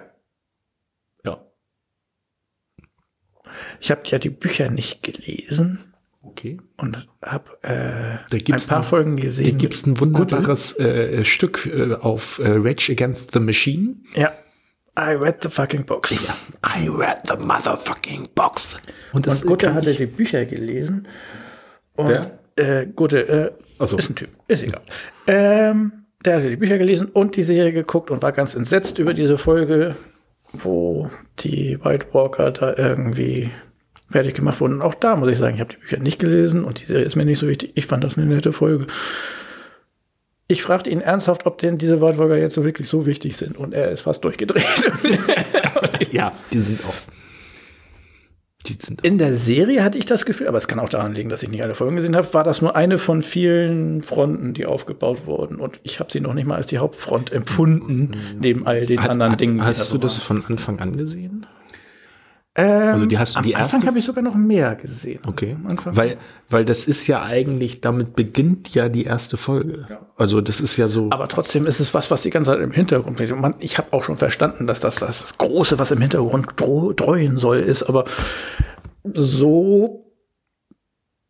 Ja, Ich habe ja die Bücher nicht gelesen okay. und habe äh, ein paar ein- Folgen gesehen. Da gibt's ein wunderbares äh, Stück äh, auf äh, Rage Against the Machine. Ja. I read the fucking books. I read the motherfucking box. Und Und Gutte hatte die Bücher gelesen. Und Wer? äh, Gutte, äh, so. ist ein Typ, ist egal. Ähm, der hatte die Bücher gelesen und die Serie geguckt und war ganz entsetzt über diese Folge, wo die White Walker da irgendwie fertig gemacht wurden. Und auch da muss ich sagen, ich habe die Bücher nicht gelesen und die Serie ist mir nicht so wichtig. Ich fand das eine nette Folge. Ich fragte ihn ernsthaft, ob denn diese White Walker jetzt so wirklich so wichtig sind und er ist fast durchgedreht. Ja, die sind auch. die sind In der Serie hatte ich das Gefühl, aber es kann auch daran liegen, dass ich nicht alle Folgen gesehen habe, war das nur eine von vielen Fronten, die aufgebaut wurden. Und ich habe sie noch nicht mal als die Hauptfront empfunden, neben all den Hat- anderen hat- Dingen. Hast du das von Anfang an gesehen? Ähm, Also die hast du am die Anfang erste? habe ich sogar noch mehr gesehen. Okay. Am Anfang. Weil, weil das ist ja eigentlich, damit beginnt ja die erste Folge. Also das ist ja so. aber trotzdem ist es was, was die ganze Zeit im Hintergrund. Und man, ich habe auch schon verstanden, dass das das Große, was im Hintergrund dro dreuen soll, ist. Aber so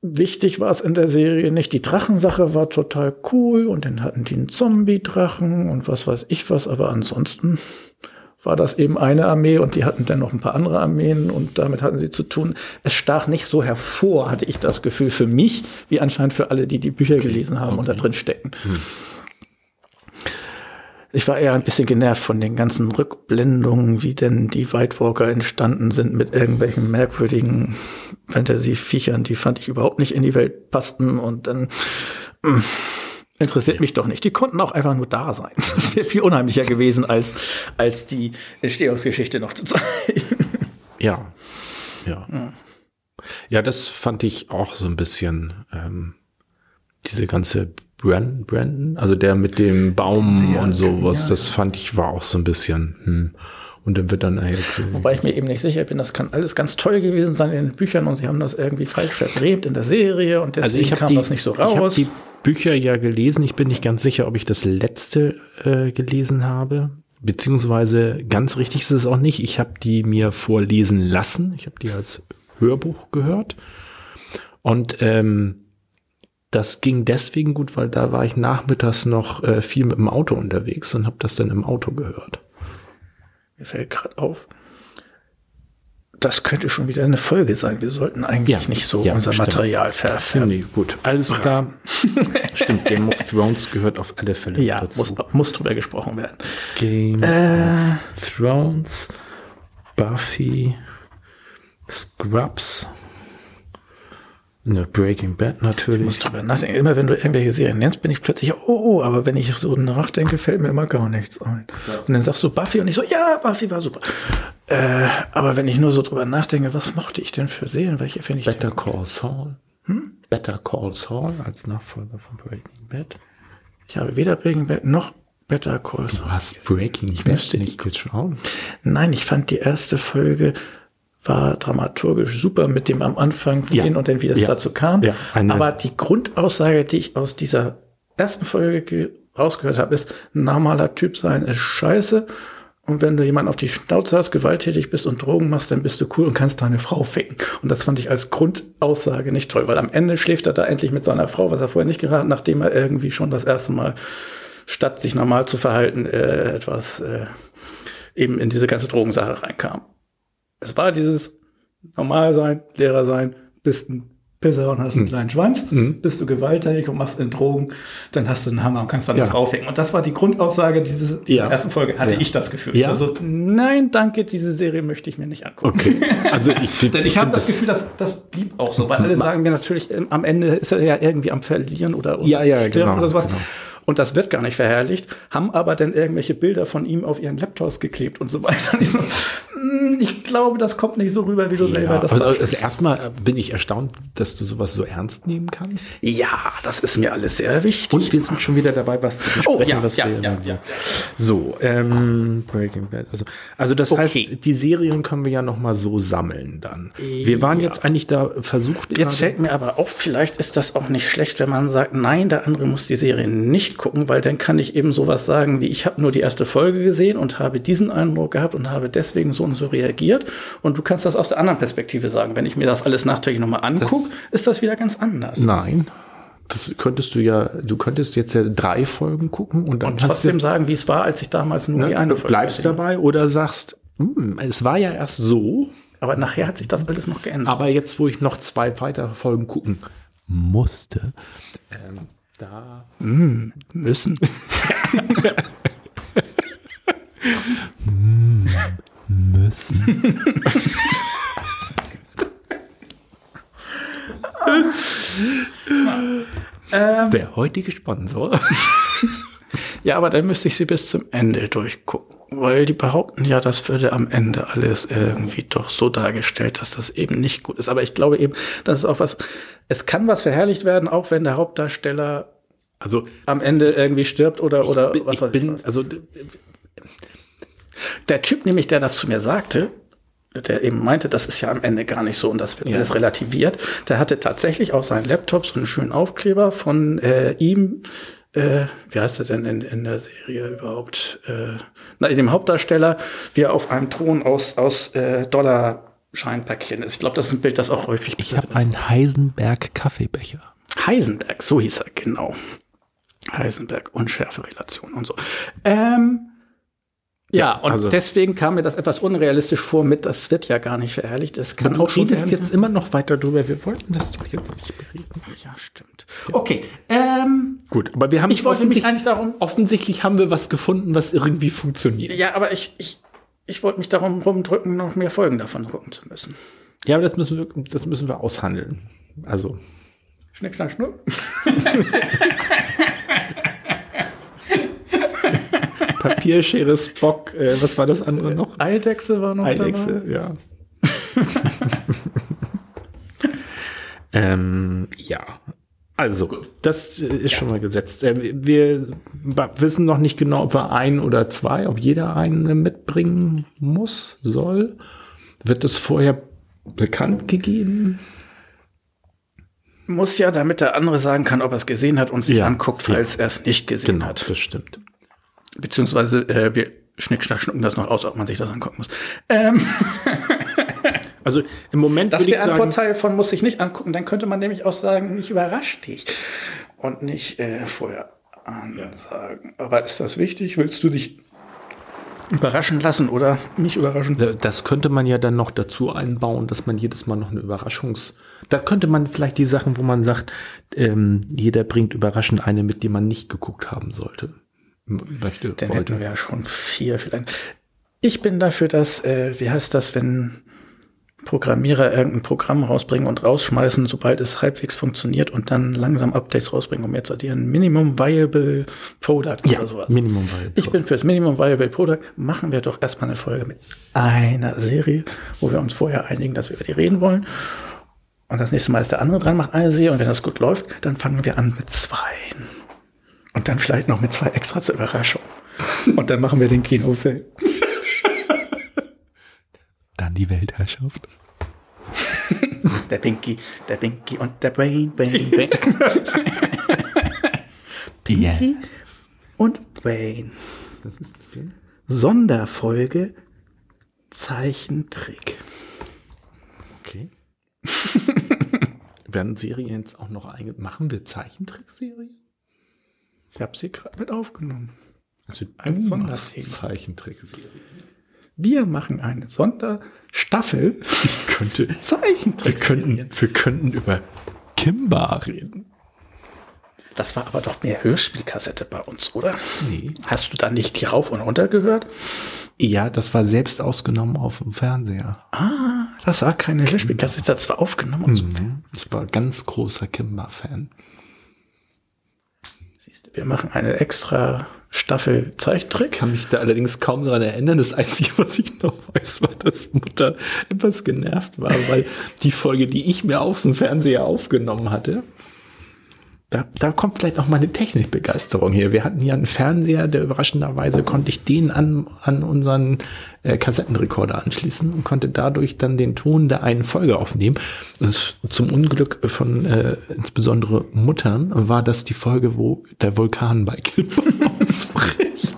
wichtig war es in der Serie nicht. Die Drachensache war total cool und dann hatten die einen Zombie-Drachen und was weiß ich was. Aber ansonsten war das eben eine Armee und die hatten dann noch ein paar andere Armeen und damit hatten sie zu tun. Es stach nicht so hervor, hatte ich das Gefühl für mich, wie anscheinend für alle, die die Bücher gelesen haben und da drin stecken. Ich war eher ein bisschen genervt von den ganzen Rückblendungen, wie denn die White Walker entstanden sind mit irgendwelchen merkwürdigen Fantasy-Viechern, die fand ich überhaupt nicht in die Welt passten und dann mm, interessiert mich doch nicht. Die konnten auch einfach nur da sein. Das wäre viel unheimlicher gewesen, als, als die Entstehungsgeschichte noch zu zeigen. Ja. Ja. Ja, das fand ich auch so ein bisschen, ähm, diese ganze Brand, Brandon, also der mit dem Baum Sehr und sowas, ja. das fand ich war auch so ein bisschen, hm. Und dann wird dann nachher Wobei ich mir eben nicht sicher bin, das kann alles ganz toll gewesen sein in den Büchern und sie haben das irgendwie falsch verbrämt in der Serie und deswegen also ich habe kam die, das nicht so Ich habe raus. die Bücher ja gelesen. Ich bin nicht ganz sicher, ob ich das letzte äh, gelesen habe. Beziehungsweise ganz richtig ist es auch nicht. Ich habe die mir vorlesen lassen. Ich habe die als Hörbuch gehört. Und ähm, das ging deswegen gut, weil da war ich nachmittags noch äh, viel mit dem Auto unterwegs und habe das dann im Auto gehört. Mir fällt gerade auf, das könnte schon wieder eine Folge sein. Wir sollten eigentlich Ja, nicht so ja, unser stimmt. Material verfärben. Nee, gut. Alles klar. Stimmt, Game of Thrones gehört auf alle Fälle Ja, dazu. muss, muss drüber gesprochen werden. Game Äh, of Thrones, Buffy, Scrubs, ne, Breaking Bad natürlich. muss drüber nachdenken. Immer wenn du irgendwelche Serien nennst, bin ich plötzlich, oh, oh, aber wenn ich so nachdenke, fällt mir immer gar nichts ein. Und dann sagst du Buffy und ich so, ja, Buffy war super. Äh, aber wenn ich nur so drüber nachdenke, was mochte ich denn für Serien? Welche finde ich denn Better Call Saul. Better Call Saul als Nachfolger von Breaking Bad. Ich habe weder Breaking Bad noch Better Call Saul. Du hast Breaking Bad müsste nicht geschaut. Nein, ich fand die erste Folge war dramaturgisch super mit dem am Anfang Ja. gehen und dann wie es Ja. dazu kam. Ja, Aber die Grundaussage, die ich aus dieser ersten Folge ge- rausgehört habe, ist, ein normaler Typ sein ist scheiße. Und wenn du jemanden auf die Schnauze hast, gewalttätig bist und Drogen machst, dann bist du cool und kannst deine Frau ficken. Und das fand ich als Grundaussage nicht toll, weil am Ende schläft er da endlich mit seiner Frau, was er vorher nicht geraten, nachdem er irgendwie schon das erste Mal, statt sich normal zu verhalten, äh, etwas äh, eben in diese ganze Drogensache reinkam. Es war dieses normal sein, Lehrer sein, bist ein Pisser und hast einen kleinen Schwanz, bist du gewalttätig und machst in Drogen, dann hast du einen Hammer und kannst deine Ja. Frau ficken. Und das war die Grundaussage dieses, dieser Ja. ersten Folge, hatte Ja. ich das Gefühl. Ja. Also, nein, danke, diese Serie möchte ich mir nicht angucken. Okay. Also ich, Denn ich habe find das Gefühl, dass das blieb auch so, weil alle sagen mir natürlich, ähm, am Ende ist er ja irgendwie am Verlieren oder, oder Ja, ja, stirbt genau, oder sowas. genau. Und das wird gar nicht verherrlicht, haben aber dann irgendwelche Bilder von ihm auf ihren Laptops geklebt und so weiter. Und ich, so, "Mm, ich glaube, das kommt nicht so rüber, wie du selber ja, das also, also darstellst. erstmal bin ich erstaunt, dass du sowas so ernst nehmen kannst. Ja, das ist mir alles sehr wichtig. Und wir sind schon wieder dabei, was zu besprechen, Oh, ja, was ja, wir ja, so. ja. So, ähm, Breaking Bad. Also, also das Okay. heißt, die Serien können wir ja noch mal so sammeln dann. Wir waren jetzt eigentlich da versucht. Jetzt fällt mir aber auf, vielleicht ist das auch nicht schlecht, wenn man sagt, nein, der andere muss die Serie nicht gucken, weil dann kann ich eben sowas sagen wie, ich habe nur die erste Folge gesehen und habe diesen Eindruck gehabt und habe deswegen so und so reagiert. Und du kannst das aus der anderen Perspektive sagen. Wenn ich mir das alles nachträglich nochmal angucke, ist das wieder ganz anders. Nein. Das könntest du ja, du könntest jetzt ja drei Folgen gucken und dann Und trotzdem du, sagen, wie es war, als ich damals nur die ne, eine du Folge bleibst gesehen dabei oder sagst, hm, es war ja erst so. Aber nachher hat sich das alles noch geändert. aber jetzt, wo ich noch zwei weitere Folgen gucken musste, ähm, da müssen. müssen. Der heutige Sponsor. Ja, aber dann müsste ich sie bis zum Ende durchgucken. Weil die behaupten ja, das würde am Ende alles irgendwie doch so dargestellt, dass das eben nicht gut ist. Aber ich glaube eben, das ist auch was, es kann was verherrlicht werden, auch wenn der Hauptdarsteller Also am Ende irgendwie stirbt oder, oder ich, was ich weiß bin, ich. also Der Typ nämlich, der das zu mir sagte, der eben meinte, das ist ja am Ende gar nicht so und das wird Ja. alles relativiert, der hatte tatsächlich auf seinen Laptop so einen schönen Aufkleber von äh, ihm, äh, wie heißt er denn in, in der Serie überhaupt? Äh, na, dem Hauptdarsteller, wie er auf einem Thron aus, aus äh, Dollarscheinpäckchen ist. Ich glaube, das ist ein Bild, das auch häufig ich habe einen Heisenberg Kaffeebecher. Heisenberg, so hieß er, genau. Heisenberg, unschärfe Relation und so. Ähm, ja, und also- deswegen kam mir das etwas unrealistisch vor mit, das wird ja gar nicht verherrlicht. Das kann Du auch schon redest werden. jetzt immer noch weiter drüber. Wir wollten das doch jetzt nicht bereden. Ja, stimmt. Okay, ähm, Gut, aber wir haben ich wollte mich offensichtlich, eigentlich darum, offensichtlich haben wir was gefunden, was irgendwie funktioniert. ja, aber ich, ich, ich wollte mich darum rumdrücken, noch mehr Folgen davon gucken zu müssen. Ja, aber das müssen wir, das müssen wir aushandeln. Also, Schnick, schnack, schnuck. Papier, Schere, Spock, äh, was war das andere noch? Eidechse war noch Eidechse, ja. ähm, ja. Also, das äh, ist schon mal gesetzt. Äh, Wir wissen noch nicht genau, ob wir ein oder zwei, ob jeder einen mitbringen muss, soll. Wird das vorher bekannt gegeben? Muss ja, damit der andere sagen kann, ob er es gesehen hat und sich Ja, anguckt, ja. falls er es nicht gesehen Genau, hat. das stimmt. Beziehungsweise wir wir schnick, schnack, schnucken das noch aus, ob man sich das angucken muss. Ähm, Also im Moment das würde ich wäre ein sagen, Vorteil von muss sich nicht angucken. Dann könnte man nämlich auch sagen, ich überrascht dich. Und nicht äh, vorher ansagen. Aber ist das wichtig? Willst du dich überraschen lassen oder mich überraschen? Äh, Das könnte man ja dann noch dazu einbauen, dass man jedes Mal noch eine Überraschungs... Da könnte man vielleicht die Sachen, wo man sagt, ähm, jeder bringt überraschend eine mit, die man nicht geguckt haben sollte. Möchte, Dann wollte. hätten wir ja schon vier vielleicht. Ich bin dafür, dass, äh, wie heißt das, wenn Programmierer irgendein Programm rausbringen und rausschmeißen, sobald es halbwegs funktioniert und dann langsam Updates rausbringen, um zu addieren. Minimum Viable Product oder sowas. Minimum Viable Ich bin fürs Minimum Viable Product. Machen wir doch erstmal eine Folge mit einer Serie, wo wir uns vorher einigen, dass wir über die reden wollen. Und das nächste Mal ist der andere dran, macht eine Serie. Und wenn das gut läuft, dann fangen wir an mit zwei. Und dann vielleicht noch mit zwei extra zur Überraschung. Und dann machen wir den Kinofilm. Dann die Weltherrschaft. Der Pinky, der Pinky und der Brain, Brain, Brain. Pinky und Brain. Was ist das denn? Sonderfolge Zeichentrick. Okay. Werden Serien jetzt auch noch einge... Machen wir Zeichentrickserien? Ich habe sie gerade mit aufgenommen. Also Als du machst Zeichentrickserien. Wir machen eine Sonderstaffel Könnte... Wir Zeichentrick. könnten, wir könnten über Kimba reden. Das war aber doch mehr Hörspielkassette bei uns, oder? Nee. Hast du da nicht die rauf und runter gehört? Ja, das war selbst ausgenommen auf dem Fernseher. Ah, das war keine Hörspielkassette, das war aufgenommen so. Mhm. Ich war ganz großer Kimba-Fan. Wir machen eine extra Staffel Zeichentrick. kann mich da allerdings kaum daran erinnern. Das Einzige, was ich noch weiß, war, dass Mutter etwas genervt war, weil die Folge, die ich mir auf dem Fernseher aufgenommen hatte, da, da kommt vielleicht auch meine Technikbegeisterung her. Wir hatten hier einen Fernseher, der überraschenderweise konnte ich den an, an unseren äh, Kassettenrekorder anschließen und konnte dadurch dann den Ton der einen Folge aufnehmen. Das zum Unglück von äh, insbesondere Muttern war das die Folge, wo der Vulkan bei Kilmer ausbricht.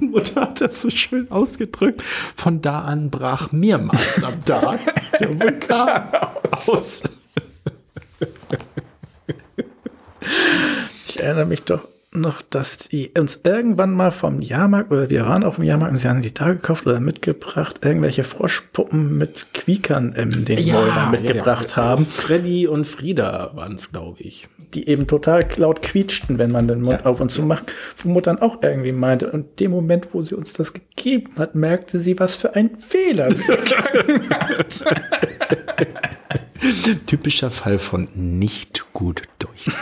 Mutter hat das so schön ausgedrückt. Von da an brach mehrmals am Tag der Vulkan aus. Ich erinnere mich doch noch, dass die uns irgendwann mal vom Jahrmarkt, oder wir waren auf dem Jahrmarkt und sie haben die da gekauft oder mitgebracht, irgendwelche Froschpuppen mit Quiekern in den Mäulern mitgebracht haben, Freddy und Frieda waren es, glaube ich. Die eben total laut quietschten, wenn man den Mund auf und zu macht, wo Mutter dann auch irgendwie meinte. Und dem Moment, wo sie uns das gegeben hat, merkte sie, was für ein Fehler sie begangen hat. Typischer Fall von nicht gut durch.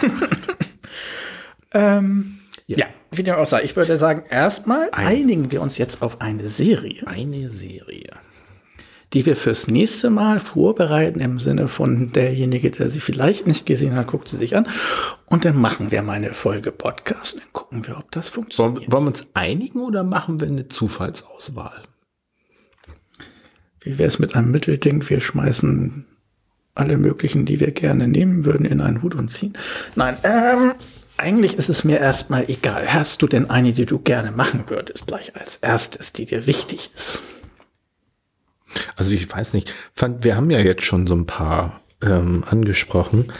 Ähm, ja. ja, wie dem auch sei. Ich würde sagen, erstmal Ein- einigen wir uns jetzt auf eine Serie, Eine Serie. Die wir fürs nächste Mal vorbereiten, im Sinne von derjenige, der sie vielleicht nicht gesehen hat, guckt sie sich an. Und dann machen wir mal eine Folge Podcast und dann gucken wir, ob das Wollen, funktioniert. wollen wir uns einigen oder machen wir eine Zufallsauswahl? Wie wäre es mit einem Mittelding? Wir schmeißen alle möglichen, die wir gerne nehmen würden, in einen Hut und ziehen. Nein, ähm, eigentlich ist es mir erstmal egal. Hast du denn eine, die du gerne machen würdest, gleich als erstes, die dir wichtig ist? Also ich weiß nicht. Fand, wir haben ja jetzt schon so ein paar ähm, angesprochen.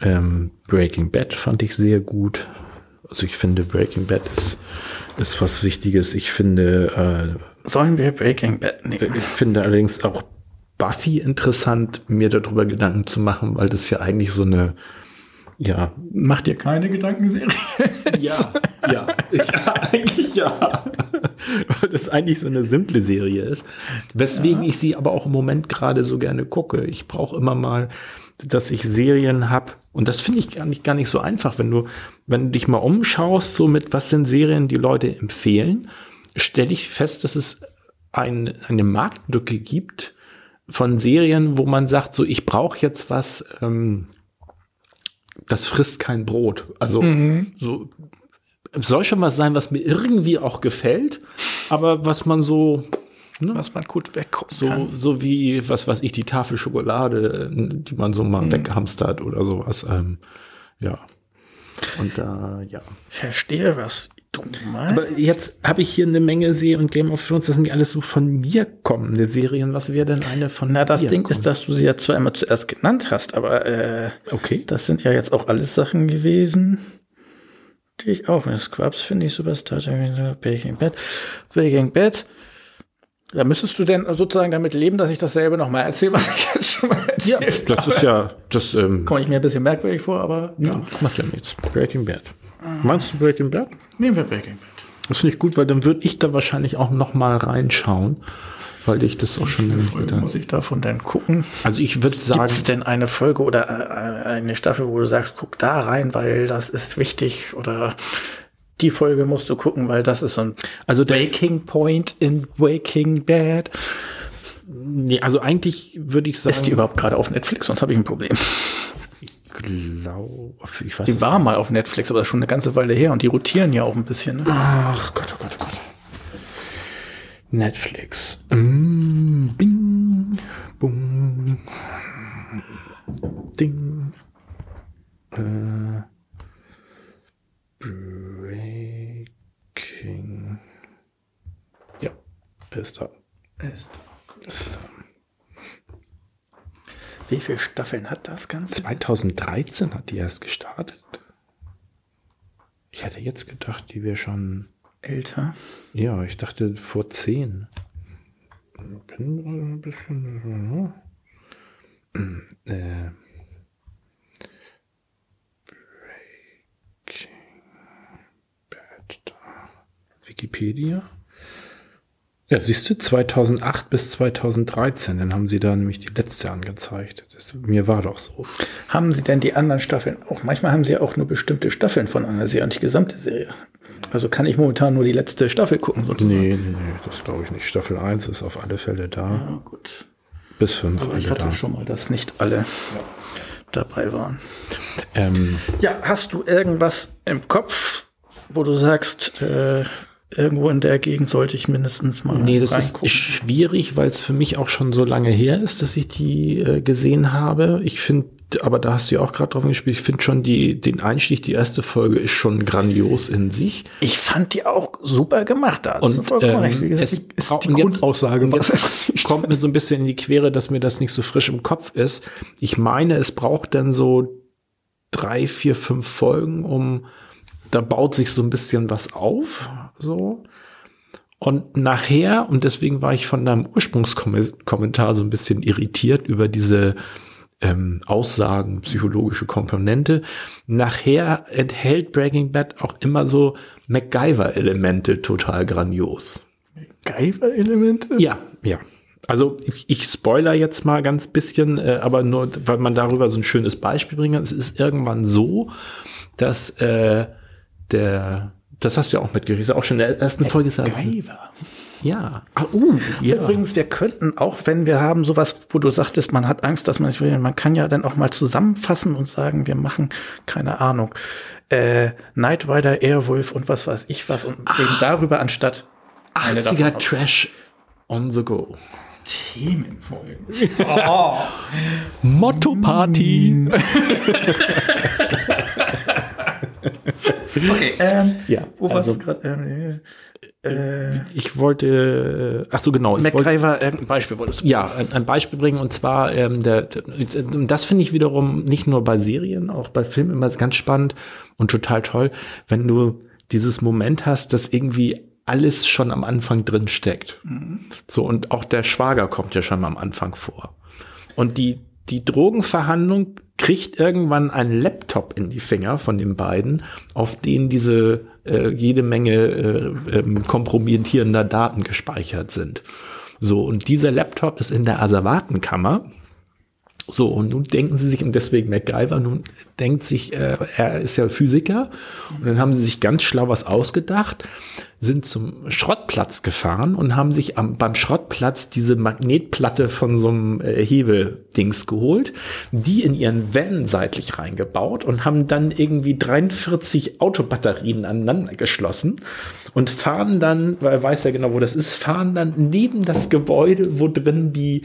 Ähm, Breaking Bad fand ich sehr gut. Also ich finde Breaking Bad ist, ist was Wichtiges. Ich finde, Sollen wir Breaking Bad äh, nehmen? ich finde allerdings auch Buffy interessant, mir darüber Gedanken zu machen, weil das ja eigentlich so eine, ja, Mach dir keine Gedankenserie. Ja, ja, ja, eigentlich ja. Weil das eigentlich so eine simple Serie ist. Weswegen ich sie aber auch im Moment gerade so gerne gucke. Ich brauche immer mal, dass ich Serien habe. Und das finde ich gar nicht, gar nicht so einfach, wenn du, wenn du dich mal umschaust, so mit was sind Serien, die Leute empfehlen, stelle ich fest, dass es ein, eine Marktlücke gibt von Serien, wo man sagt, so ich brauche jetzt was, ähm, das frisst kein Brot. Also so es soll schon was sein, was mir irgendwie auch gefällt, aber was man so, ne, Was man gut weggucken so, kann. so wie, was weiß ich, die Tafel Schokolade, äh, die man so mal weghamstert oder sowas. Ähm, ja. Und da, ja. Verstehe, was du meinst. Aber jetzt habe ich hier eine Menge Serien und Game of Thrones, das sind nicht alles so von mir kommende Serien. Was wäre denn eine von Na, das Ding kommend? ist, dass du sie ja zwar immer zuerst genannt hast, aber äh, Okay. das sind ja jetzt auch alles Sachen gewesen, die ich auch. Scrubs finde ich super, Star Trek, Breaking Bad. Breaking Bad. Da müsstest du denn sozusagen damit leben, dass ich dasselbe nochmal erzähle, was ich jetzt schon mal Ja, erzählt das ist ja, das ähm, Komme ich mir ein bisschen merkwürdig vor, aber ja, macht ja nichts. Breaking Bad. Meinst du Breaking Bad? nehmen wir Breaking Bad. Das finde ich gut, weil dann würde ich da wahrscheinlich auch noch mal reinschauen, weil ich das auch schon nämlich Folge muss ich davon dann gucken. Also ich würde Gibt sagen, es denn eine Folge oder äh, eine Staffel, wo du sagst, guck da rein, weil das ist wichtig oder die Folge musst du gucken, weil das ist so ein also der, Breaking Point in Breaking Bad. nee, also eigentlich würde ich sagen, Ist die überhaupt gerade auf Netflix? Sonst habe ich ein Problem. Glaub, ich weiß Die war mal auf Netflix, aber das ist schon eine ganze Weile her und die rotieren ja auch ein bisschen. Ne? Ach Gott, oh Gott, oh Gott. Netflix. Mm, bing, bum, ding. Äh, Breaking. Ja, ist da. Ist. Ist da. Wie viele Staffeln hat das Ganze? 2013 hat die erst gestartet. Ich hätte jetzt gedacht, die wäre schon. Älter. Ja, ich dachte vor zehn. Bin ein bisschen. Äh, Breaking Bad da. Wikipedia. Ja, siehst du, 2008 bis 2013, dann haben sie da nämlich die letzte angezeigt. Das, mir war doch so. Haben sie denn die anderen Staffeln auch? Manchmal haben sie ja auch nur bestimmte Staffeln von einer Serie und die gesamte Serie. Also kann ich momentan nur die letzte Staffel gucken. sozusagen. Nee, nee, nee, das glaube ich nicht. Staffel 1 ist auf alle Fälle da. Ja, gut. Bis 5 Aber ich alle hatte da. schon mal, dass nicht alle dabei waren. Ähm, Ja, hast du irgendwas im Kopf, wo du sagst, äh, irgendwo in der Gegend sollte ich mindestens mal Nee, das reingucken? ist schwierig, weil es für mich auch schon so lange her ist, dass ich die äh, gesehen habe. Ich finde, aber da hast du ja auch gerade drauf gespielt, ich finde schon die, den Einstieg, die erste Folge ist schon grandios in sich. Ich fand die auch super gemacht da. Und, ähm, recht. Wie gesagt, es ist die und jetzt- Grundaussage. und was- jetzt kommt mir so ein bisschen in die Quere, dass mir das nicht so frisch im Kopf ist. Ich meine, es braucht dann so drei, vier, fünf Folgen, um da baut sich so ein bisschen was auf, so. Und nachher, und deswegen war ich von deinem Ursprungskommentar so ein bisschen irritiert über diese ähm, Aussagen, psychologische Komponente. Nachher enthält Breaking Bad auch immer so MacGyver-Elemente total grandios. Geifer-Elemente? Ja, ja. Also ich, ich spoiler jetzt mal ganz bisschen, äh, aber nur, weil man darüber so ein schönes Beispiel bringen kann. Es ist irgendwann so, dass äh, der, das hast du ja auch mitgekriegt, ist auch schon in der ersten Folge gesagt. Ja. Ah, uh, ja. Übrigens, wir könnten auch, wenn wir haben sowas, wo du sagtest, man hat Angst, dass man nicht will, man kann ja dann auch mal zusammenfassen und sagen, wir machen, keine Ahnung, äh, Knight Rider, Airwolf und was weiß ich was und reden darüber anstatt eine 80er davon aus- Trash on the go. Themenfolgen. Oh. Motto Party. Okay, ähm, Ja, wo also- warst du gerade? Äh, äh, Ich wollte, äh, ach so genau, ich wollte, MacGyver, irgendein Beispiel wolltest du. ja, ein, ein Beispiel bringen und zwar, ähm, der, das finde ich wiederum nicht nur bei Serien, auch bei Filmen immer ganz spannend und total toll, wenn du dieses Moment hast, dass irgendwie alles schon am Anfang drin steckt. So, und auch der Schwager kommt ja schon mal am Anfang vor. Und die, die Drogenverhandlung kriegt irgendwann einen Laptop in die Finger von den beiden, auf denen diese äh, jede Menge äh, ähm, kompromittierender Daten gespeichert sind. So, und dieser Laptop ist in der Asservatenkammer. So, und nun denken sie sich, und deswegen MacGyver, nun denkt sich, äh, er ist ja Physiker, und dann haben sie sich ganz schlau was ausgedacht, sind zum Schrottplatz gefahren und haben sich am, beim Schrottplatz diese Magnetplatte von so einem äh, Hebeldings geholt, die in ihren Van seitlich reingebaut und haben dann irgendwie 43 Autobatterien aneinander geschlossen und fahren dann, weil er weiß ja genau, wo das ist, fahren dann neben das Gebäude, wo drin die,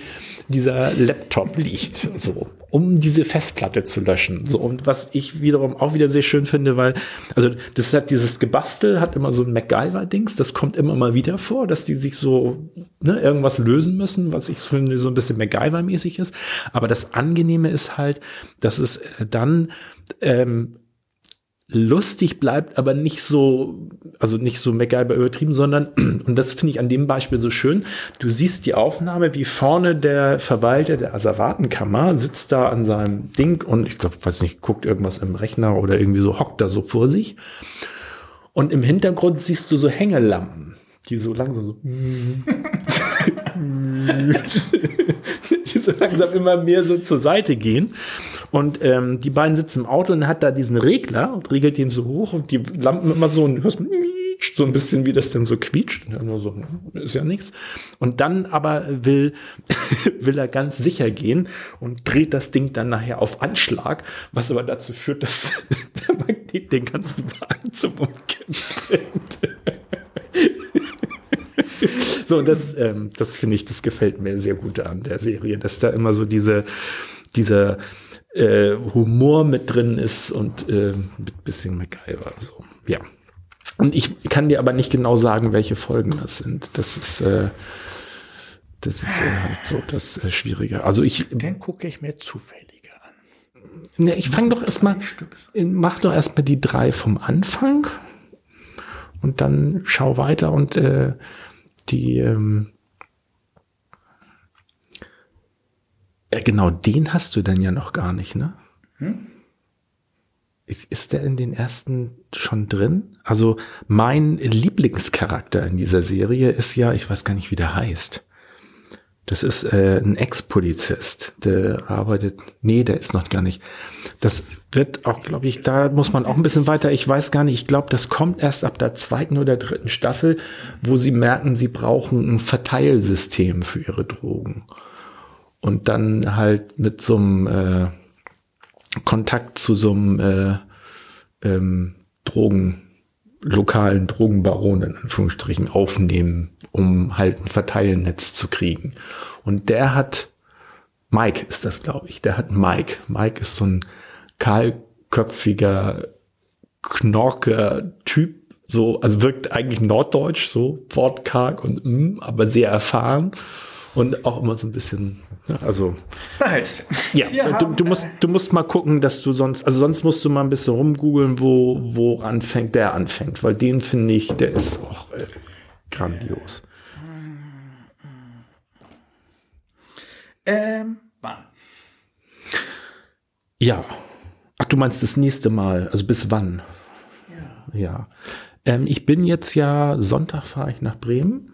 dieser Laptop liegt, so, um diese Festplatte zu löschen. So, und was ich wiederum auch wieder sehr schön finde, weil, also, das hat dieses Gebastel, hat immer so ein MacGyver-Dings, das kommt immer mal wieder vor, dass die sich so, ne, irgendwas lösen müssen, was ich finde, so ein bisschen MacGyver-mäßig ist. Aber das Angenehme ist halt, dass es äh, dann, ähm, lustig bleibt, aber nicht so, also nicht so MacGyver übertrieben, sondern, und das finde ich an dem Beispiel so schön, du siehst die Aufnahme, wie vorne der Verwalter der Asservatenkammer sitzt da an seinem Ding und ich glaube, weiß nicht, guckt irgendwas im Rechner oder irgendwie so, hockt da so vor sich. Und im Hintergrund siehst du so Hängelampen, die so langsam so die so langsam immer mehr so zur Seite gehen. Und ähm, die beiden sitzen im Auto und hat da diesen Regler und regelt den so hoch und die Lampen immer so und hörst so ein bisschen, wie das denn so quietscht. Und nur so, ist ja nichts. Und dann aber will, will er ganz sicher gehen und dreht das Ding dann nachher auf Anschlag, was aber dazu führt, dass der Magnet den ganzen Wagen zum Umkippen bringt. So, das, ähm, das finde ich, das gefällt mir sehr gut an der Serie, dass da immer so diese, dieser äh, Humor mit drin ist und äh, mit bisschen MacGyver. So, ja. Und ich kann dir aber nicht genau sagen, welche Folgen das sind. Das ist, äh, das ist äh, halt so das äh, Schwierige. Also ich, Den gucke ich mir zufälliger an. ne, ich fange doch erstmal, mach doch erstmal die drei vom Anfang und dann schau weiter und äh, die ähm, ja, genau den hast du dann ja noch gar nicht, ne? Ist, ist der in den ersten schon drin? Also mein Lieblingscharakter in dieser Serie ist ja, ich weiß gar nicht, wie der heißt. Das ist äh, ein Ex-Polizist, der arbeitet, nee, der ist noch gar nicht. Das wird auch, glaube ich, da muss man auch ein bisschen weiter, ich weiß gar nicht, ich glaube, das kommt erst ab der zweiten oder dritten Staffel, wo sie merken, sie brauchen ein Verteilsystem für ihre Drogen. Und dann halt mit so einem äh, Kontakt zu so einem äh, ähm, Drogen, lokalen Drogenbaron in Anführungsstrichen aufnehmen, um halt ein Verteilnetz zu kriegen. Und der hat, Mike ist das, glaube ich, der hat Mike. Mike ist so ein kahlköpfiger, knorker Typ, so, also wirkt eigentlich norddeutsch, so wortkarg und mm, aber sehr erfahren und auch immer so ein bisschen, ja, also Halt. ja, Wir du, du musst, du musst mal gucken, dass du sonst, also sonst musst du mal ein bisschen rumgoogeln, wo, wo anfängt, der anfängt, weil den finde ich, der ist auch äh, grandios. Ähm, wann? Ja. Ach, du meinst das nächste Mal, also bis wann? Ja. Ja. Ähm, ich bin jetzt ja, Sonntag fahre ich nach Bremen.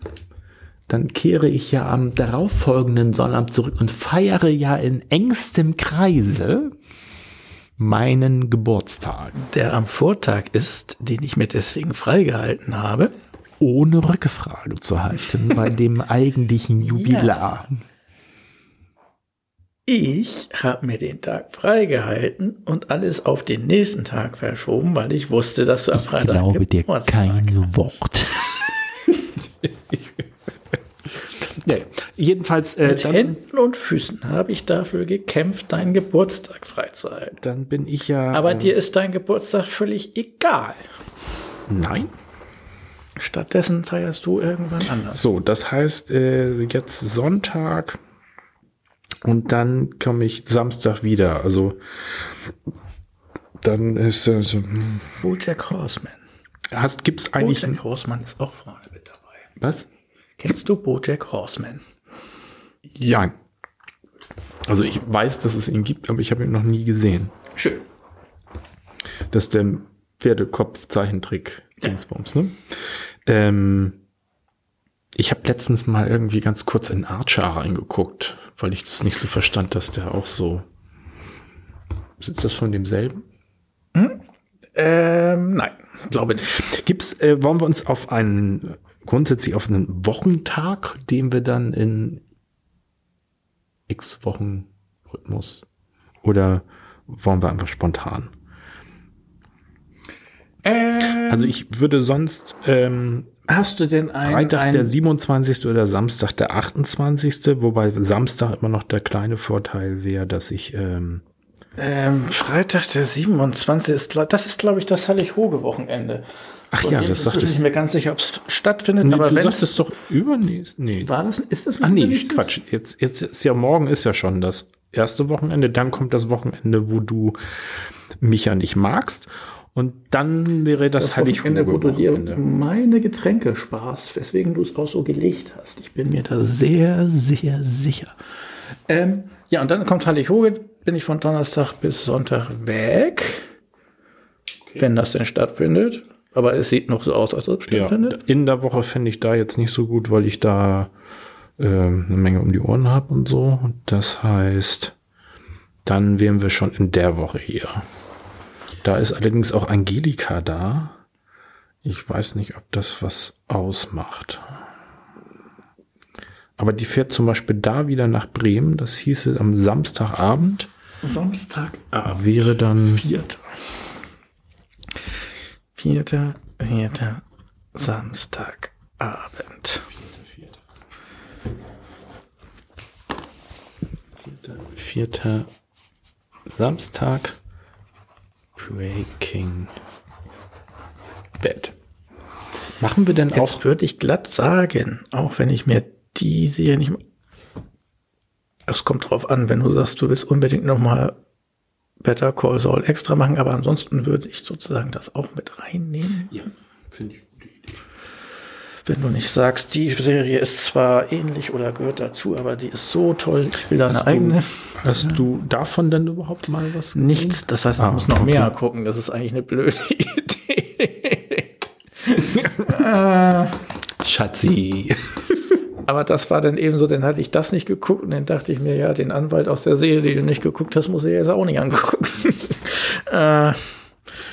Dann kehre ich ja am darauffolgenden Sonnabend zurück und feiere ja in engstem Kreise meinen Geburtstag. Der am Vortag ist, den ich mir deswegen freigehalten habe. Ohne Rückfrage zu halten bei dem eigentlichen Jubilar. Ich habe mir den Tag freigehalten und alles auf den nächsten Tag verschoben, weil ich wusste, dass du am Ich Freitag glaube dir kein hast. Wort. ja, ja. Jedenfalls, äh, Mit dann, Händen und Füßen habe ich dafür gekämpft, deinen Geburtstag freizuhalten. dann bin ich ja. Aber äh, dir ist dein Geburtstag völlig egal. Nein. Stattdessen feierst du irgendwann anders. So, das heißt, äh, jetzt Sonntag und dann komme ich Samstag wieder. Also dann ist äh, so, hm. Bojack Horseman. hast gibt's eigentlich Bojack Horseman ist auch vorne mit dabei. was? Kennst du Bojack Horseman? Ja. Also ich weiß, dass es ihn gibt, aber ich habe ihn noch nie gesehen. Schön. Das ist der Pferdekopf-Zeichentrick Dingsbums, ne? Ähm, ich habe letztens mal irgendwie ganz kurz in Archer reingeguckt, weil ich das nicht so verstand, dass der auch so. Ist das von demselben? Ähm, nein, glaube nicht. Gibt's, äh, wollen wir uns auf einen, grundsätzlich auf einen Wochentag, den wir dann in x Wochen Rhythmus oder wollen wir einfach spontan? Ähm, Also ich würde sonst ähm, hast du denn ein, Freitag ein der 27. oder Samstag der 28. Wobei Samstag immer noch der kleine Vorteil wäre, dass ich ähm, ähm, Freitag der 27. ist, das ist, glaube ich, das Heilig-Hoge-Wochenende. Ach Von ja, das sagtest ich du. mir ganz sicher, ob es stattfindet, Nee, aber du sagst es doch übernächst. Nee. war das, ist das Ach nee? Quatsch. Jetzt, jetzt ist ja morgen ist ja schon das erste Wochenende, dann kommt das Wochenende, wo du mich ja nicht magst. Und dann wäre das, Das Wochenende, wo du dir meine Getränke sparst, weswegen du es auch so gelegt hast. Ich bin mir da sehr, sehr sicher. Ähm, ja, und dann kommt Heilig-Hoge, bin ich von Donnerstag bis Sonntag weg. Wenn das denn stattfindet. Aber es sieht noch so aus, als ob es Ja, stattfindet. in der Woche fände ich da jetzt nicht so gut, weil ich da ähm, eine Menge um die Ohren habe und so. Und das heißt, dann wären wir schon in der Woche hier. Da ist allerdings auch Angelika da. Ich weiß nicht, ob das was ausmacht. Aber die fährt zum Beispiel da wieder nach Bremen. Das hieße am Samstagabend Samstagabend. wäre dann Vierter. Vierter, vierter Samstagabend. vierter Samstag Breaking Bad. Machen wir denn auch Jetzt würde ich glatt sagen, auch wenn ich mir die Serie nicht. Es kommt drauf an, wenn du sagst, du willst unbedingt noch mal Better Call Saul extra machen, aber ansonsten würde ich sozusagen das auch mit reinnehmen. Ja, finde ich. Wenn du nicht sagst, die Serie ist zwar ähnlich oder gehört dazu, aber die ist so toll, ich will da eine eigene. hast du davon denn überhaupt mal was? gesehen? Nichts, das heißt, man Ah, muss noch okay. mehr gucken. Das ist eigentlich eine blöde Idee. Schatzi. Aber das war dann eben so, dann hatte ich das nicht geguckt und dann dachte ich mir, ja, den Anwalt aus der Serie, die du nicht geguckt hast, muss ich jetzt auch nicht angucken. äh,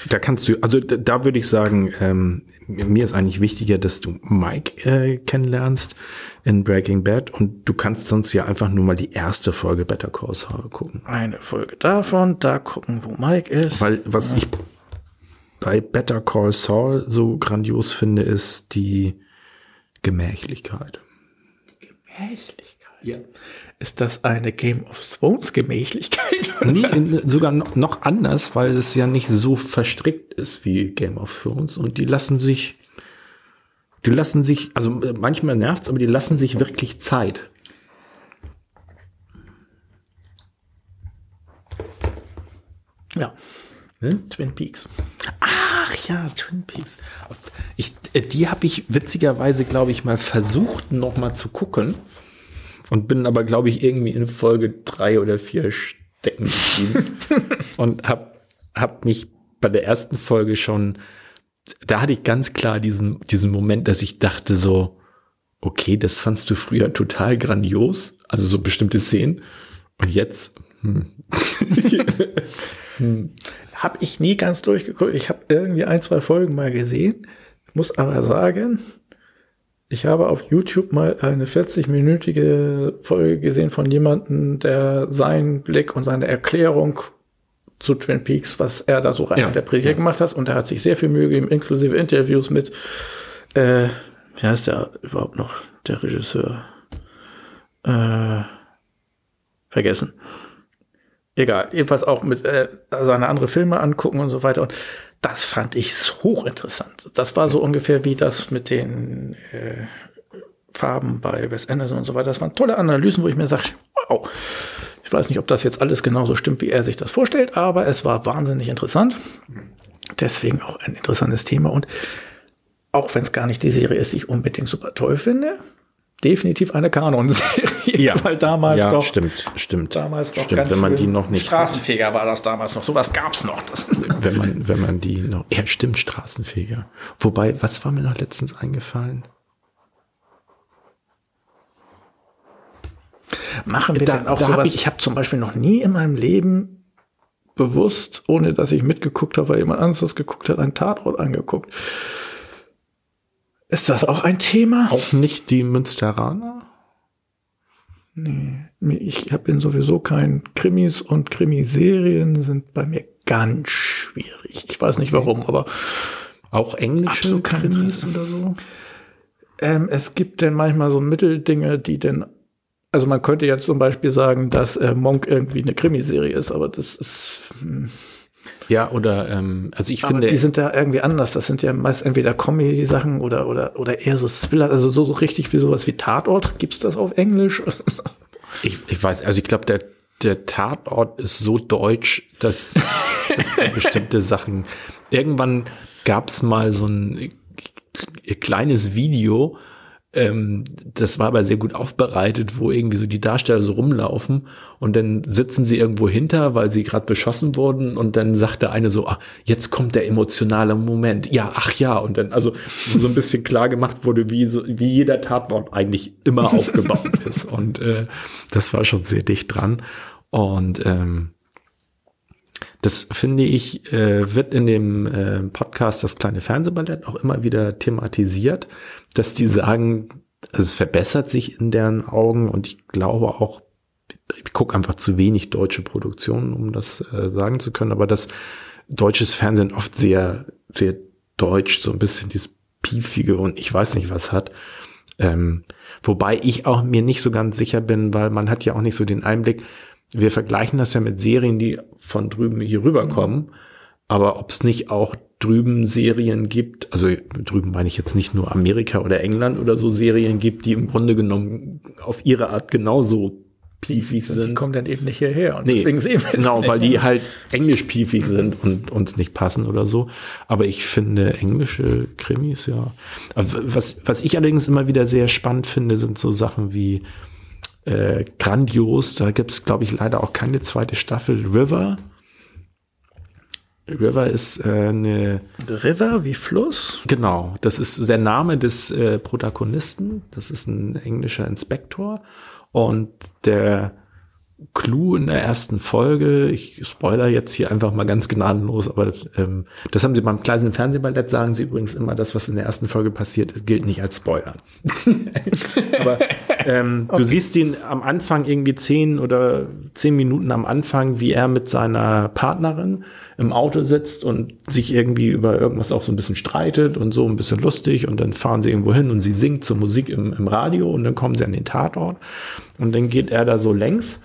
Da kannst du, also da, da würde ich sagen, ähm, mir ist eigentlich wichtiger, dass du Mike äh, kennenlernst in Breaking Bad und du kannst sonst ja einfach nur mal die erste Folge Better Call Saul gucken. eine Folge davon, da gucken, wo Mike ist. Weil was ich bei Better Call Saul so grandios finde, ist die Gemächlichkeit. Gemächlichkeit. Ist das eine Game of Thrones Gemächlichkeit? Nee, sogar noch, anders, weil es ja nicht so verstrickt ist wie Game of Thrones und die lassen sich, die lassen sich, also äh, manchmal nervt's, aber die lassen sich wirklich Zeit. Ja. Ne? Twin Peaks. Ach ja, Twin Peaks. Ich, äh, die habe ich witzigerweise, glaube ich, mal versucht, noch mal zu gucken. Und bin aber, glaube ich, irgendwie in Folge drei oder vier stecken geblieben. und hab, hab mich bei der ersten Folge schon, da hatte ich ganz klar diesen, diesen Moment, dass ich dachte so, okay, das fandst du früher total grandios. Also so bestimmte Szenen. Und jetzt, Hm. hm. Habe ich nie ganz durchgeguckt. Ich habe irgendwie ein, zwei Folgen mal gesehen. Muss aber sagen, ich habe auf YouTube mal eine 40-minütige Folge gesehen von jemandem, der seinen Blick und seine Erklärung zu Twin Peaks, was er da so rein ja, interpretiert ja. gemacht hat. Und er hat sich sehr viel Mühe gegeben, inklusive Interviews mit, äh, wie heißt der überhaupt noch, der Regisseur? Äh, vergessen. Egal, jedenfalls auch mit äh, seine andere Filme angucken und so weiter. Und das fand ich hochinteressant. Das war so ungefähr wie das mit den äh, Farben bei Wes Anderson und so weiter. Das waren tolle Analysen, wo ich mir sage, wow, ich weiß nicht, ob das jetzt alles genauso stimmt, wie er sich das vorstellt, aber es war wahnsinnig interessant. Deswegen auch ein interessantes Thema. Und auch wenn es gar nicht die Serie ist, die ich unbedingt super toll finde, definitiv eine Kanon-Serie. Ja, weil damals ja, doch. Stimmt, stimmt. Damals doch stimmt, wenn man die noch nicht. Straßenfeger war das damals noch. Sowas gab's noch. Das wenn man, wenn man die noch. Ja, stimmt, Straßenfeger. Wobei, was war mir noch letztens eingefallen? Machen wir da, denn auch sowas? Hab ich, ich habe zum Beispiel noch nie in meinem Leben bewusst, ohne dass ich mitgeguckt habe, weil jemand anderes das geguckt hat, einen Tatort angeguckt. Ist das auch ein Thema? Auch nicht die Münsteraner? Nee, ich bin sowieso kein Krimis und Krimiserien sind bei mir ganz schwierig. Ich weiß nicht warum, aber auch englische Krimis oder so. Ähm, es gibt denn manchmal so Mitteldinge, die denn also man könnte jetzt zum Beispiel sagen, dass äh, Monk irgendwie eine Krimiserie ist, aber das ist hm. Ja, oder ähm, also ich Aber finde. Die sind da irgendwie anders. Das sind ja meist entweder Comedy-Sachen oder, oder, oder eher so Thriller, also so, so richtig wie sowas wie Tatort. Gibt's das auf Englisch? ich, ich weiß, also ich glaube, der, der Tatort ist so deutsch, dass, dass da bestimmte Sachen. Irgendwann gab's mal so ein kleines Video, ähm, das war aber sehr gut aufbereitet, wo irgendwie so die Darsteller so rumlaufen und dann sitzen sie irgendwo hinter, weil sie gerade beschossen wurden und dann sagt der eine so, ah, jetzt kommt der emotionale Moment. Ja, ach ja. Und dann also so ein bisschen klar gemacht wurde, wie, so, wie jeder Tatwort eigentlich immer aufgebaut ist. Und äh, das war schon sehr dicht dran. Und ähm, das finde ich, äh, wird in dem äh, Podcast Das kleine Fernsehballett auch immer wieder thematisiert, dass die sagen, also es verbessert sich in deren Augen und ich glaube auch, ich gucke einfach zu wenig deutsche Produktionen, um das äh, sagen zu können, aber dass deutsches Fernsehen oft sehr, sehr deutsch, so ein bisschen dieses piefige und ich weiß nicht was hat. Ähm, wobei ich auch mir nicht so ganz sicher bin, weil man hat ja auch nicht so den Einblick, wir vergleichen das ja mit Serien, die von drüben hier rüberkommen. Aber ob es nicht auch drüben Serien gibt, also drüben meine ich jetzt nicht nur Amerika oder England oder so Serien gibt, die im Grunde genommen auf ihre Art genauso piefig sind. Die kommen dann eben nicht hierher und nee, deswegen sehen wir Genau, weil die halt englisch piefig sind und uns nicht passen oder so. Aber ich finde englische Krimis, ja. Was, was ich allerdings immer wieder sehr spannend finde, sind so Sachen wie äh, grandios. Da gibt es, glaube ich, leider auch keine zweite Staffel. River. River ist äh, eine River wie Fluss. Genau, das ist der Name des äh, Protagonisten. Das ist ein englischer Inspektor und der Clou in der ersten Folge, ich spoiler jetzt hier einfach mal ganz gnadenlos, aber das, ähm, das haben sie beim kleinen Fernsehballett, sagen sie übrigens immer, das, was in der ersten Folge passiert, gilt nicht als Spoiler. aber ähm, okay. du siehst ihn am Anfang irgendwie zehn oder zehn Minuten am Anfang, wie er mit seiner Partnerin im Auto sitzt und sich irgendwie über irgendwas auch so ein bisschen streitet und so ein bisschen lustig und dann fahren sie irgendwo hin und sie singt zur Musik im, im Radio und dann kommen sie an den Tatort und dann geht er da so längs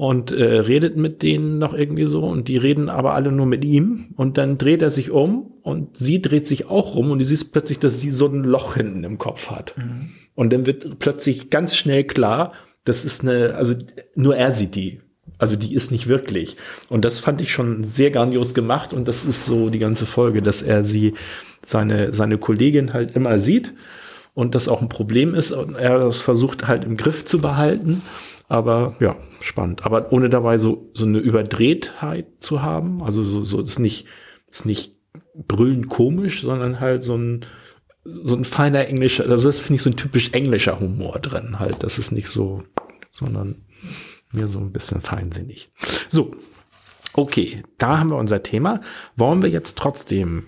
und äh, redet mit denen noch irgendwie so und die reden aber alle nur mit ihm und dann dreht er sich um und sie dreht sich auch rum und du siehst plötzlich, dass sie so ein Loch hinten im Kopf hat. Mhm. Und dann wird plötzlich ganz schnell klar, das ist eine, also nur er sieht die. Also die ist nicht wirklich. Und das fand ich schon sehr grandios gemacht und das ist so die ganze Folge, dass er sie, seine, seine Kollegin halt immer sieht und das auch ein Problem ist und er das versucht halt im Griff zu behalten aber ja, spannend. Aber ohne dabei so, so eine Überdrehtheit zu haben. Also so, so ist nicht, ist nicht brüllend komisch, sondern halt so ein, so ein feiner englischer, also das ist, finde ich, so ein typisch englischer Humor drin halt. Das ist nicht so, sondern mir so ein bisschen feinsinnig. So, okay, da haben wir unser Thema. Wollen wir jetzt trotzdem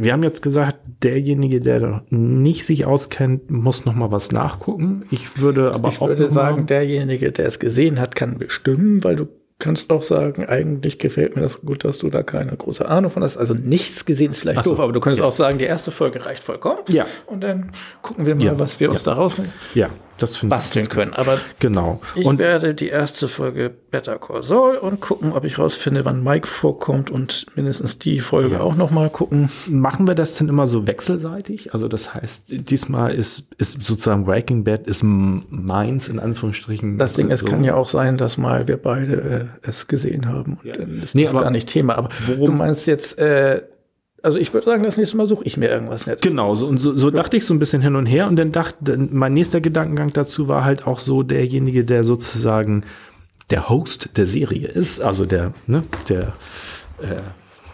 wir haben jetzt gesagt, derjenige, der nicht sich auskennt, muss noch mal was nachgucken. Ich würde aber ich auch würde sagen, derjenige, der es gesehen hat, kann bestimmen, weil du kannst auch sagen, eigentlich gefällt mir das gut, dass du da keine große Ahnung von hast. Also nichts gesehen ist vielleicht so, doof, aber du könntest ja. auch sagen, die erste Folge reicht vollkommen. Ja. Und dann gucken wir mal, ja. was wir ja. uns da rausnehmen. Ja, das basteln können. Aber genau. Ich und werde die erste Folge Better Call Saul und gucken, ob ich rausfinde, wann Mike vorkommt und mindestens die Folge ja. auch noch mal gucken. Machen wir das denn immer so wechselseitig? Also das heißt, diesmal ist, ist sozusagen Breaking Bad ist meins in Anführungsstrichen. Das Ding, so. es kann ja auch sein, dass mal wir beide äh, es gesehen haben und ja. dann ist nee, das gar nicht Thema. Aber worum, du meinst jetzt äh, also ich würde sagen, das nächste Mal suche ich mir irgendwas Nettes. Genau, so, und so, so dachte ich so ein bisschen hin und her und dann dachte, mein nächster Gedankengang dazu war halt auch so derjenige, der sozusagen der Host der Serie ist, also der, ne, der äh,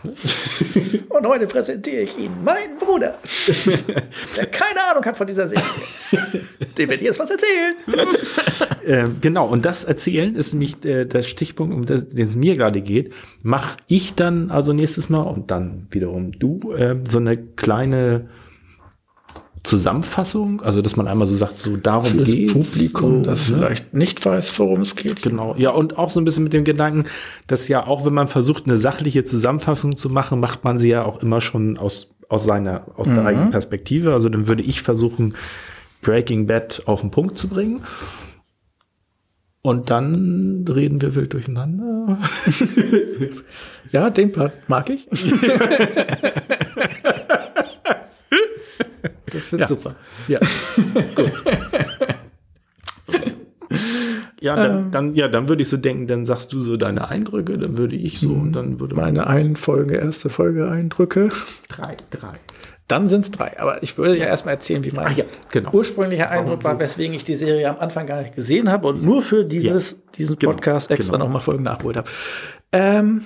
und heute präsentiere ich Ihnen meinen Bruder, der keine Ahnung hat von dieser Serie. Dem werde ich jetzt was erzählen. ähm, genau, und das Erzählen ist nämlich äh, der Stichpunkt, um den es mir gerade geht. Mache ich dann also nächstes Mal und dann wiederum du äh, so eine kleine Zusammenfassung, also dass man einmal so sagt, so darum geht Publikum, so, das ne? vielleicht nicht weiß, worum es geht. Genau, ja und auch so ein bisschen mit dem Gedanken, dass ja auch wenn man versucht eine sachliche Zusammenfassung zu machen, macht man sie ja auch immer schon aus aus seiner aus mhm. der eigenen Perspektive. Also dann würde ich versuchen Breaking Bad auf den Punkt zu bringen. Und dann reden wir wild durcheinander. ja, den Part mag ich. Das wird ja. super. Ja, gut. Ja, dann, ähm, dann, ja, dann würde ich so denken, dann sagst du so deine Eindrücke, dann würde ich so und dann würde meine Einfolge, erste Folge Eindrücke. Drei, drei. Dann sind es drei. Aber ich würde ja erstmal erzählen, wie mein ja, genau. ursprünglicher Eindruck war, weswegen ich die Serie am Anfang gar nicht gesehen habe und nur für dieses, ja, diesen genau, Podcast extra genau. nochmal Folgen nachgeholt habe. Ähm,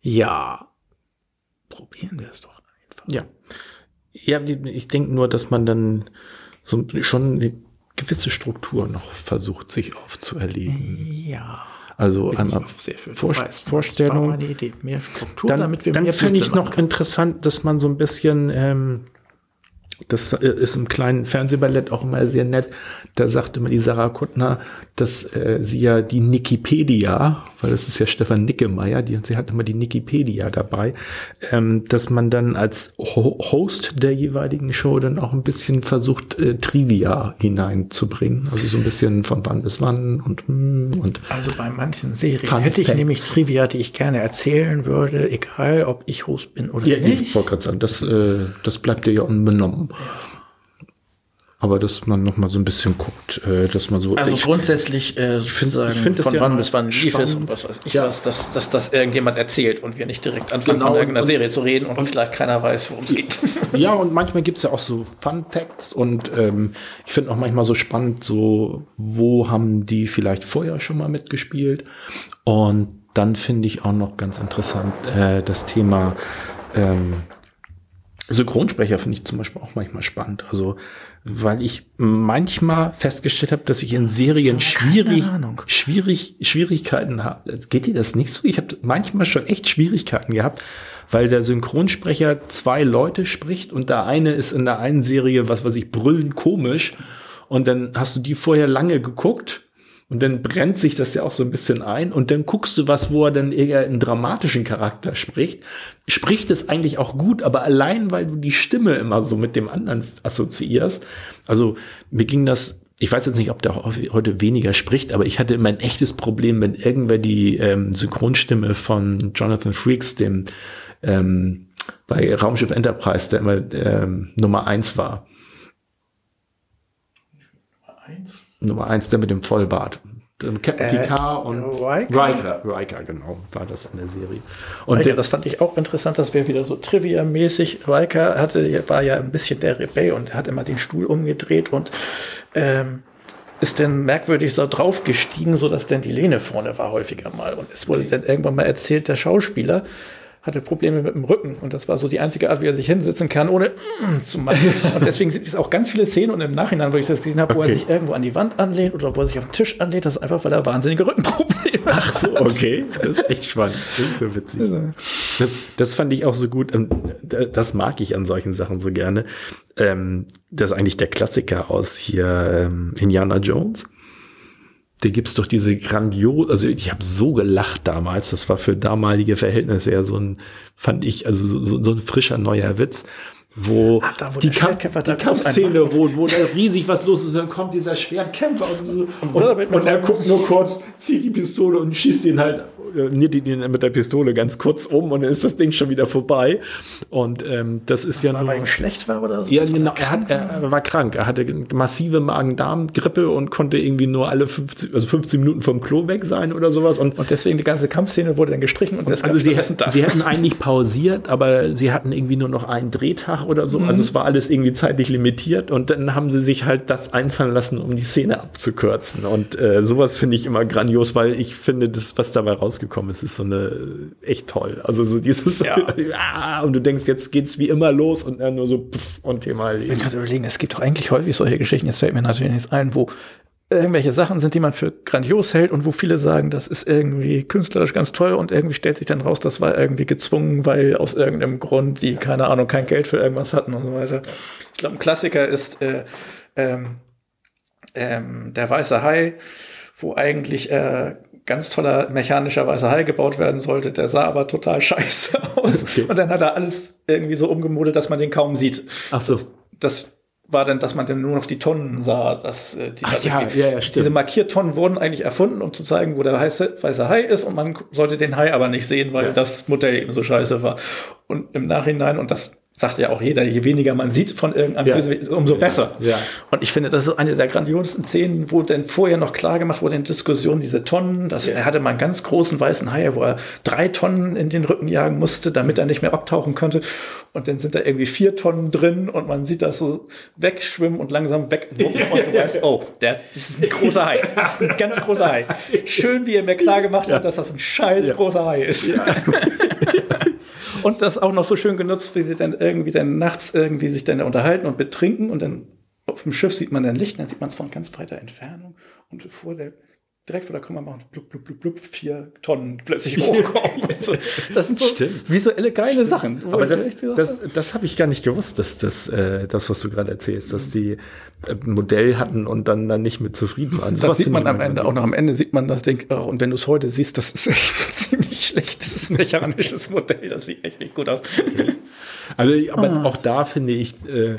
ja, probieren wir es doch einfach. Ja. Ja, ich denke nur, dass man dann so schon eine gewisse Struktur noch versucht, sich aufzuerlegen. Ja. Also Bin einmal Vor Vorstellung. Mehr Struktur, dann, damit wir dann finde ich noch interessant, dass man so ein bisschen ähm, das äh, ist im kleinen Fernsehballett auch immer sehr nett. Da sagt immer die Sarah Kuttner, dass äh, sie ja die Nikipedia, weil das ist ja Stefan Nickemeyer, die, sie hat immer die Nikipedia dabei, ähm, dass man dann als Ho Host der jeweiligen Show dann auch ein bisschen versucht, äh, Trivia hineinzubringen. Also so ein bisschen von wann bis wann und hm, und Also bei manchen Serien Fun hätte ich Facts. nämlich Trivia, die ich gerne erzählen würde, egal ob ich Host bin oder ja, nicht. Ich wollte gerade sagen, das, äh, das bleibt dir ja unbenommen. Aber dass man noch mal so ein bisschen guckt, äh, dass man so. Also ich, grundsätzlich, äh, ich finde, ich find von ja wann bis wann lief es und was weiß ich ja. was, dass, dass das irgendjemand erzählt und wir nicht direkt anfangen genau. von irgendeiner Serie zu reden und, und vielleicht keiner weiß, worum es geht. Ja, und manchmal gibt es ja auch so Fun Facts und ähm, ich finde auch manchmal so spannend, so wo haben die vielleicht vorher schon mal mitgespielt und dann finde ich auch noch ganz interessant äh, das Thema ähm, Synchronsprecher finde ich zum Beispiel auch manchmal spannend. Also, weil ich manchmal festgestellt habe, dass ich in Serien schwierig, schwierig, Schwierigkeiten habe. Geht dir das nicht so? Ich habe manchmal schon echt Schwierigkeiten gehabt, weil der Synchronsprecher zwei Leute spricht und der eine ist in der einen Serie, was weiß ich, brüllend komisch. Und dann hast du die vorher lange geguckt und dann brennt sich das ja auch so ein bisschen ein. Und dann guckst du was, wo er dann eher einen dramatischen Charakter spricht. Spricht es eigentlich auch gut, aber allein, weil du die Stimme immer so mit dem anderen assoziierst. Also mir ging das, ich weiß jetzt nicht, ob der heute weniger spricht, aber ich hatte immer ein echtes Problem, wenn irgendwer die ähm, Synchronstimme von Jonathan Freaks, dem ähm, bei Raumschiff Enterprise, der immer ähm, Nummer eins war. Nummer eins? Nummer eins, der mit dem Vollbart. Captain äh, Picard und Riker? Riker, Riker, genau, war das in der Serie. Und Riker, der, das fand ich auch interessant, das wäre wieder so Trivia-mäßig. Riker hatte, war ja ein bisschen der Rebell und hat immer den Stuhl umgedreht und ähm, ist dann merkwürdig so draufgestiegen, so dass dann die Lehne vorne war häufiger mal. Und es wurde okay. dann irgendwann mal erzählt, der Schauspieler hatte Probleme mit dem Rücken und das war so die einzige Art, wie er sich hinsetzen kann, ohne zu machen. Und deswegen sind es auch ganz viele Szenen und im Nachhinein, wo ich das gesehen habe, wo er sich irgendwo an die Wand anlehnt oder wo er sich auf den Tisch anlehnt, das ist einfach, weil er wahnsinnige Rückenprobleme hat. Ach so, okay. Das ist echt spannend. Das ist so witzig. Das, das fand ich auch so gut. ähm, Das mag ich an solchen Sachen so gerne. Ähm, Das ist eigentlich der Klassiker aus hier ähm, Indiana Jones. Da gibt's doch diese grandios, also ich habe so gelacht damals. Das war für damalige Verhältnisse ja so ein, fand ich, also so, so, so ein frischer neuer Witz. Wo, Ah, da, wo die, Kamp die Kampfszene, wo, wo da riesig was los ist, und dann kommt dieser Schwertkämpfer und, so, und, und er guckt nur kurz, zieht die Pistole und schießt ihn halt, äh, niert ihn mit der Pistole ganz kurz um und dann ist das Ding schon wieder vorbei. Und ähm, das ist ja Weil nur. er ihm schlecht war oder so. Ja, genau. Er, hat, er, war krank. Er hatte massive Magen-Darm-Grippe und konnte irgendwie nur alle 15, also 15 Minuten vom Klo weg sein oder sowas. Und Und deswegen die ganze Kampfszene wurde dann gestrichen und, das also sie, hätten, sie hätten eigentlich pausiert, aber sie hatten irgendwie nur noch einen Drehtag oder so. Also es war alles irgendwie zeitlich limitiert und dann haben sie sich halt das einfallen lassen, um die Szene abzukürzen. Und äh, sowas finde ich immer grandios, weil ich finde, das, was dabei rausgekommen ist, ist so eine äh, echt toll. Also so dieses Ja. ah, und du denkst, jetzt geht's wie immer los und dann nur so pff, und Thema Ich erledigt. gerade überlegen, es gibt doch eigentlich häufig solche Geschichten, jetzt fällt mir natürlich nichts ein, wo irgendwelche Sachen sind, die man für grandios hält und wo viele sagen, das ist irgendwie künstlerisch ganz toll und irgendwie stellt sich dann raus, das war irgendwie gezwungen, weil aus irgendeinem Grund die, keine Ahnung, kein Geld für irgendwas hatten und so weiter. Ich glaube, ein Klassiker ist äh, ähm, ähm, der weiße Hai, wo eigentlich äh, ganz toller mechanischer weißer Hai gebaut werden sollte, der sah aber total scheiße aus. Okay. Und dann hat er alles irgendwie so umgemodelt, dass man den kaum sieht Ach so. das war dann, dass man dann nur noch die Tonnen sah. Dass, äh, die, Ach ja, irgendwie- ja, ja, stimmt. Diese Markiertonnen wurden eigentlich erfunden, um zu zeigen, wo der heiße, weiße Hai ist und man sollte den Hai aber nicht sehen, weil Ja. das Modell eben so scheiße war. Und im Nachhinein, und das sagt ja auch jeder, je weniger man sieht von irgendeinem Ja. Bösewicht, umso besser. Ja. Und ich finde, das ist eine der grandiosesten Szenen, wo dann vorher noch klar gemacht wurde in Diskussionen, diese Tonnen, dass er hatte mal einen ganz großen weißen Hai, wo er drei Tonnen in den Rücken jagen musste, damit er nicht mehr abtauchen konnte. Und dann sind da irgendwie vier Tonnen drin und man sieht das so wegschwimmen und langsam weg. Und du weißt, oh, der, das ist ein großer Hai. Das ist ein ganz großer Hai. Schön, wie er mir klar gemacht hat, dass das ein scheiß großer Hai ist. Und das auch noch so schön genutzt, wie sie dann irgendwie dann nachts irgendwie sich dann unterhalten und betrinken und dann auf dem Schiff sieht man dann Licht, dann sieht man es von ganz weiter Entfernung. Und vor der direkt vor der Kamera machen blub, blub, blub, blub, vier Tonnen plötzlich hochkommen. Also, das sind so Stimmt. visuelle geile Sachen. wo Aber das, das, das habe ich gar nicht gewusst, dass das, äh, das, was du gerade erzählst, dass die äh, ein Modell hatten und dann, dann nicht mit zufrieden waren. das sieht man am Ende, auch noch am Ende sieht man das Ding, oh, und wenn du es heute siehst, das ist echt ein ziemlich schlechtes mechanisches Modell, das sieht echt nicht gut aus. Also, aber Ah. auch da finde ich, äh,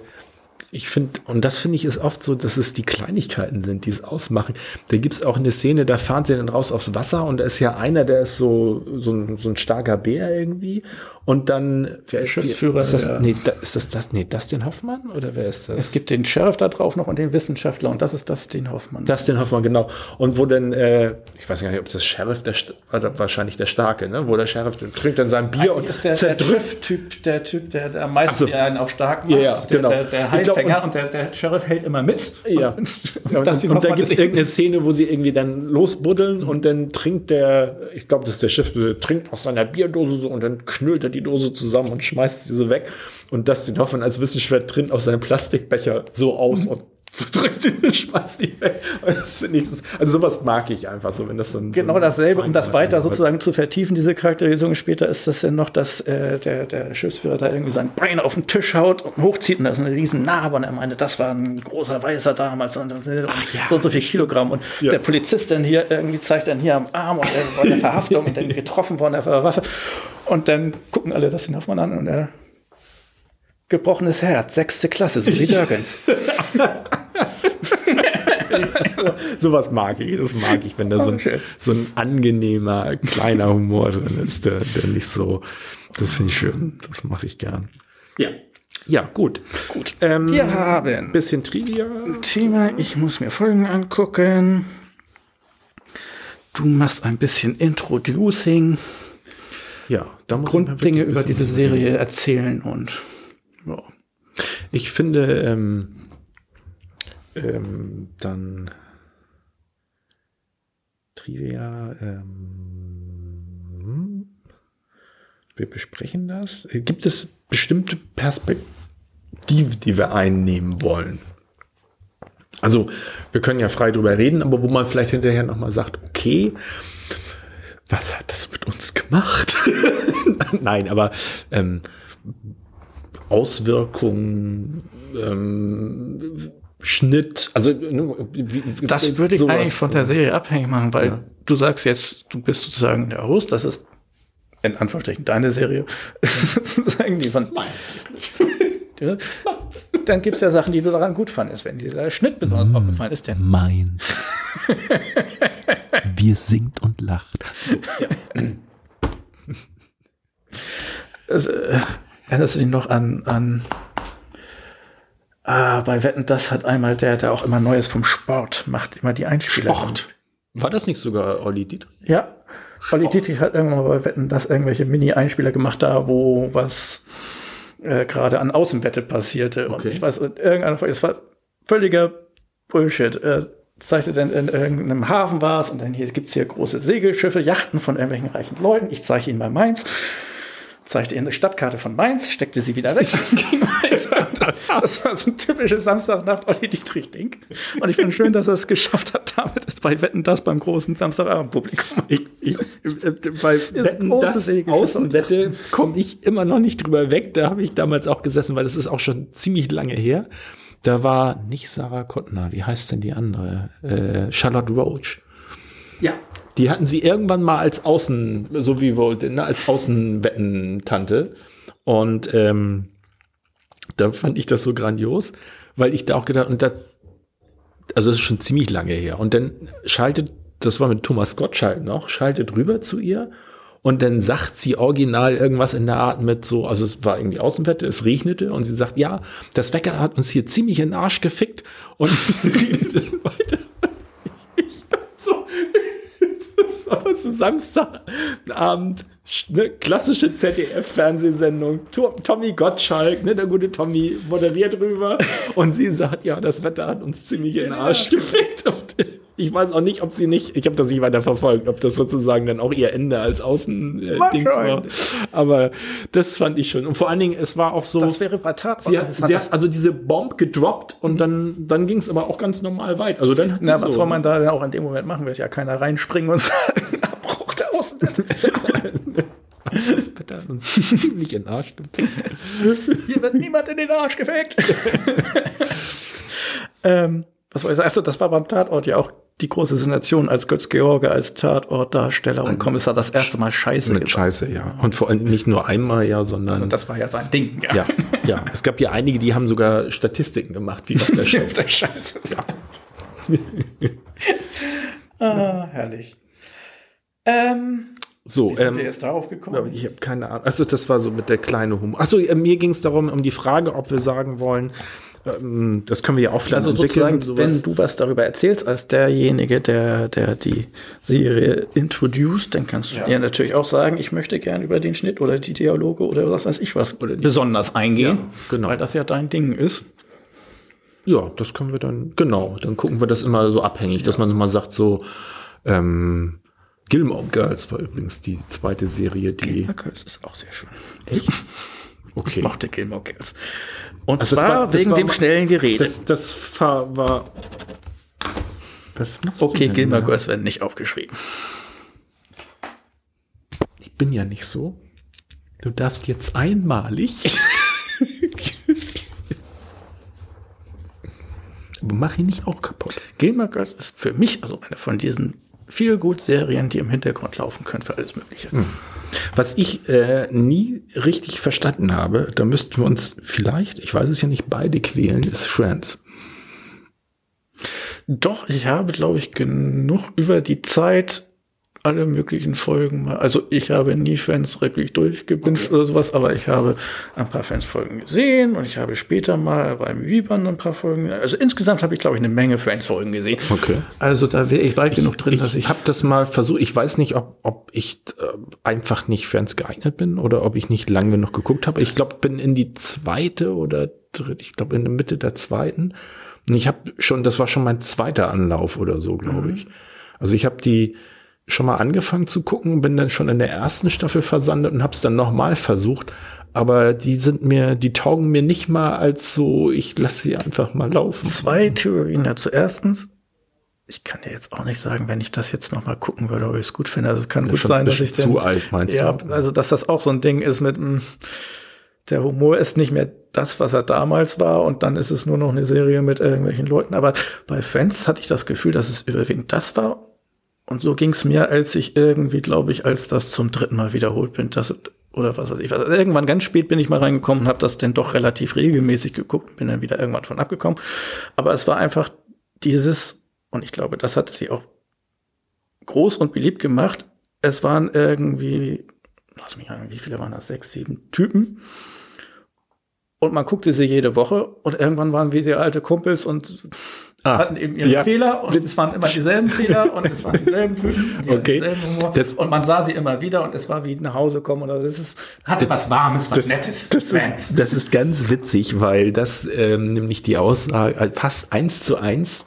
ich finde, und das finde ich ist oft so, dass es die Kleinigkeiten sind, die es ausmachen. Da gibt es auch eine Szene, da fahren sie dann raus aufs Wasser und da ist ja einer, der ist so, so, ein, so ein starker Bär irgendwie. Und dann, wer ist, Schiffsführer, ist das? ja. Nee, da, ist das das? Nee, Dustin Hoffmann? Oder wer ist das? Es gibt den Sheriff da drauf noch und den Wissenschaftler und das ist das den Hoffmann. Dustin Hoffmann, genau. Und wo dann, äh, ich weiß gar nicht, ob das Sheriff, der war wahrscheinlich der Starke, ne? Wo der Sheriff der trinkt dann sein Bier und ist der, der zerdrückt. Triff-Typ, der Typ, der, der am meisten so. der einen auch stark macht. Ja, der, genau. der, der Heilfänger und- und, der, der Sheriff hält immer mit. Ja. Und, Und, und, da gibt es irgendeine Szene, wo sie irgendwie dann losbuddeln und dann trinkt der, ich glaube, das ist der Schiff, der trinkt aus seiner Bierdose so und dann knüllt er die Dose zusammen und schmeißt sie so weg. Und Dustin Hoffmann als Wissenschaftler trinkt aus seinem Plastikbecher so aus und so drückt ihn und schmeißt die weg. Das das- also sowas mag ich einfach so, wenn das so ein Genau so dasselbe, um das weiter sozusagen zu vertiefen, diese Charakterisierung später, ist das ja noch, dass äh, der, der Schiffsführer da irgendwie sein Bein auf den Tisch haut und hochzieht und da ist eine riesen Narbe und er meinte, das war ein großer Weißer damals und, und ja. so und so viel Kilogramm und Ja. der Polizist dann hier irgendwie zeigt dann hier am Arm und er war in der Verhaftung und dann getroffen worden, der Waffe und dann gucken alle das den Hoffmann an und er gebrochenes Herz, sechste Klasse, so wie Dörgens. Sowas mag ich, das mag ich, wenn da so ein, so ein angenehmer, kleiner Humor drin ist, der, der nicht so, das finde ich schön, das mache ich gern. ja. Ja, gut. Gut. Ähm, Wir haben bisschen Trivia. Thema, ich muss mir Folgen angucken. Du machst ein bisschen Introducing, Ja, da muss Grunddinge über diese Serie erzählen und ja. Ich finde, ähm, ähm, dann Trivia, ähm, wir besprechen das. Gibt es bestimmte Perspektiven, die wir einnehmen wollen? Also, wir können ja frei drüber reden, aber wo man vielleicht hinterher nochmal sagt, okay, was hat das mit uns gemacht? Nein, aber ähm, Auswirkungen, ähm, Schnitt, also wie, das würde ich sowas. eigentlich von der Serie abhängig machen, weil ja. du sagst jetzt, du bist sozusagen der Host, das ist in Anführungsstrichen deine Serie, sozusagen die von Dann gibt es ja Sachen, die du daran gut fandest, wenn dir der Schnitt besonders mm, aufgefallen ist. Denn meins. Wie es singt und lacht. Ja. Also, äh, erinnerst du dich noch an, an ah, bei Wetten, das hat einmal der, der auch immer Neues vom Sport macht, immer die Einspieler. Sport. War das nicht sogar Olli Dietrich? Ja. Sport. Olli Dietrich hat irgendwann mal bei Wetten, das irgendwelche Mini-Einspieler gemacht, da wo was äh, gerade an Außenwette passierte. Okay. Und ich weiß, irgendeiner, es war völliger Bullshit. Er zeigte dann in irgendeinem Hafen war es und dann hier gibt's hier große Segelschiffe, Yachten von irgendwelchen reichen Leuten. Ich zeige Ihnen mal Mainz zeigte ihr eine Stadtkarte von Mainz, steckte sie wieder weg und ging weiter. Das, das, war so ein typisches Samstagnacht Olli Dietrich-Ding. Und ich finde schön, dass er es geschafft hat, damit ist bei Wetten das beim großen Samstagabend-Publikum. Ich, ich, äh, bei Wetten das Außenwette komme ich immer noch nicht drüber weg. Da habe ich damals auch gesessen, weil das ist auch schon ziemlich lange her. Da war nicht Sarah Kottner, wie heißt denn die andere? Äh, Charlotte Roach. Ja. Die hatten sie irgendwann mal als Außen, so wie wollte, ne, als Außenwettentante. Und ähm, da fand ich das so grandios, weil ich da auch gedacht, und das, also das ist schon ziemlich lange her. Und dann schaltet, das war mit Thomas Gottschalk noch, schaltet rüber zu ihr und dann sagt sie original irgendwas in der Art mit so, also es war irgendwie Außenwette, es regnete und sie sagt, ja, das Wecker hat uns hier ziemlich in den Arsch gefickt und redete weiter. war was Samstagabend, ne, klassische ZDF-Fernsehsendung. Tommy Gottschalk, ne, der gute Tommy moderiert drüber und sie sagt, ja, das Wetter hat uns ziemlich in den Arsch gefickt. Und ich weiß auch nicht, ob sie nicht, ich habe das nicht weiter verfolgt, ob das sozusagen dann auch ihr Ende als Außendings äh, war. Aber das fand ich schon. Und vor allen Dingen, es war auch so. Das wäre bei Tat. Sie hat, sie hat also diese Bomb gedroppt und dann, dann ging es aber auch ganz normal weit. Also dann hat sie Na, so, was soll man da denn auch in dem Moment machen? Wird ja keiner reinspringen und sagen, Abbruch der Außenwette. Das Wetter hat uns ziemlich in den Arsch gefickt. Hier wird niemand in den Arsch gefickt. ähm, was war sagen? Also, das war beim Tatort ja auch die große Sensation, als Götz George als Tatortdarsteller und Kommissar das erste Mal Scheiße Mit Scheiße, ja. Und vor allem nicht nur einmal, ja, sondern. Und das war ja sein Ding, ja. Ja, ja. Es gab ja einige, die haben sogar Statistiken gemacht, wie oft der, Chef der Scheiße ja. ah, herrlich. Ähm, so, ähm, jetzt darauf gekommen? Ich habe keine Ahnung. Also das war so mit der kleine Humor. Achso, äh, mir ging es darum, um die Frage, ob wir sagen wollen, das können wir ja auch vielleicht also entwickeln. Wenn du was darüber erzählst, als derjenige, der, der die Serie introduced, dann kannst du ja. dir natürlich auch sagen, ich möchte gern über den Schnitt oder die Dialoge oder was weiß ich was besonders eingehen. Ja, genau. Weil das ja dein Ding ist. Ja, das können wir dann, genau, dann gucken wir das immer so abhängig, ja. dass man mal sagt, so, ähm, Gilmore Girls war übrigens die zweite Serie, die. Gilmore Girls ist auch sehr schön. Echt? Okay. Ich mochte Gilmore Girls. Und also zwar war, wegen war, dem schnellen Gerät. Das, das war. Das okay, Gilmore Girls werden nicht aufgeschrieben. Ich bin ja nicht so. Du darfst jetzt einmalig. Aber mach ihn nicht auch kaputt. Gilmore Girls ist für mich also eine von diesen viel gut Serien, die im Hintergrund laufen können für alles Mögliche. Hm. Was ich äh, nie richtig verstanden habe, da müssten wir uns vielleicht, ich weiß es ja nicht, beide quälen, ist Friends. Doch, ich habe, glaube ich, genug über die Zeit alle möglichen Folgen mal. Also ich habe nie Fans wirklich durchgebinged okay. oder sowas, aber ich habe ein paar Fans-Folgen gesehen und ich habe später mal beim Viban ein paar Folgen. Also insgesamt habe ich, glaube ich, eine Menge Fans-Folgen gesehen. Okay. Also da wäre ich weit ich, genug drin, ich dass ich. Ich habe das mal versucht. Ich weiß nicht, ob, ob ich äh, einfach nicht Fans geeignet bin oder ob ich nicht lange genug geguckt habe. Ich glaube, bin in die zweite oder dritte, ich glaube in der Mitte der zweiten. Und ich habe schon, das war schon mein zweiter Anlauf oder so, glaube mhm. ich. Also ich habe die schon mal angefangen zu gucken, bin dann schon in der ersten Staffel versandet und habe es dann nochmal versucht. Aber die sind mir, die taugen mir nicht mal als so, ich lasse sie einfach mal laufen. Zwei Theorien dazu. Erstens, ich kann dir jetzt auch nicht sagen, wenn ich das jetzt noch mal gucken würde, ob ich es gut finde. Also es kann gut Schon sein, ein dass ich zu alt, meinst ja, du? also dass das auch so ein Ding ist mit mh, der Humor ist nicht mehr das, was er damals war, und dann ist es nur noch eine Serie mit irgendwelchen Leuten. Aber bei Friends hatte ich das Gefühl, dass es überwiegend das war. Und so ging es mir, als ich irgendwie, glaube ich, als das zum dritten Mal wiederholt bin, das oder was weiß ich. Also irgendwann ganz spät bin ich mal reingekommen und habe das dann doch relativ regelmäßig geguckt, bin dann wieder irgendwann von abgekommen. Aber es war einfach dieses, und ich glaube, das hat sie auch groß und beliebt gemacht. Es waren irgendwie, lass mich an, wie viele waren das? Sechs, sieben Typen. Und man guckte sie jede Woche und irgendwann waren wir sehr alte Kumpels und Ah, hatten eben ihre ja. Fehler und es waren immer dieselben Fehler und es waren dieselben Typen. Die Okay. und man sah sie immer wieder und es war wie nach Hause kommen oder das ist Hatte was Warmes, was Das, Nettes. das, ist, das ist ganz witzig, weil das ähm, nämlich die Aussage äh, fast eins zu eins,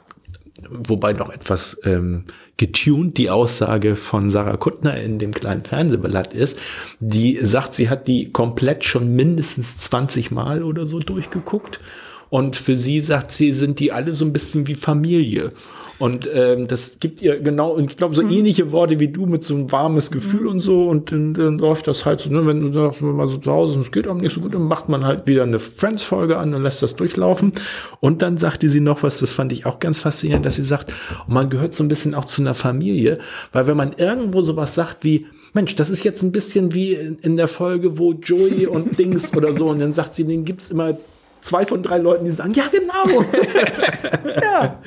wobei noch etwas ähm, getuned die Aussage von Sarah Kuttner in dem kleinen Fernsehblatt ist, die sagt, sie hat die komplett schon mindestens 20 Mal oder so durchgeguckt. Und für sie sagt sie, sind die alle so ein bisschen wie Familie. Und ähm, das gibt ihr genau, und ich glaube, so ähnliche Worte wie du mit so ein warmes Gefühl und so. Und dann, dann läuft das halt so, ne, wenn du sagst, wenn man so zu Hause ist und es geht einem nicht so gut, dann macht man halt wieder eine Friends-Folge an und lässt das durchlaufen. Und dann sagte sie noch was, das fand ich auch ganz faszinierend, dass sie sagt, und man gehört so ein bisschen auch zu einer Familie, weil wenn man irgendwo sowas sagt wie, Mensch, das ist jetzt ein bisschen wie in, in der Folge, wo Joey und Dings oder so, und dann sagt sie, den gibt's immer zwei von drei Leuten, die sagen, ja, genau. ja.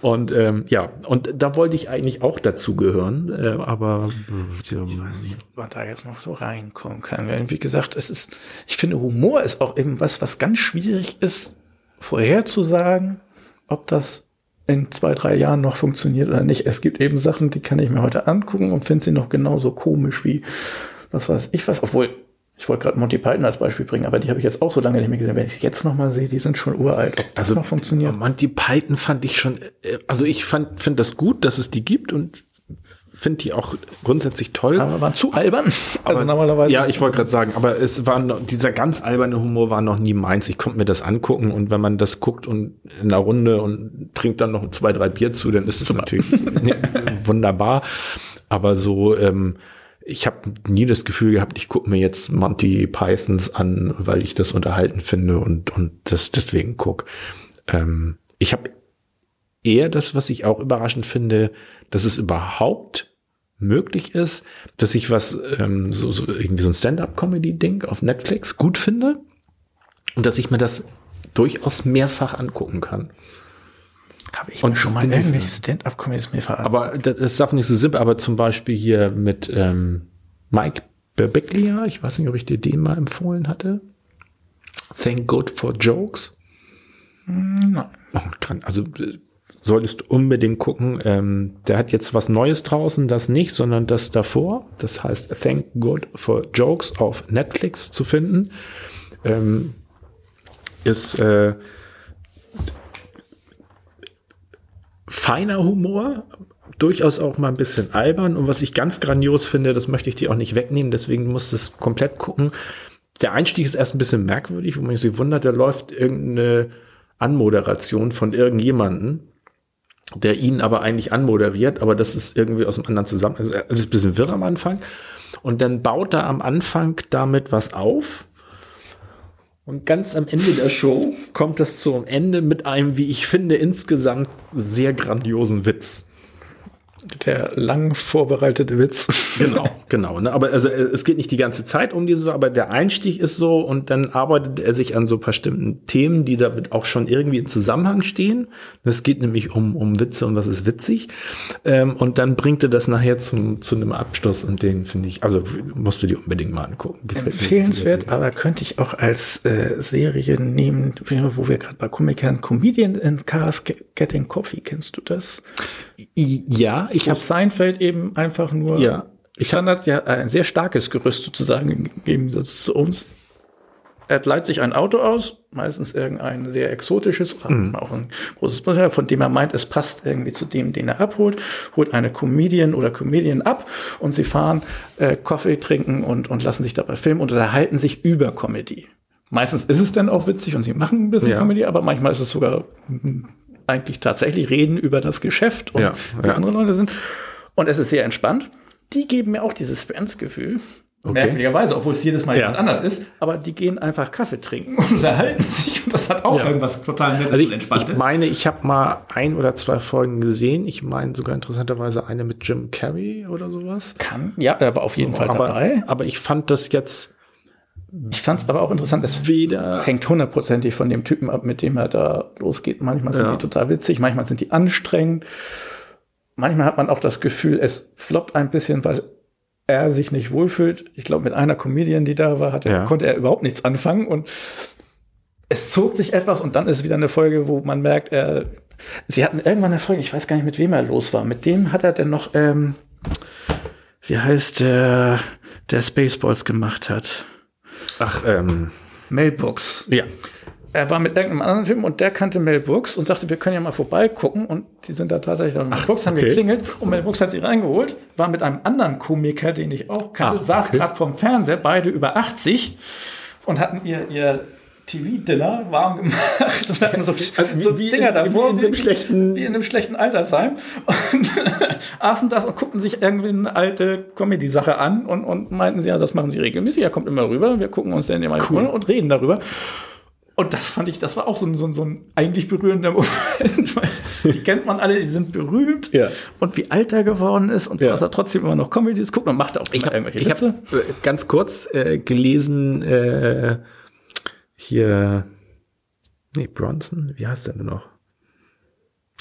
Und ähm, ja, und da wollte ich eigentlich auch dazu gehören, äh, aber äh, ob man da jetzt noch so reinkommen kann. Weil, Wie gesagt, es ist, ich finde, Humor ist auch eben was, was ganz schwierig ist, vorherzusagen, ob das in zwei, drei Jahren noch funktioniert oder nicht. Es gibt eben Sachen, die kann ich mir heute angucken und finde sie noch genauso komisch wie, was weiß ich was, obwohl, ich wollte gerade Monty Python als Beispiel bringen, aber die habe ich jetzt auch so lange nicht mehr gesehen. Wenn ich sie jetzt noch mal sehe, die sind schon uralt. Ob das noch funktioniert? Monty Python fand ich schon, äh, also ich fand, finde das gut, dass es die gibt und finde die auch grundsätzlich toll. Aber waren zu albern. Also Aber- normalerweise. Ja, ich wollte gerade sagen, aber es war noch, dieser ganz alberne Humor war noch nie meins. Ich konnte mir das angucken und wenn man das guckt und in einer Runde und trinkt dann noch zwei, drei Bier zu, dann ist es natürlich wunderbar. Aber so, ähm, ich habe nie das Gefühl gehabt, ich gucke mir jetzt Monty Pythons an, weil ich das unterhalten finde und, und das deswegen guck. Ähm, ich habe eher das, was ich auch überraschend finde, dass es überhaupt möglich ist, dass ich was, ähm, so, so irgendwie so ein Stand-up-Comedy-Ding auf Netflix gut finde und dass ich mir das durchaus mehrfach angucken kann. Habe ich Und schon mal irgendwelche Stand-up-Comedies mir verarbeitet. Aber das, das darf nicht so simpel, aber zum Beispiel hier mit ähm, Mike Birbiglia, ich weiß nicht, ob ich dir den mal empfohlen hatte. Thank God for Jokes. Nein. Oh, kann, also äh, solltest unbedingt gucken. Ähm, der hat jetzt was Neues draußen, das nicht, sondern das davor. Das heißt Thank God for Jokes auf Netflix zu finden. Ähm, ist äh, feiner Humor, durchaus auch mal ein bisschen albern. Und was ich ganz grandios finde, das möchte ich dir auch nicht wegnehmen, deswegen musst du es komplett gucken. Der Einstieg ist erst ein bisschen merkwürdig, wo man sich wundert, da läuft irgendeine Anmoderation von irgendjemanden, der ihn aber eigentlich anmoderiert, aber das ist irgendwie aus einem anderen zusammen. Also das ist ein bisschen wirr am Anfang. Und dann baut er am Anfang damit was auf. Und ganz am Ende der Show kommt das zum Ende mit einem, wie ich finde, insgesamt sehr grandiosen Witz. Der lang vorbereitete Witz. Genau, genau. Ne? Aber also äh, es geht nicht die ganze Zeit um diese, aber der Einstieg ist so und dann arbeitet er sich an so bestimmten Themen, die damit auch schon irgendwie in Zusammenhang stehen. Es geht nämlich um, um Witze und was ist witzig. Ähm, und dann bringt er das nachher zum, zu einem Abschluss und den finde ich, also musst du dir unbedingt mal angucken. Gefällt Empfehlenswert, aber könnte ich auch als äh, Serie nehmen, wo wir gerade bei Komikern, Comedian in Cars Ge- Getting Coffee, kennst du das? Ja, ich habe Seinfeld eben einfach nur Ja, ich Standard ja ein sehr starkes Gerüst sozusagen im Gegensatz zu uns Er leiht sich ein Auto aus, meistens irgendein sehr exotisches, Mhm. auch ein großes Modell, von dem er meint, es passt irgendwie zu dem, den er abholt, holt eine Comedian oder Comedian ab und sie fahren äh, Kaffee trinken und, und lassen sich dabei filmen und unterhalten sich über Comedy. Meistens ist es dann auch witzig und sie machen ein bisschen Ja. Comedy, aber manchmal ist es sogar eigentlich tatsächlich reden über das Geschäft und Ja, wie ja. andere Leute sind. Und es ist sehr entspannt. Die geben mir auch dieses Friends-Gefühl. Okay. Merkwürdigerweise, obwohl es jedes Mal Ja. jemand anders ist. Aber die gehen einfach Kaffee trinken und unterhalten sich. Und das hat auch Ja. irgendwas total Nettes Also und ich, Entspanntes. ich meine, ich habe mal ein oder zwei Folgen gesehen. Ich meine sogar interessanterweise eine mit Jim Carrey oder sowas. kann. Ja, er war auf jeden Fall aber, dabei. aber ich fand das jetzt Ich fand es aber auch interessant, es weder. hängt hundertprozentig von dem Typen ab, mit dem er da losgeht. Manchmal sind Ja. die total witzig, manchmal sind die anstrengend. Manchmal hat man auch das Gefühl, es floppt ein bisschen, weil er sich nicht wohlfühlt. Ich glaube, mit einer Comedian, die da war, hatte, Ja. konnte er überhaupt nichts anfangen und es zog sich etwas und dann ist wieder eine Folge, wo man merkt, er, sie hatten irgendwann eine Folge, ich weiß gar nicht, mit wem er los war. Mit dem hat er denn noch, ähm, wie heißt der, der Spaceballs gemacht hat? Ach, ähm, Mel Brooks. ja. Er war mit irgendeinem anderen Typen und der kannte Mel Brooks und sagte, wir können ja mal vorbeigucken. Und die sind da tatsächlich noch. Mel Brooks haben okay. geklingelt und Mel Brooks hat sie reingeholt, war mit einem anderen Komiker, den ich auch kannte, Ah, saß okay. gerade vorm Fernseher, beide über 80 und hatten ihr, ihr TV-Dinner warm gemacht und hatten so, so wie Dinger in- davor, wie in einem schlechten- wie in einem schlechten Altersheim und aßen das und guckten sich irgendwie eine alte Comedy-Sache an und, und meinten sie, ja, das machen sie regelmäßig, er kommt immer rüber, wir gucken uns dann immer cool. und reden darüber. Und das fand ich, das war auch so ein, so ein, so ein eigentlich berührender Moment. weil Die kennt man alle, die sind berühmt. Ja. Und wie alt er geworden ist und Ja. dass er trotzdem immer noch Comedies guckt und macht auch Ich habe irgendwelche ich hab, Witze. äh, ganz kurz äh, gelesen, äh, hier, nee, Bronson, wie heißt der denn noch?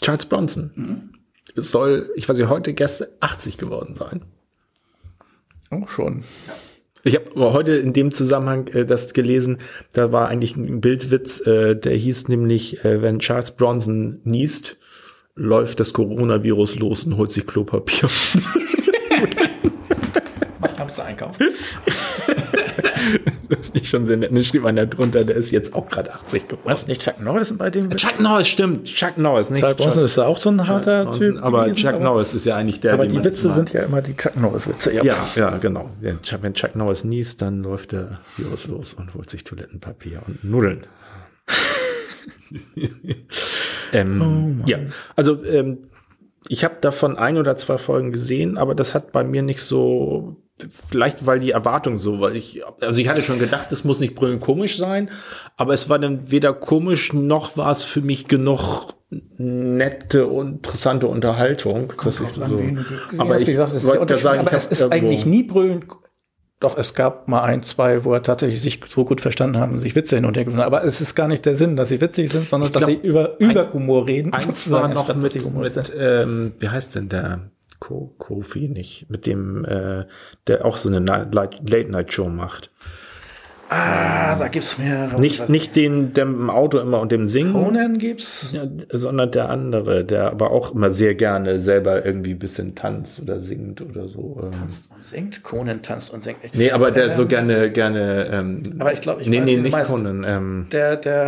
Charles Bronson. Es soll, ich weiß nicht, heute gestern 80 geworden sein. Auch schon. Ich habe heute in dem Zusammenhang äh, das gelesen, da war eigentlich ein Bildwitz, äh, der hieß nämlich, äh, wenn Charles Bronson niest, läuft das Coronavirus los und holt sich Klopapier. Macht Hamster-Einkauf. Das ist nicht schon sehr nett. Dann schrieb einer drunter, der ist jetzt auch gerade 80 geworden. Was, nicht Chuck Norris bei dem? Chuck Norris, stimmt. Chuck Norris, nicht Chuck Bronson ist da auch so ein harter Bronson, Typ. Aber gewesen, Chuck aber, Norris ist ja eigentlich der, Aber die Witze sind ja immer die Chuck Norris-Witze. Ja, ja, genau. Ja, Chuck- wenn Chuck Norris niest, dann läuft der Virus los und holt sich Toilettenpapier und Nudeln. ähm, ja, also ähm, ich habe davon ein oder zwei Folgen gesehen, aber das hat bei mir nicht so, vielleicht weil die Erwartung so, weil ich, also ich hatte schon gedacht, es muss nicht brüllend komisch sein, aber es war dann weder komisch noch war es für mich genug nette und interessante Unterhaltung. dass ich so, aber ich gesagt, es ist, wollte sagen, aber es ist eigentlich nie brüllend. Doch, es gab mal ein, zwei, wo er tatsächlich sich so gut verstanden haben, sich Witze hin und her gemacht haben. Aber es ist gar nicht der Sinn, dass sie witzig sind, sondern dass glaub, sie über, über Humor reden. Eins war noch dass mit, mit ähm, wie heißt denn der? Ko Kofi nicht, mit dem, äh, der auch so eine Night- Late-Night-Show macht. Ah, da gibt's mehrere. Nicht, nicht den, der im Auto immer und dem Singen, Conan gibt's. ja, sondern der andere, der aber auch immer sehr gerne selber irgendwie ein bisschen tanzt oder singt oder so. Ähm. Und singt. Conan tanzt und singt. Nee, aber der Ähm, so gerne, gerne, ähm, Aber ich glaube, ich nee, weiß, nee, nicht meinst. Conan, ähm, Der, der,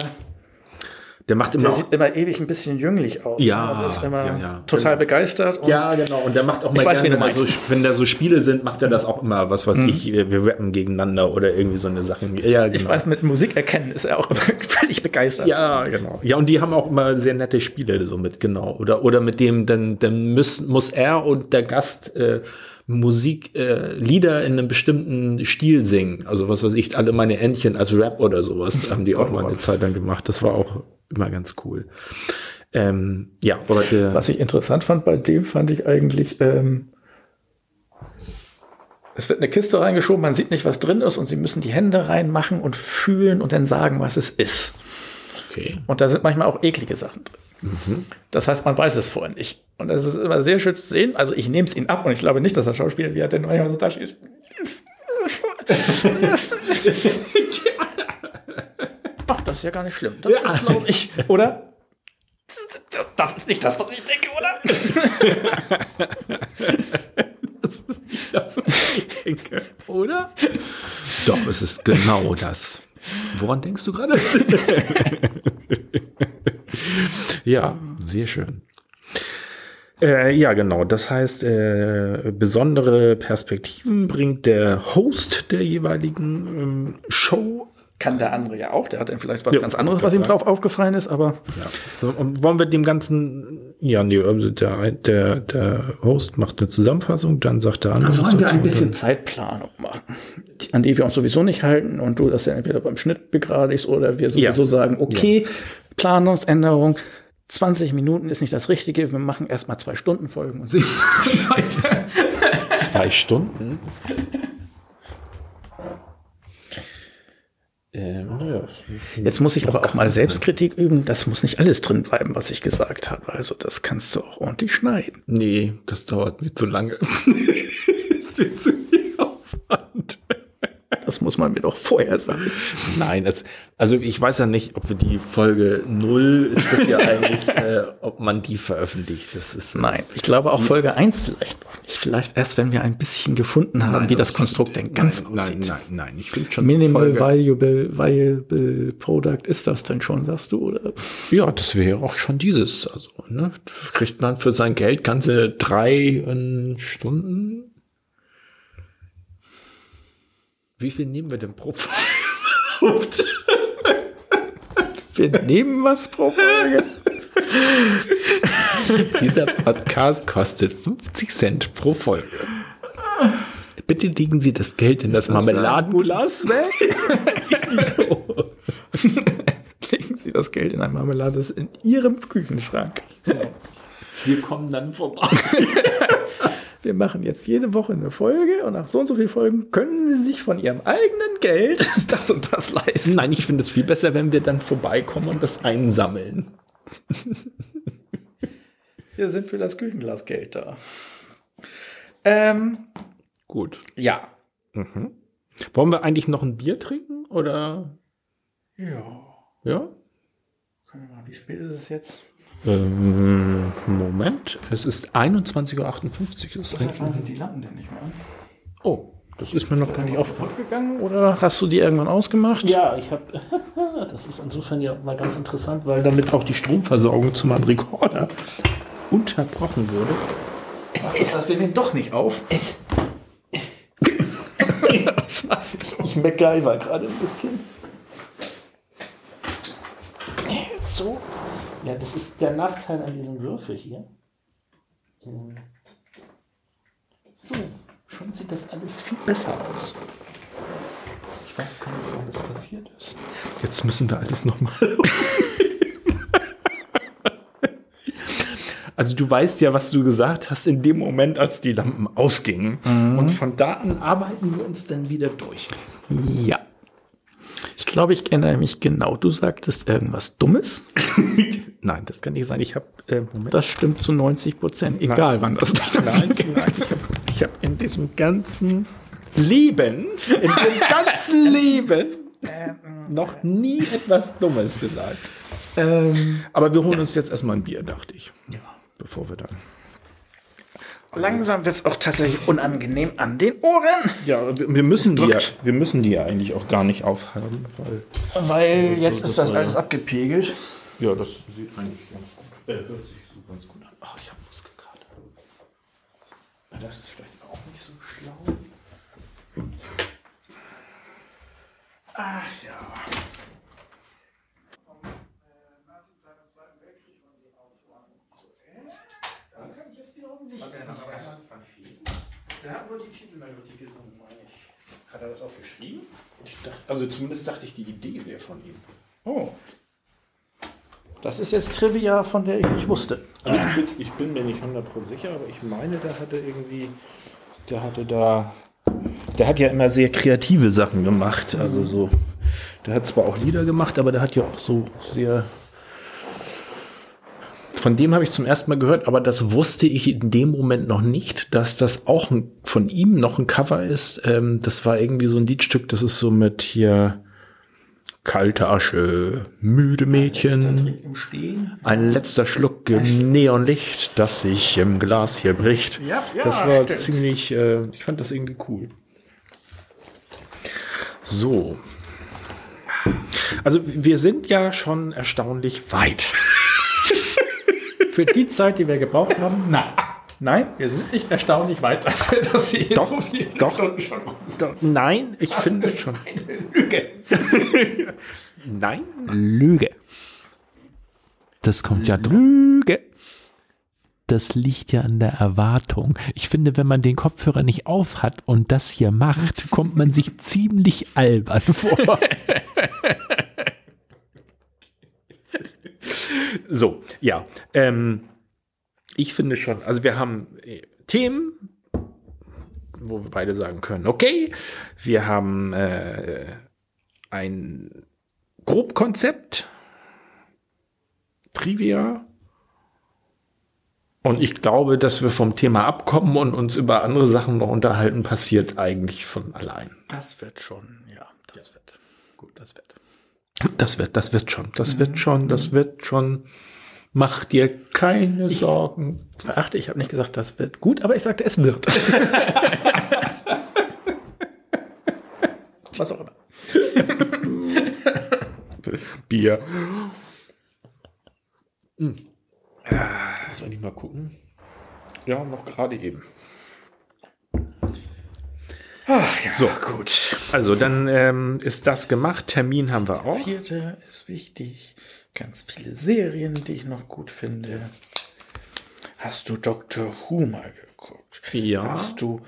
der macht immer der sieht immer ewig ein bisschen jünglich aus. Ja, Aber ist immer ja, ja. total begeistert. Und Ja, genau. Und der macht auch mal weiß, mal so, wenn da so Spiele sind, macht er das auch immer, was weiß ich, wir rappen gegeneinander oder irgendwie so eine Sache. Ja, genau. Ich weiß, mit Musik erkennen ist er auch völlig begeistert. Ja, genau. Ja, und die haben auch immer sehr nette Spiele so mit, genau. Oder, oder mit dem, dann, dann müssen, muss er und der Gast äh, Musik, äh, Lieder in einem bestimmten Stil singen. Also was weiß ich, alle meine Entchen als Rap oder sowas haben die auch mal eine Zeit lang gemacht. Das war auch immer ganz cool. Ähm, ja, Was ich interessant fand bei dem, fand ich eigentlich, ähm, es wird eine Kiste reingeschoben, man sieht nicht, was drin ist und sie müssen die Hände reinmachen und fühlen und dann sagen, was es ist. okay. Und da sind manchmal auch eklige Sachen drin. Das heißt, man weiß es vorher nicht. Und es ist immer sehr schön zu sehen. Also ich nehme es ihnen ab und ich glaube nicht, dass der Schauspieler, wie er denn manchmal so da steht. Ist ja gar nicht schlimm. Das ist, glaube ich, oder? Das ist nicht das, was ich denke, oder? Das ist nicht das, was ich denke. Oder? Doch, es ist genau das. Woran denkst du gerade? ja, sehr schön. Äh, ja, genau. Das heißt, äh, besondere Perspektiven bringt der Host der jeweiligen ähm, Show. Kann der andere ja auch. Der hat dann vielleicht was Ja, ganz anderes, was ihm drauf aufgefallen ist, aber Ja. So, und wollen wir dem Ganzen, ja, nee, also der, der, der Host macht eine Zusammenfassung, dann sagt der andere. was sollen wir ein bisschen dann- Zeitplanung machen, an die wir uns sowieso nicht halten und du das ja entweder beim Schnitt begradigst oder wir sowieso Ja. sagen, okay, Planungsänderung, 20 Minuten ist nicht das Richtige, wir machen erstmal zwei Stunden Folgen und sehen weiter. Zwei Stunden? Ähm, ja. Jetzt muss ich aber auch mal Selbstkritik üben, das muss nicht alles drin bleiben, was ich gesagt habe. Also das kannst du auch ordentlich schneiden. Nee, das dauert mir zu lange. ist mir zu. Das muss man mir doch vorher sagen. Nein, das, also ich weiß ja nicht, ob wir die Folge 0 ist das ja eigentlich, äh, ob man die veröffentlicht. Das ist Nein, ich glaube auch Folge 1 vielleicht noch nicht. Vielleicht erst, wenn wir ein bisschen gefunden haben, wie das Konstrukt denn ganz nein, aussieht. nein, nein, ich finde schon Minimal Folge- Valuable, Viable Product ist das denn schon, sagst du? Oder? Ja, das wäre auch schon dieses. Also, ne, kriegt man für sein Geld ganze drei äh, Stunden. Wie viel nehmen wir denn pro Folge? Wir nehmen was pro Folge. Dieser Podcast kostet 50 Cent pro Folge. Bitte legen Sie das Geld in das, Marmeladenglas weg. Legen Sie das Geld in ein Marmelade das ist in Ihrem Küchenschrank. Wir kommen dann vorbei. Wir machen jetzt jede Woche eine Folge und nach so und so vielen Folgen können Sie sich von Ihrem eigenen Geld das und das leisten. Nein, ich finde es viel besser, wenn wir dann vorbeikommen und das einsammeln. Wir sind für das Küchenglasgeld da. Ähm, Gut. ja. Wollen wir eigentlich noch ein Bier trinken oder? Ja. Ja? Wie spät ist es jetzt? Ähm, Moment, es ist 21.58 Uhr. Das sind die Lampen denn nicht mehr an? Oh, das ist mir noch gar nicht aufgefallen. Gegangen oder hast du die irgendwann ausgemacht? Ja, ich habe. Das ist insofern ja mal ganz interessant, weil damit auch die Stromversorgung zu meinem Rekorder unterbrochen wurde. Ist das wir nehmen doch nicht auf? Ich MacGyver gerade ein bisschen. So. Ja, das ist der Nachteil an diesem Würfel hier. Ähm, So, schon sieht das alles viel besser aus. Ich weiß gar nicht, wann das passiert ist. Jetzt müssen wir alles nochmal. Also du weißt ja, was du gesagt hast in dem Moment, als die Lampen ausgingen. Und von da an arbeiten wir uns dann wieder durch. Ja. Ich glaube, ich erinnere mich genau. Du sagtest irgendwas Dummes. Nein, das kann nicht sein. Ich habe äh, Moment. Das stimmt zu 90 Prozent. Egal, wann das Nein, nein, ich habe hab in diesem ganzen Leben, in dem ganzen Leben noch nie etwas Dummes gesagt. Ähm, Aber wir holen uns jetzt erstmal ein Bier, dachte ich. Ja. Bevor wir dann. Langsam wird es auch tatsächlich unangenehm an den Ohren. Ja, wir, wir müssen die ja, wir müssen die ja eigentlich auch gar nicht aufhaben, weil Weil jetzt das ist das ja- alles abgepegelt. ja, das sieht eigentlich ganz gut, äh, hört sich so ganz gut an. Ach, ich habe Muskelkater. Na, Das ist vielleicht auch nicht so schlau. Ach ja. Hat nur die Titelmelodie gesungen, meine ich. Hat er das auch geschrieben? Ich dachte, also zumindest dachte ich, die Idee wäre von ihm. Oh. Das ist jetzt Trivia, von der ich nicht wusste. Also ich bin, ich bin mir nicht 100% sicher, aber ich meine, der hatte irgendwie, der hatte da, der hat ja immer sehr kreative Sachen gemacht. Also so, der hat zwar auch Lieder gemacht, aber der hat ja auch so sehr. Von dem habe ich zum ersten Mal gehört, aber das wusste ich in dem Moment noch nicht, dass das auch ein, von ihm noch ein Cover ist. Ähm, das war irgendwie so ein Liedstück, das ist so mit hier kalte Asche, müde Mädchen. Ein letzter Schluck Neonlicht, das sich im Glas hier bricht. Ja, ja, das war stimmt. ziemlich, äh, ich fand das irgendwie cool. So. Also wir sind ja schon erstaunlich weit. Für die Zeit, die wir gebraucht haben, nein. Nein, wir sind nicht erstaunlich weit dafür, dass wir jetzt Doch, so viele doch. Stunden schon sind. Nein, ich finde Das ist schon. eine Lüge. Nein, Lüge. Das kommt ja. Lüge. Das liegt ja an der Erwartung. Ich finde, wenn man den Kopfhörer nicht auf hat und das hier macht, kommt man sich ziemlich albern vor. So, ja. Ähm, ich finde schon, also wir haben äh, Themen, wo wir beide sagen können, okay, wir haben äh, ein Grobkonzept, Trivia. Und ich glaube, dass wir vom Thema abkommen und uns über andere Sachen noch unterhalten, passiert eigentlich von allein. Das wird schon, ja, das wird. Gut, das wird. Das wird, das wird schon, das wird schon, das wird schon. Mach dir keine Sorgen. Beachte, ich habe nicht gesagt, das wird gut, aber ich sagte, es wird. Was auch immer. Bier. Hm. Muss man nicht mal gucken? Ja, noch gerade eben. Ach ja, So. gut. Also, dann ähm, ist das gemacht. Termin haben wir auch. Vierte ist wichtig. Ganz viele Serien, die ich noch gut finde. Hast du Dr. Who mal geguckt? Ja. Hast du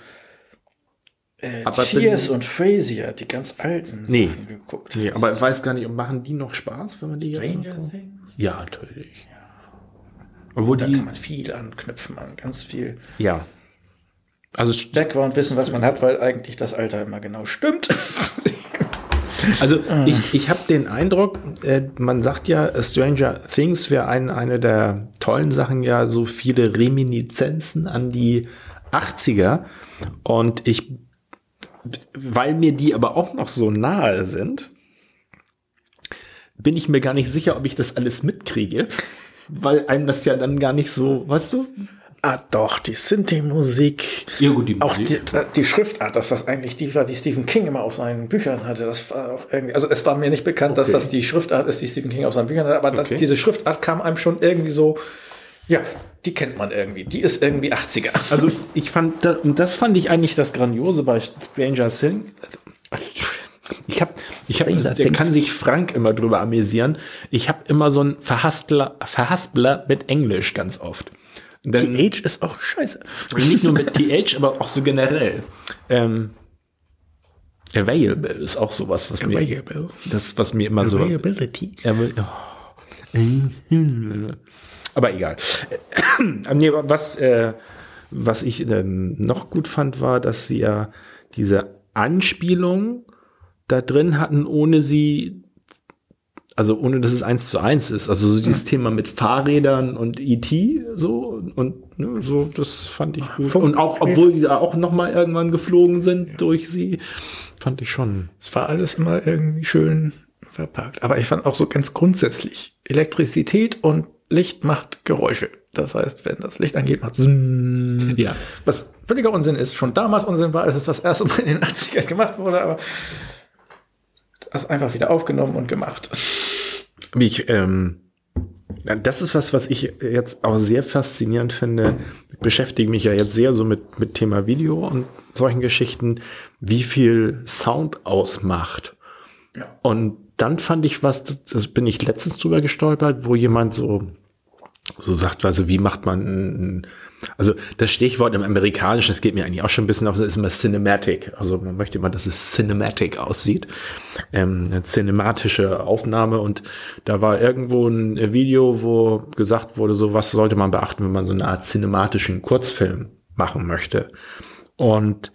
äh, Aber Cheers und Frasier, die ganz alten Nee. Sachen geguckt? Nee, aber ich weiß gar nicht, machen die noch Spaß, wenn man die jetzt noch Stranger? Things? Ja, natürlich. Obwohl Da die, kann man viel anknüpfen an ganz viel ja. Also, st- Background-Wissen, was man hat, weil eigentlich das Alter immer genau stimmt. also ich, ich habe den Eindruck, äh, man sagt ja, Stranger Things wäre ein, eine der tollen Sachen, ja, so viele Reminiszenzen an die 80er. Und ich, weil mir die aber auch noch so nahe sind, bin ich mir gar nicht sicher, ob ich das alles mitkriege. Weil einem das ja dann gar nicht so, weißt du? Ah, doch, die Sinti-Musik. Ja, gut, die Auch die, Musik. die Schriftart, dass das eigentlich die war, die Stephen King immer aus seinen Büchern hatte. Das war auch irgendwie, also es war mir nicht bekannt, dass Okay. das die Schriftart ist, die Stephen King aus seinen Büchern hat, aber das, Okay. diese Schriftart kam einem schon irgendwie so, ja, die kennt man irgendwie. Die ist irgendwie 80er. Also ich fand, das, und das fand ich eigentlich das Grandiose bei Stranger Things. Ich habe, ich Stranger der kann sich Frank immer drüber amüsieren. Ich habe immer so ein Verhaspler, Verhaspler mit Englisch ganz oft. Dann, Age ist auch scheiße. nicht nur mit TH, aber auch so generell. Ähm, available ist auch sowas, was mir, Available. das, was mir immer so. Availability. Oh. Aber egal. Äh, nee, was, äh, was ich ähm, noch gut fand, war, dass sie ja diese Anspielung da drin hatten, ohne sie, also ohne dass es eins zu eins ist. Also so dieses Thema mit Fahrrädern und ET so und ne, so, das fand ich gut. Und auch, obwohl die da auch noch mal irgendwann geflogen sind durch sie, fand ich schon. Es war alles immer irgendwie schön verpackt. Aber ich fand auch so ganz grundsätzlich, Elektrizität und Licht macht Geräusche. Das heißt, wenn das Licht angeht, macht Zzzz. Ja. Was völliger Unsinn ist, schon damals Unsinn war, als es das erste Mal in den 80ern gemacht wurde, aber das einfach wieder aufgenommen und gemacht. Mich, ähm, das ist was, was ich jetzt auch sehr faszinierend finde. Ich beschäftige mich ja jetzt sehr so mit, mit Thema Video und solchen Geschichten, wie viel Sound ausmacht. Ja. Und dann fand ich was, das, das bin ich letztens drüber gestolpert, wo jemand so, so sagt, also wie macht man, ein- also das Stichwort im Amerikanischen, das geht mir eigentlich auch schon ein bisschen auf, ist immer Cinematic. Also man möchte immer, dass es Cinematic aussieht. Ähm, eine cinematische Aufnahme und da war irgendwo ein Video, wo gesagt wurde, so was sollte man beachten, wenn man so eine Art cinematischen Kurzfilm machen möchte. Und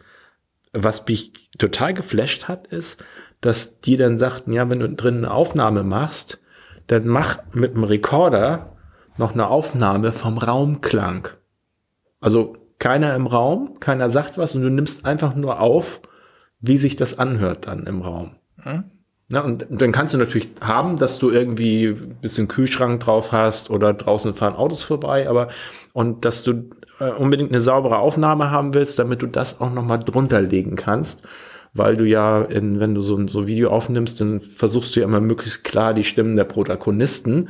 was mich total geflasht hat, ist, dass die dann sagten, ja, wenn du drin eine Aufnahme machst, dann mach mit dem Rekorder noch eine Aufnahme vom Raumklang. Also keiner im Raum, keiner sagt was und du nimmst einfach nur auf, wie sich das anhört dann im Raum. Na, und dann kannst du natürlich haben, dass du irgendwie ein bisschen Kühlschrank drauf hast oder draußen fahren Autos vorbei, aber und dass du äh, unbedingt eine saubere Aufnahme haben willst, damit du das auch noch mal drunter legen kannst. weil du ja, in, wenn du so ein so Video aufnimmst, dann versuchst du ja immer möglichst klar die Stimmen der Protagonisten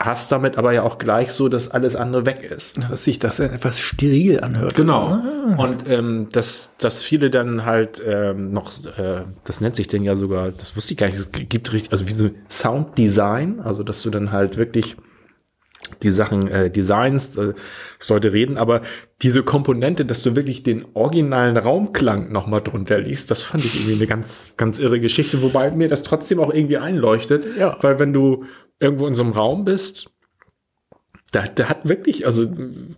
hast damit aber ja auch gleich so, dass alles andere weg ist. Dass sich das etwas steril anhört. Genau. Ah. Und ähm, dass, dass viele dann halt ähm, noch, äh, das nennt sich denn ja sogar, das wusste ich gar nicht, es gibt richtig, also wie so Sounddesign, also dass du dann halt wirklich die Sachen äh, designst, äh, dass Leute reden, aber diese Komponente, dass du wirklich den originalen Raumklang nochmal drunter liest, das fand ich irgendwie eine ganz, ganz irre Geschichte, wobei mir das trotzdem auch irgendwie einleuchtet, ja. weil wenn du irgendwo in so einem Raum bist, der, der hat wirklich also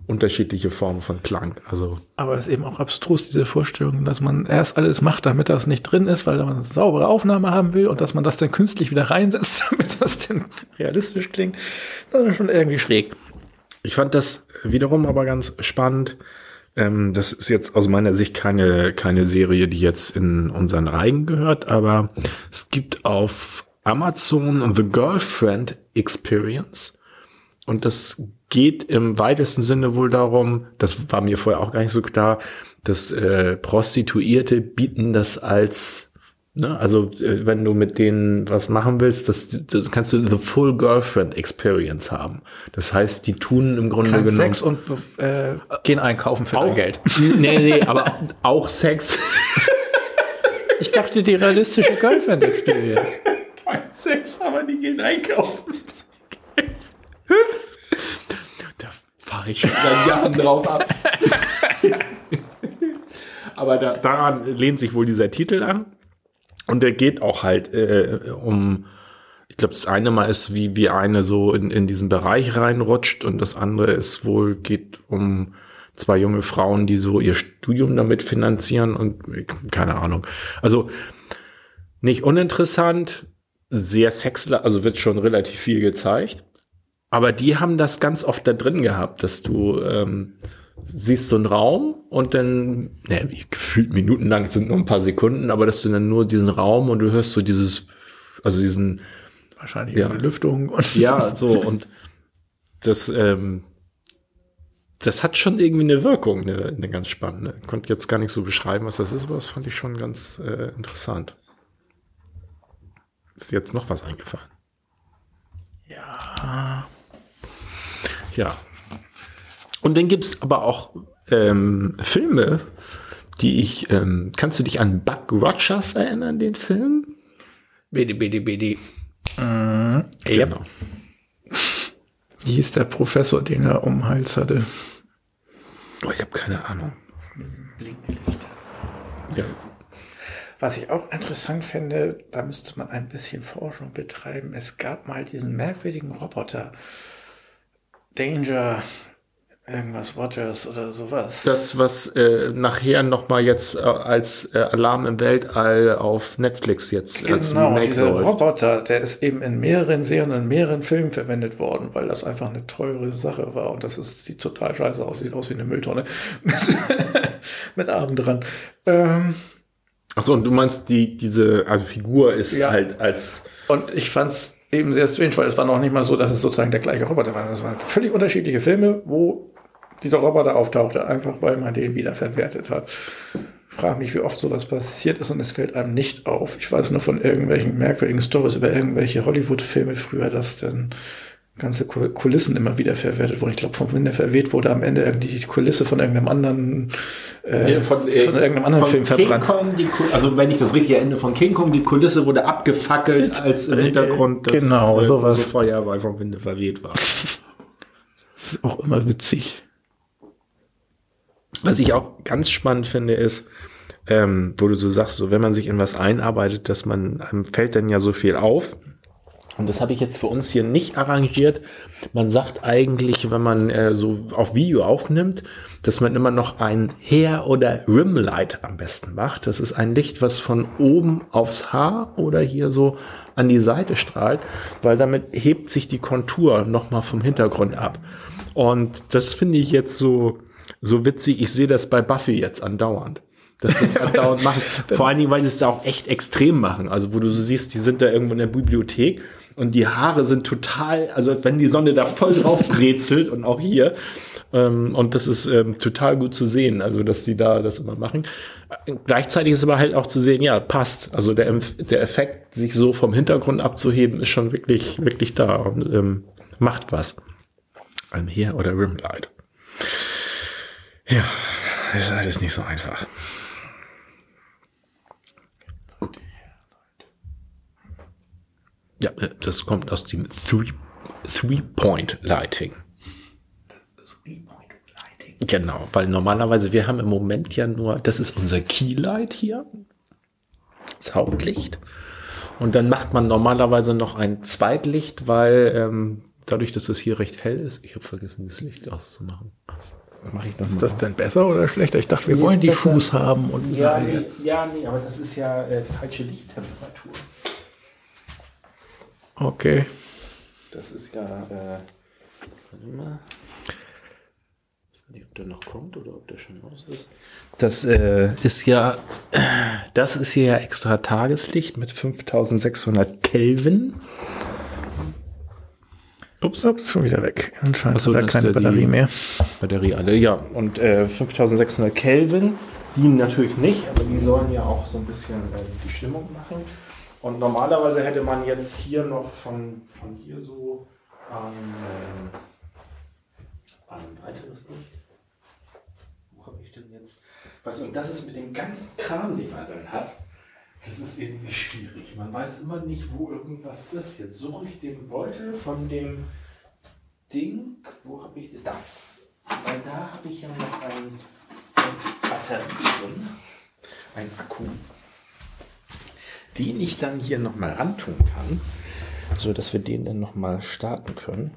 unterschiedliche Formen von Klang. Also. Aber es ist eben auch abstrus, diese Vorstellung, dass man erst alles macht, damit das nicht drin ist, weil man eine saubere Aufnahme haben will und dass man das dann künstlich wieder reinsetzt, damit das dann realistisch klingt. Das ist schon irgendwie schräg. Ich fand das wiederum aber ganz spannend. Ähm, das ist jetzt aus meiner Sicht keine, keine Serie, die jetzt in unseren Reigen gehört, aber es gibt auf Amazon The Girlfriend Experience. Und das geht im weitesten Sinne wohl darum, das war mir vorher auch gar nicht so klar, dass äh, Prostituierte bieten das als, ne, also äh, wenn du mit denen was machen willst, das, das kannst du the full Girlfriend Experience haben. Das heißt, die tun im Grunde Kein genommen Sex und äh, gehen einkaufen für auch, Geld. Nee, nee, aber auch Sex. Ich dachte die realistische Girlfriend Experience. Kein Sex, aber die gehen einkaufen. Da fahre ich schon seit Jahren drauf ab. Aber da, daran lehnt sich wohl dieser Titel an. Und der geht auch halt äh, um, ich glaube, das eine Mal ist, wie, wie eine so in, in diesen Bereich reinrutscht und das andere ist wohl, geht um zwei junge Frauen, die so ihr Studium damit finanzieren und keine Ahnung. Also nicht uninteressant, sehr sexler, also wird schon relativ viel gezeigt. Aber die haben das ganz oft da drin gehabt, dass du ähm, siehst so einen Raum und dann, ne, gefühlt minutenlang sind nur ein paar Sekunden, aber dass du dann nur diesen Raum und du hörst so dieses, also diesen Wahrscheinlich Ja. Lüftung und ja, so und das, ähm, das hat schon irgendwie eine Wirkung, eine, eine ganz spannende. Ich konnte jetzt gar nicht so beschreiben, was das ist, aber das fand ich schon ganz äh, interessant. Ist jetzt noch was eingefallen? ja. Ja. Und dann gibt's aber auch ähm, Filme, die ich, ähm, kannst du dich an Buck Rogers erinnern, den Film? BD, BD, BD. Genau. Wie hieß der Professor, den er um den Hals hatte? Oh, ich habe keine Ahnung. Blinklicht. Ja. Was ich auch interessant fände, da müsste man ein bisschen Forschung betreiben. Es gab mal diesen merkwürdigen Roboter. Danger, irgendwas Rogers oder sowas. Das, was äh, nachher noch mal jetzt äh, als äh, Alarm im Weltall auf Netflix jetzt als genau, Remake dieser läuft. Roboter, der ist eben in mehreren Serien und in mehreren Filmen verwendet worden, weil das einfach eine teure Sache war und das ist, sieht total scheiße aus, sieht aus wie eine Mülltonne mit, mit Armen dran. Ähm, Achso, und du meinst, die, diese also Figur ist Ja. halt als Und ich fand's eben sehr strange, weil es war noch nicht mal so, dass es sozusagen der gleiche Roboter war. Das waren völlig unterschiedliche Filme, wo dieser Roboter auftauchte, einfach weil man den wiederverwertet hat. Ich frage mich, wie oft sowas passiert ist und es fällt einem nicht auf. Ich weiß nur von irgendwelchen merkwürdigen Stories über irgendwelche Hollywood-Filme früher, dass dann ganze Ku- Kulissen immer wieder verwertet wurden. Ich glaube, vom Winde verweht wurde am Ende irgendwie die Kulisse von irgendeinem anderen, äh, von, irgendeinem anderen Film King verbrannt. Kong, die, also wenn ich das richtig erinnere, von King Kong, die Kulisse wurde abgefackelt, als im Hintergrund das Genau, äh, sowas. große Feuerball vom Winde verweht war. Auch immer witzig. Was ich auch ganz spannend finde, ist, ähm, wo du so sagst, so wenn man sich in was einarbeitet, dass man, einem fällt dann ja so viel auf. Und das habe ich jetzt für uns hier nicht arrangiert. Man sagt eigentlich, wenn man äh, so auf Video aufnimmt, dass man immer noch ein Hair- oder Rimlight am besten macht. Das ist ein Licht, was von oben aufs Haar oder hier so an die Seite strahlt, weil damit hebt sich die Kontur nochmal vom Hintergrund ab. Und das finde ich jetzt so, so witzig. Ich sehe das bei Buffy jetzt andauernd. dass das andauernd machen. Vor allen Dingen, weil sie es auch echt extrem machen. Also wo du so siehst, die sind da irgendwo in der Bibliothek und die Haare sind total, also als wenn die Sonne da voll drauf brezelt und auch hier. Ähm, und das ist ähm, total gut zu sehen, also dass die da das immer machen. Gleichzeitig ist aber halt auch zu sehen, ja, passt. Also der, der Effekt, sich so vom Hintergrund abzuheben, ist schon wirklich, wirklich da und ähm, macht was. I'm here oder Rimlight. Ja, ist alles nicht so einfach. Ja, äh, das kommt aus dem Three-Point-Lighting. Genau, weil normalerweise, wir haben im Moment ja nur, das ist unser Keylight hier, das Hauptlicht. Und dann macht man normalerweise noch ein Zweitlicht, weil ähm, dadurch, dass es hier recht hell ist, ich habe vergessen, das Licht auszumachen. Mach ich das ist das denn besser oder schlechter? Ich dachte, wir wollen die besser. Fuß haben. Und ja, nee, ja, nee, aber das ist ja äh, falsche Lichttemperatur. Okay. Das ist ja, äh, warte mal. Ich weiß nicht, ob der noch kommt oder ob der schon aus ist. Das äh, ist ja, das ist hier ja extra Tageslicht mit 5600 Kelvin. Ups, ups, schon wieder weg. Anscheinend Achso, hat er keine Batterie mehr. Batterie alle, ja. Und äh, 5600 Kelvin dienen natürlich nicht, aber die sollen ja auch so ein bisschen äh, die Stimmung machen. Und normalerweise hätte man jetzt hier noch von, von hier so ein, äh, ein weiteres Licht. Wo habe ich denn jetzt? Weißt und das ist mit dem ganzen Kram, den man dann hat, das ist irgendwie schwierig. Man weiß immer nicht, wo irgendwas ist. Jetzt suche ich den Beutel von dem Ding. Wo habe ich das? Da. Weil da habe ich ja noch ein, ein Batterie drin. Ein Akku den ich dann hier nochmal rantun kann, so dass wir den dann nochmal starten können.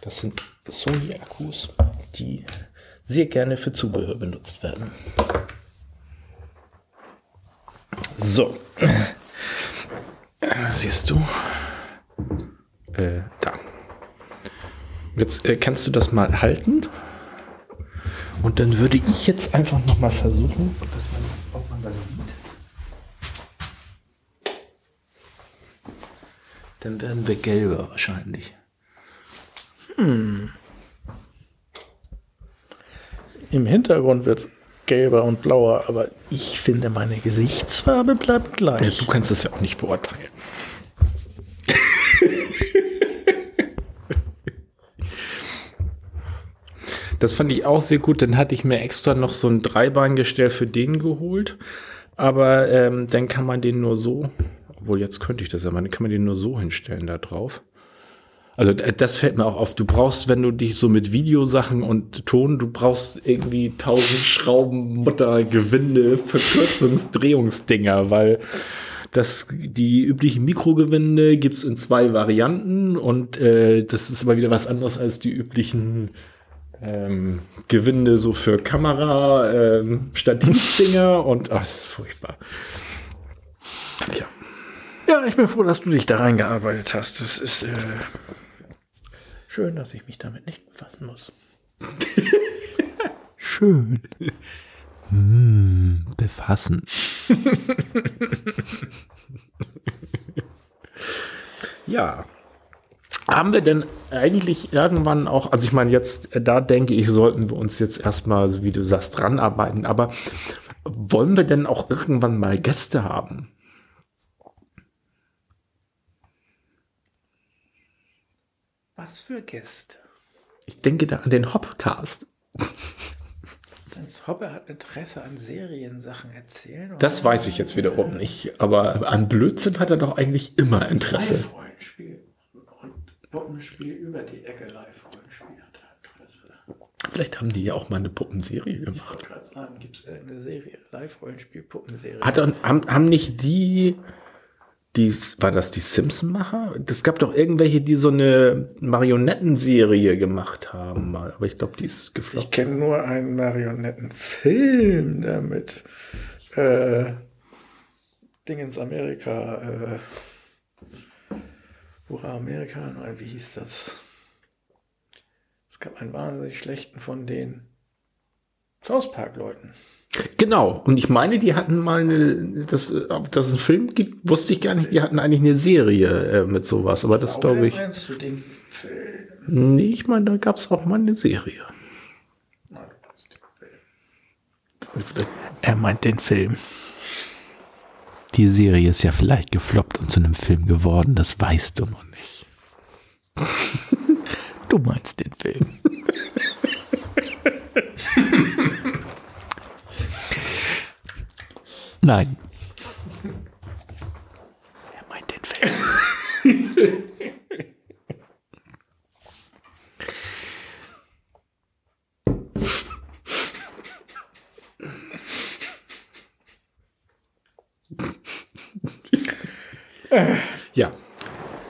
Das sind Sony-Akkus, die sehr gerne für Zubehör benutzt werden. So. Siehst du? Äh, da. Jetzt äh, kannst du das mal halten. Und dann würde ich jetzt einfach noch mal versuchen, dass man, ob man das sieht. Dann werden wir gelber wahrscheinlich. Hm. Im Hintergrund wird es gelber und blauer, aber ich finde, meine Gesichtsfarbe bleibt gleich. Ja, du kannst das ja auch nicht beurteilen. Das fand ich auch sehr gut. Dann hatte ich mir extra noch so ein Dreibahngestell für den geholt. Aber ähm, dann kann man den nur so, obwohl jetzt könnte ich das ja, dann kann man den nur so hinstellen da drauf. Also das fällt mir auch auf. Du brauchst, wenn du dich so mit Videosachen und Ton, du brauchst irgendwie tausend Schrauben, Mutter, Gewinde, Verkürzungsdrehungsdinger, weil das, die üblichen Mikrogewinde gibt's in zwei Varianten und äh, das ist aber wieder was anderes als die üblichen ähm, Gewinde so für Kamera, ähm, Stativdinger und ach, das ist furchtbar. Ja. Ja, ich bin froh, dass du dich da reingearbeitet hast. Das ist äh, schön, dass ich mich damit nicht befassen muss. schön. Hm, befassen. ja. Haben wir denn eigentlich irgendwann auch, also ich meine jetzt, da denke ich, sollten wir uns jetzt erstmal, so wie du sagst, ranarbeiten, aber wollen wir denn auch irgendwann mal Gäste haben? Was für Gäste? Ich denke da an den Hopcast. Das Hoppe hat Interesse an Seriensachen erzählen. Das weiß ich jetzt wiederum nicht, aber an Blödsinn hat er doch eigentlich immer Interesse. Live-Rollenspiel. Puppenspiel über die Ecke Live-Rollenspiel hat. Vielleicht haben die ja auch mal eine Puppenserie gemacht. Ich wollte gerade sagen, gibt es eine Serie, Live-Rollenspiel-Puppenserie? Haben, haben nicht die, die, war das die Simpson-Macher? Es gab doch irgendwelche, die so eine Marionettenserie gemacht haben mal, aber ich glaube, die ist gefloppt. Ich kenne nur einen Marionettenfilm damit. Äh, Dingens Amerika, äh, Hurra Amerika, oder wie hieß das? Es gab einen wahnsinnig schlechten von denen. South Park-Leuten. Genau. Und ich meine, die hatten mal eine, das, ob das einen Film gibt, wusste ich gar nicht. Die hatten eigentlich eine Serie äh, mit sowas. Aber das glaube ich. Meinst du den Film? Nee, ich meine, da gab es auch mal eine Serie. Nein, du den Film. Er meint den Film. Die Serie ist ja vielleicht gefloppt und zu einem Film geworden, das weißt du noch nicht. Du meinst den Film. Nein. Er meint den Film. Ja.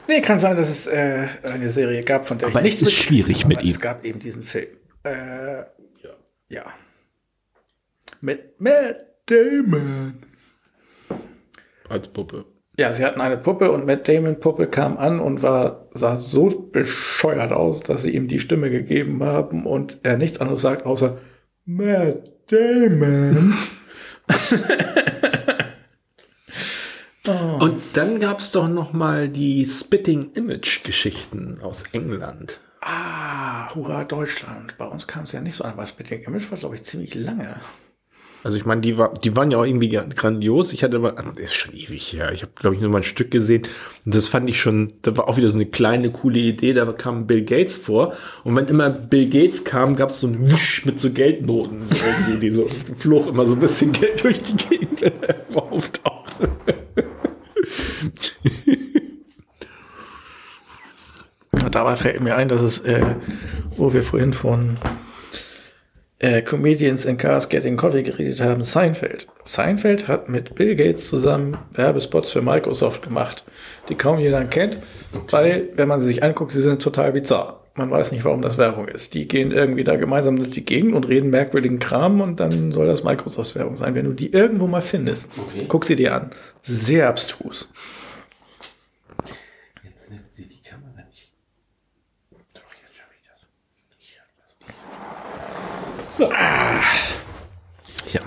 Nee, kann sein, dass es äh, eine Serie gab, von der Aber ich nichts es ist schwierig mit ihm. Es gab eben diesen Film. Äh, ja. ja. Mit Matt Damon. Als Puppe. Ja, sie hatten eine Puppe und Matt Damon Puppe kam an und war, sah so bescheuert aus, dass sie ihm die Stimme gegeben haben und er nichts anderes sagt außer Matt Damon. Und dann gab es doch noch mal die Spitting Image Geschichten aus England. ah, hurra Deutschland. Bei uns kam es ja nicht so an, aber Spitting Image war, glaube ich, ziemlich lange. Also ich meine, die, war, die waren ja auch irgendwie grandios. Ich hatte aber, das ist schon ewig her. Ich habe, glaube ich, nur mal ein Stück gesehen. Und das fand ich schon, da war auch wieder so eine kleine, coole Idee. Da kam Bill Gates vor. Und wenn immer Bill Gates kam, gab es so ein Wisch mit so Geldnoten. So irgendwie, die so flog immer so ein bisschen Geld durch die Gegend, wenn er immer auftauchte. Und dabei fällt mir ein, dass es, äh, wo wir vorhin von äh, Comedians in Cars Getting Coffee geredet haben, Seinfeld. Seinfeld hat mit Bill Gates zusammen Werbespots für Microsoft gemacht, die kaum jeder kennt, weil, wenn man sie sich anguckt, sie sind total bizarr. Man weiß nicht, warum das Werbung ist. Die gehen irgendwie da gemeinsam durch die Gegend und reden merkwürdigen Kram und dann soll das Microsoft-Werbung sein. Wenn du die irgendwo mal findest, guck sie dir an. Sehr abstrus. Jetzt nimmt sie die Kamera nicht. So. Ja.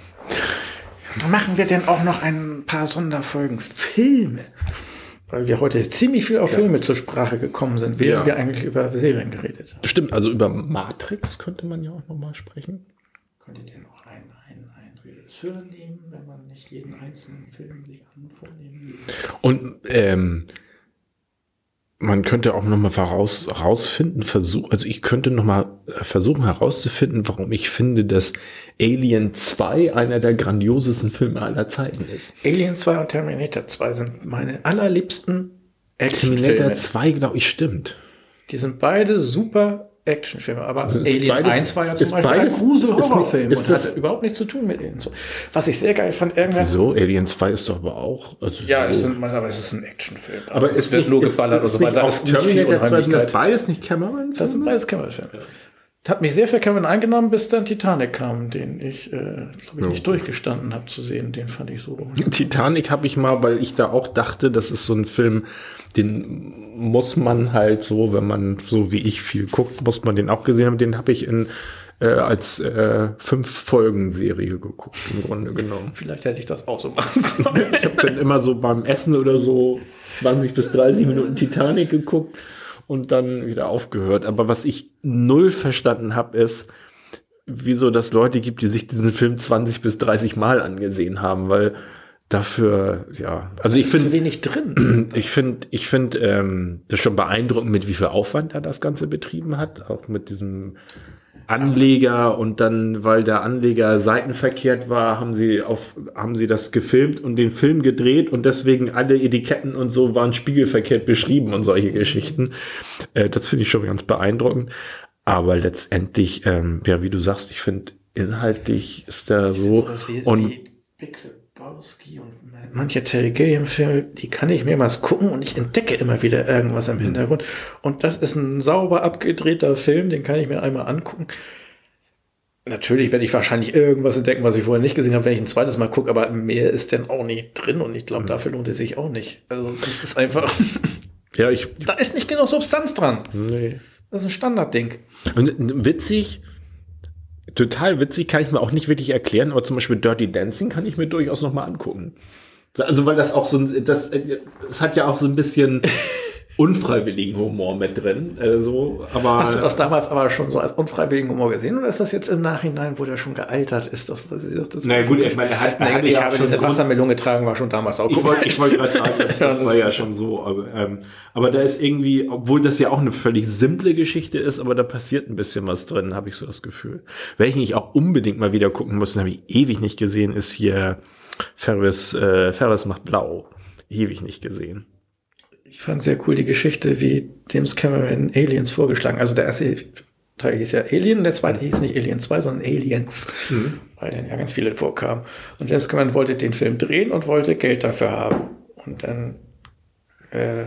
Machen wir denn auch noch ein paar Sonderfolgen Filme? Weil wir heute ziemlich viel auf Filme zur Sprache gekommen sind, während Ja. wir eigentlich über Serien geredet haben. Stimmt, also über Matrix könnte man ja auch noch mal sprechen. Könntet ihr noch einen, einen, einen Regisseur nehmen, wenn man nicht jeden einzelnen Film sich an vornehmen will? Und ähm, man könnte auch noch mal voraus, herausfinden, versuchen, also ich könnte noch mal äh, versuchen herauszufinden, warum ich finde, dass Alien 2 einer der grandiosesten Filme aller Zeiten ist. Alien 2 und Terminator 2 sind meine allerliebsten Terminator Actionfilme. 2, glaube ich, stimmt. Die sind beide super Actionfilme, aber ist Alien beides- 1 war ja zum ist Beispiel beides- ein Grusel-Horrorfilm ist ist und hatte überhaupt nichts zu tun mit Alien 2. Was ich sehr geil fand, irgendwann Wieso? Alien 2 ist doch aber auch. Also Ja, es so. sind, aber es ist ein Actionfilm. aber Also ist wird nicht, nur ist, geballert ist und so nicht Es ist Terminator 2 sind das beides nicht Cameron? Das sind beides Cameron-Filme. Hat mich sehr für Cameron eingenommen, bis dann Titanic kam, den ich, äh, glaube ich, nicht durchgestanden habe zu sehen. Den fand ich so. Titanic habe ich mal, weil ich da auch dachte, das ist so ein Film, den muss man halt so, wenn man so wie ich viel guckt, muss man den auch gesehen haben. Den habe ich in äh, als äh, fünf Folgen Serie geguckt im Grunde genommen. Vielleicht hätte ich das auch so machen sollen. Ich habe dann immer so beim Essen oder so 20 bis 30 Minuten Titanic geguckt und dann wieder aufgehört. Aber was ich null verstanden habe, ist, wieso das Leute gibt, die sich diesen Film 20 bis 30 Mal angesehen haben, weil dafür, ja, also ich finde, wenig drin. ich finde, ich finde ähm, das schon beeindruckend, mit wie viel Aufwand er das Ganze betrieben hat, auch mit diesem Anleger und dann, weil der Anleger seitenverkehrt war, haben sie auf, haben sie das gefilmt und den Film gedreht und deswegen alle Etiketten und so waren spiegelverkehrt beschrieben und solche Geschichten. Äh, das finde ich schon ganz beeindruckend. Aber letztendlich, ähm, ja, wie du sagst, ich finde, inhaltlich ist er so und Big Lebowski und manche Terry Gilliam-Filme, die kann ich mehrmals gucken und ich entdecke immer wieder irgendwas im Hintergrund. Und das ist ein sauber abgedrehter Film, den kann ich mir einmal angucken. Natürlich werde ich wahrscheinlich irgendwas entdecken, was ich vorher nicht gesehen habe, wenn ich ein zweites Mal gucke, aber mehr ist denn auch nicht drin und ich glaube, dafür lohnt es sich auch nicht. Also das ist einfach, ja, ich, da ist nicht genug Substanz dran. nee. Das ist ein Standardding. Und witzig, total witzig, kann ich mir auch nicht wirklich erklären, aber zum Beispiel Dirty Dancing kann ich mir durchaus noch mal angucken. Also weil das auch so das, das hat ja auch so ein bisschen unfreiwilligen Humor mit drin. Äh, so, aber Hast du das damals aber schon so als unfreiwilligen Humor gesehen oder ist das jetzt im Nachhinein, wo der schon gealtert ist? Das, das, das Na gut, ich meine, er hat Nein, eigentlich ich habe schon diese Grund- Wassermelone getragen, war schon damals auch Ich wollte ich wollte gerade sagen, das, das war ja schon so. Aber, ähm, aber da ist irgendwie, obwohl das ja auch eine völlig simple Geschichte ist, aber da passiert ein bisschen was drin, habe ich so das Gefühl. Welchen ich auch unbedingt mal wieder gucken muss, habe ich ewig nicht gesehen, ist hier Ferris, äh, Ferris macht blau. Ewig nicht gesehen. Ich fand sehr cool die Geschichte, wie James Cameron Aliens vorgeschlagen. Also der erste Teil hieß ja Alien, der zweite hieß nicht Alien 2, sondern Aliens, weil dann ja ganz viele vorkamen. Und James Cameron wollte den Film drehen und wollte Geld dafür haben. Und dann äh,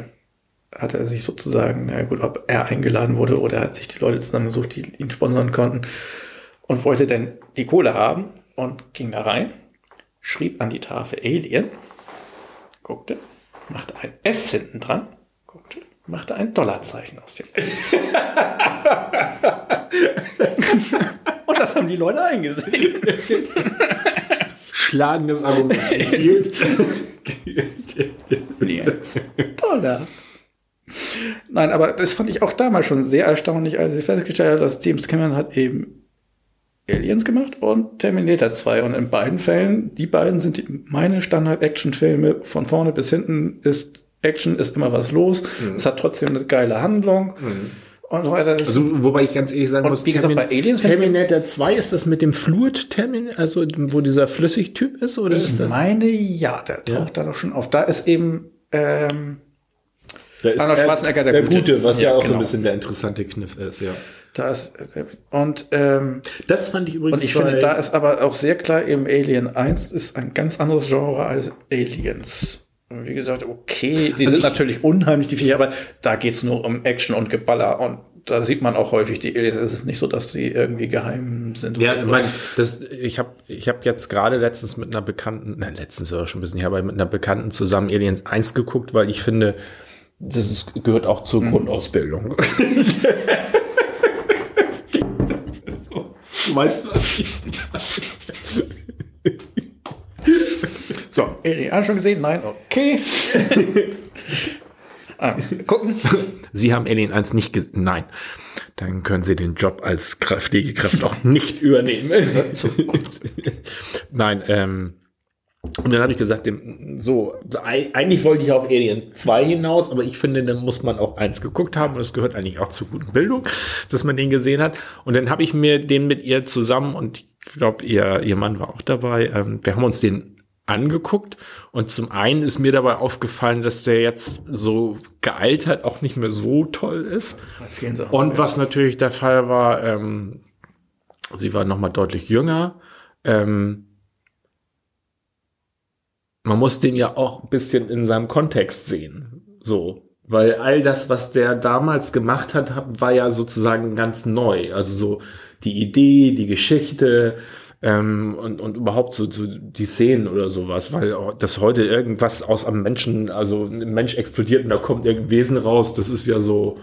hat er sich sozusagen, na gut, ob er eingeladen wurde oder hat sich die Leute zusammengesucht, die ihn sponsern konnten und wollte dann die Kohle haben und ging da rein, schrieb an die Tafel Alien, guckte, machte ein S hinten dran, guckte, machte ein Dollarzeichen aus dem S. Und das haben die Leute eingesehen. Schlagendes Argument. Dollar. Nein, aber das fand ich auch damals schon sehr erstaunlich, als ich festgestellt habe, dass James Cameron hat eben Aliens gemacht und Terminator 2. Und in beiden Fällen, die beiden sind die, meine Standard-Action-Filme. Von vorne bis hinten ist Action, ist immer was los. Es hat trotzdem eine geile Handlung. Und so weiter. Also, wobei ich ganz ehrlich sagen Und muss, wie gesagt, bei Aliens- Terminator 2 ist das mit dem Fluid Terminator, also wo dieser Flüssigtyp ist, oder ich ist das? meine, ja, der taucht da doch schon auf. Da ist eben, ähm, Da ist Arnold er- Schwarzenegger der der Gute. Gute, was ja, Ja, auch so genau. ein bisschen der interessante Kniff ist, ja. Da ist, und, ähm, Das fand ich übrigens Und ich bei- finde, da ist aber auch sehr klar, eben Alien 1 ist ein ganz anderes Genre als Aliens. Und Wie gesagt, okay, die sind ich- natürlich unheimlich, die Viecher, aber da geht's nur um Action und Geballer und da sieht man auch häufig die Aliens. Es ist nicht so, dass die irgendwie geheim sind. Ja, ich meine, das, ich habe ich hab jetzt gerade letztens mit einer Bekannten, na, letztens auch schon ein bisschen her, aber mit einer Bekannten zusammen Aliens 1 geguckt, weil ich finde, das ist, gehört auch zur Grundausbildung. so, du weißt, was ich so, Alien ah, schon gesehen? Nein, okay. ah, gucken. Sie haben Alien 1 nicht gesehen. Nein. Dann können Sie den Job als Kra- Pflegekraft auch nicht übernehmen. Nein, ähm, und dann habe ich gesagt, dem, so, ei- eigentlich wollte ich auf Alien 2 hinaus, aber ich finde, dann muss man auch eins geguckt haben und es gehört eigentlich auch zur guten Bildung, dass man den gesehen hat. Und dann habe ich mir den mit ihr zusammen und ich glaube, ihr, ihr Mann war auch dabei, ähm, wir haben uns den angeguckt und zum einen ist mir dabei aufgefallen, dass der jetzt so gealtert auch nicht mehr so toll ist. Sachen. Und was natürlich der Fall war, ähm, sie war noch mal deutlich jünger. Ähm, man muss den ja auch ein bisschen in seinem Kontext sehen. So. Weil all das, was der damals gemacht hat, war ja sozusagen ganz neu. Also so die Idee, die Geschichte ähm, und, und überhaupt so, so die Szenen oder sowas. Weil dass heute irgendwas aus einem Menschen, also ein Mensch explodiert und da kommt irgendein Wesen raus, das ist ja so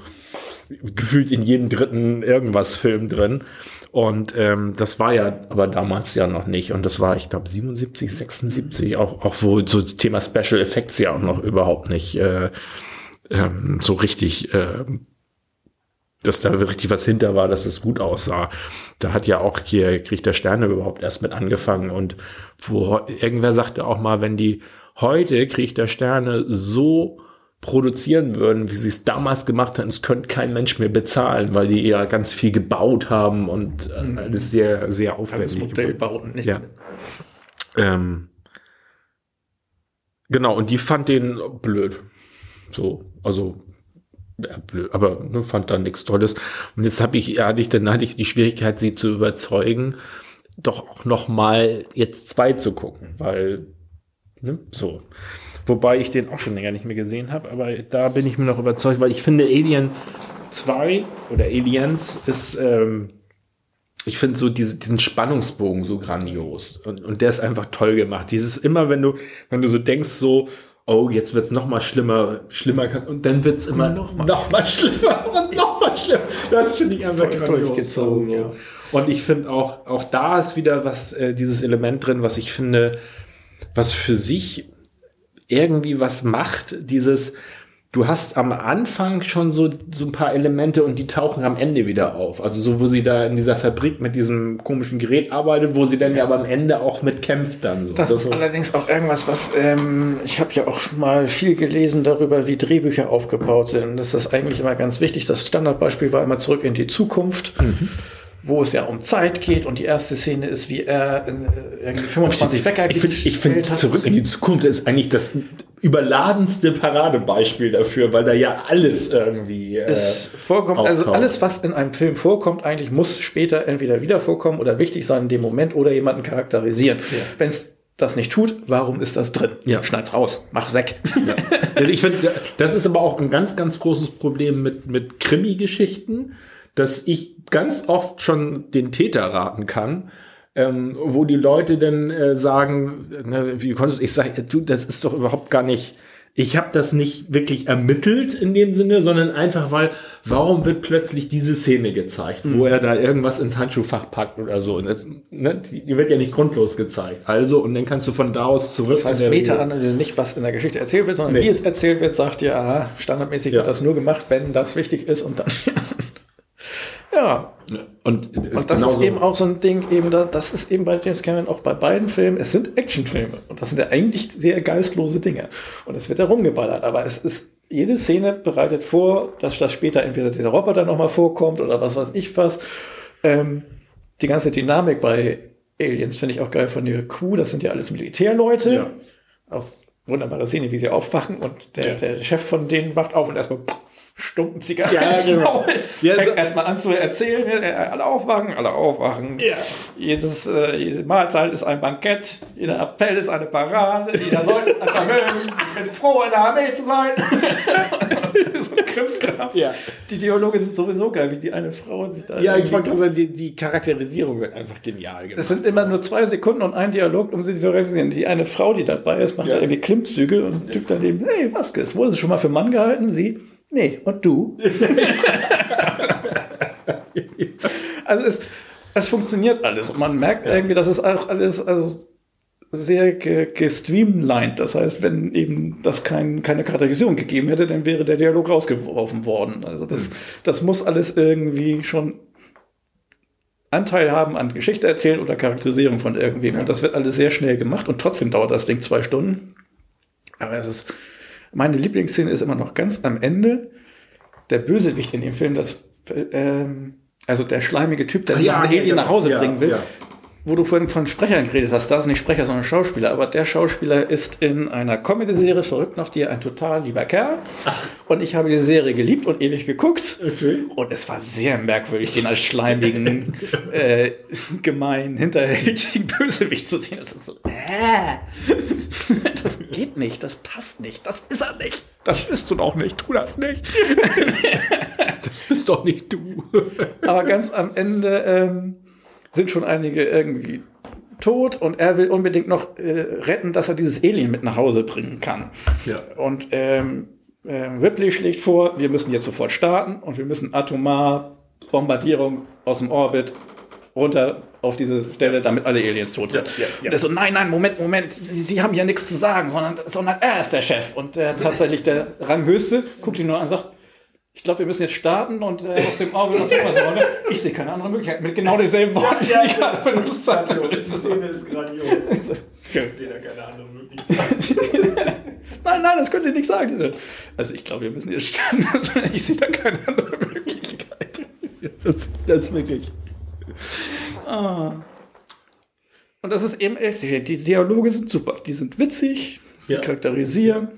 gefühlt in jedem dritten irgendwas Film drin. Und ähm, das war ja aber damals ja noch nicht. Und das war, ich glaube, 77, 76, auch, auch wo so das Thema Special Effects ja auch noch überhaupt nicht äh, ähm, so richtig, äh, dass da richtig was hinter war, dass es gut aussah. Da hat ja auch hier Krieg der Sterne überhaupt erst mit angefangen. Und wo irgendwer sagte auch mal, wenn die heute Krieg der Sterne so produzieren würden, wie sie es damals gemacht haben, es könnte kein Mensch mehr bezahlen, weil die ja ganz viel gebaut haben und äh, alles sehr, sehr aufwendig. Modell gebaut. bauen, nicht Ja. Ähm, genau, und die fand den blöd. So, also ja, blöd, aber ne, fand da nichts Tolles. Und jetzt habe ich, hatte ich dann hatte ich die Schwierigkeit, sie zu überzeugen, doch auch noch mal jetzt zwei zu gucken, weil ne, so. Wobei ich den auch schon länger nicht mehr gesehen habe, aber da bin ich mir noch überzeugt, weil ich finde Alien 2 oder Aliens ist ähm, ich finde so diese, diesen Spannungsbogen so grandios und, und der ist einfach toll gemacht. Dieses immer, wenn du, wenn du so denkst, so, oh, jetzt wird's noch mal schlimmer, schlimmer, und dann wird's immer noch mal, noch mal schlimmer und noch mal schlimm. Das finde ich einfach durchgezogen, So. ja. Und ich finde auch, auch da ist wieder was, äh, dieses Element drin, was ich finde, was für sich irgendwie was macht, dieses, du hast am Anfang schon so, so ein paar Elemente und die tauchen am Ende wieder auf. Also so, wo sie da in dieser Fabrik mit diesem komischen Gerät arbeitet, wo sie dann ja aber am Ende auch mit kämpft dann so. Das, ist allerdings auch irgendwas, was ähm, ich habe ja auch mal viel gelesen darüber, wie Drehbücher aufgebaut sind. Das ist eigentlich immer ganz wichtig. Das Standardbeispiel war immer zurück in die Zukunft. Wo es ja um Zeit geht und die erste Szene ist, wie er äh, irgendwie 25 Wecker ich finde, ich finde zurück in die Zukunft ist eigentlich das überladenste Paradebeispiel dafür, weil da ja alles irgendwie äh, es vorkommt, also auftaucht. alles, was in einem Film vorkommt, eigentlich muss später entweder wieder vorkommen oder wichtig sein in dem Moment oder jemanden charakterisieren. Wenn es das nicht tut, warum ist das drin? Ja. Schneid's raus, mach's weg. Ja. Also ich finde, das ist aber auch ein ganz, ganz großes Problem mit, mit Krimi-Geschichten, dass ich ganz oft schon den Täter raten kann, ähm, wo die Leute dann äh, sagen, ne, wie konntest du, ich sage, du, das ist doch überhaupt gar nicht, ich habe das nicht wirklich ermittelt in dem Sinne, sondern einfach, weil, warum wird plötzlich diese Szene gezeigt, wo er da irgendwas ins Handschuhfach packt oder so. Das, ne, die wird ja nicht grundlos gezeigt. Also, und dann kannst du von da aus zurück. Das heißt, Meta-Analyse nicht, was in der Geschichte erzählt wird, sondern Nee. wie es erzählt wird, sagt ihr, aha, standardmäßig Ja. wird das nur gemacht, wenn das wichtig ist und dann. ja, Und, und das ist eben auch so ein Ding, eben da, das ist eben bei James Cameron auch bei beiden Filmen, es sind Actionfilme und das sind ja eigentlich sehr geistlose Dinge und es wird da rumgeballert, aber es ist, jede Szene bereitet vor, dass das später entweder dieser Roboter nochmal vorkommt oder was weiß ich was. Ähm, die ganze Dynamik bei Aliens finde ich auch geil von der Crew, das sind ja alles Militärleute. Ja. Auch wunderbare Szene, wie sie aufwachen und der, Ja. der Chef von denen wacht auf und erstmal stumpen Zigaretten Ja, genau. Ja, Fängt so- erstmal an zu erzählen, äh, alle aufwachen, alle aufwachen. Ja. Jedes, äh, jede Mahlzeit ist ein Bankett, jeder Appell ist eine Parade, jeder Soll ist ein Vermögen. Ich bin froh, in der Armee zu sein. so ein Krimskrams. Ja. Die Dialoge sind sowieso geil, wie die eine Frau sich da. Ja, ich wollte gerade sagen, die, die Charakterisierung wird einfach genial gemacht. es sind immer nur zwei Sekunden und ein Dialog, um sie zu realisieren. Die eine Frau, die dabei ist, macht Ja. da irgendwie Klimmzüge und der Typ daneben, hey, Vasquez, wurde sie schon mal für Mann gehalten? Sie, nee, und du? also es, es funktioniert alles und man merkt irgendwie, dass es auch alles also sehr ge gestreamlined. Das heißt, wenn eben das kein, keine Charakterisierung gegeben hätte, dann wäre der Dialog rausgeworfen worden. Also das, das muss alles irgendwie schon Anteil haben an Geschichte erzählen oder Charakterisierung von irgendwem. Und das wird alles sehr schnell gemacht und trotzdem dauert das Ding zwei Stunden. Aber es ist, meine Lieblingsszene ist immer noch ganz am Ende. Der Bösewicht in dem Film, das, ähm, also der schleimige Typ, der Ja, Alien ja, nach Hause ja, bringen will. Wo du vorhin von Sprechern geredet hast, da ist nicht Sprecher, sondern Schauspieler. Aber der Schauspieler ist in einer Comedy-Serie verrückt nach dir ein total lieber Kerl. Und ich habe die Serie geliebt und ewig geguckt. Okay. Und es war sehr merkwürdig, den als schleimigen, äh, gemein, hinterhältigen Bösewicht zu sehen. Das ist so, äh, das geht nicht, das passt nicht, das ist er nicht. Das bist du doch nicht, tu das nicht. Das bist doch nicht du. Aber ganz am Ende ähm, sind schon einige irgendwie tot und er will unbedingt noch äh, retten, dass er dieses Alien mit nach Hause bringen kann. Ja. Und ähm, ähm, Ripley schlägt vor, wir müssen jetzt sofort starten und wir müssen atomar Bombardierung aus dem Orbit runter auf diese Stelle, damit alle Aliens tot sind. Ja, ja, ja. Und er so, nein, nein, Moment, Moment, Sie, Sie haben ja nichts zu sagen, sondern, sondern er ist der Chef. Und der tatsächlich der Ranghöchste guckt ihn nur an und sagt, ich glaube, wir müssen jetzt starten und äh, aus dem Orbit auf etwas runter. Ich sehe keine andere Möglichkeit. Mit genau denselben Worten, die Sie gerade benutzt haben. Das ist so- ist grandios. Ich sehe da keine andere Möglichkeit. Nein, nein, das können Sie nicht sagen. Diese, also ich glaube, wir müssen jetzt starten. Ich sehe da keine andere Möglichkeit. Das, das ist wirklich. Und das ist eben echt, die Dialoge sind super. Die sind witzig, sie Ja. charakterisieren.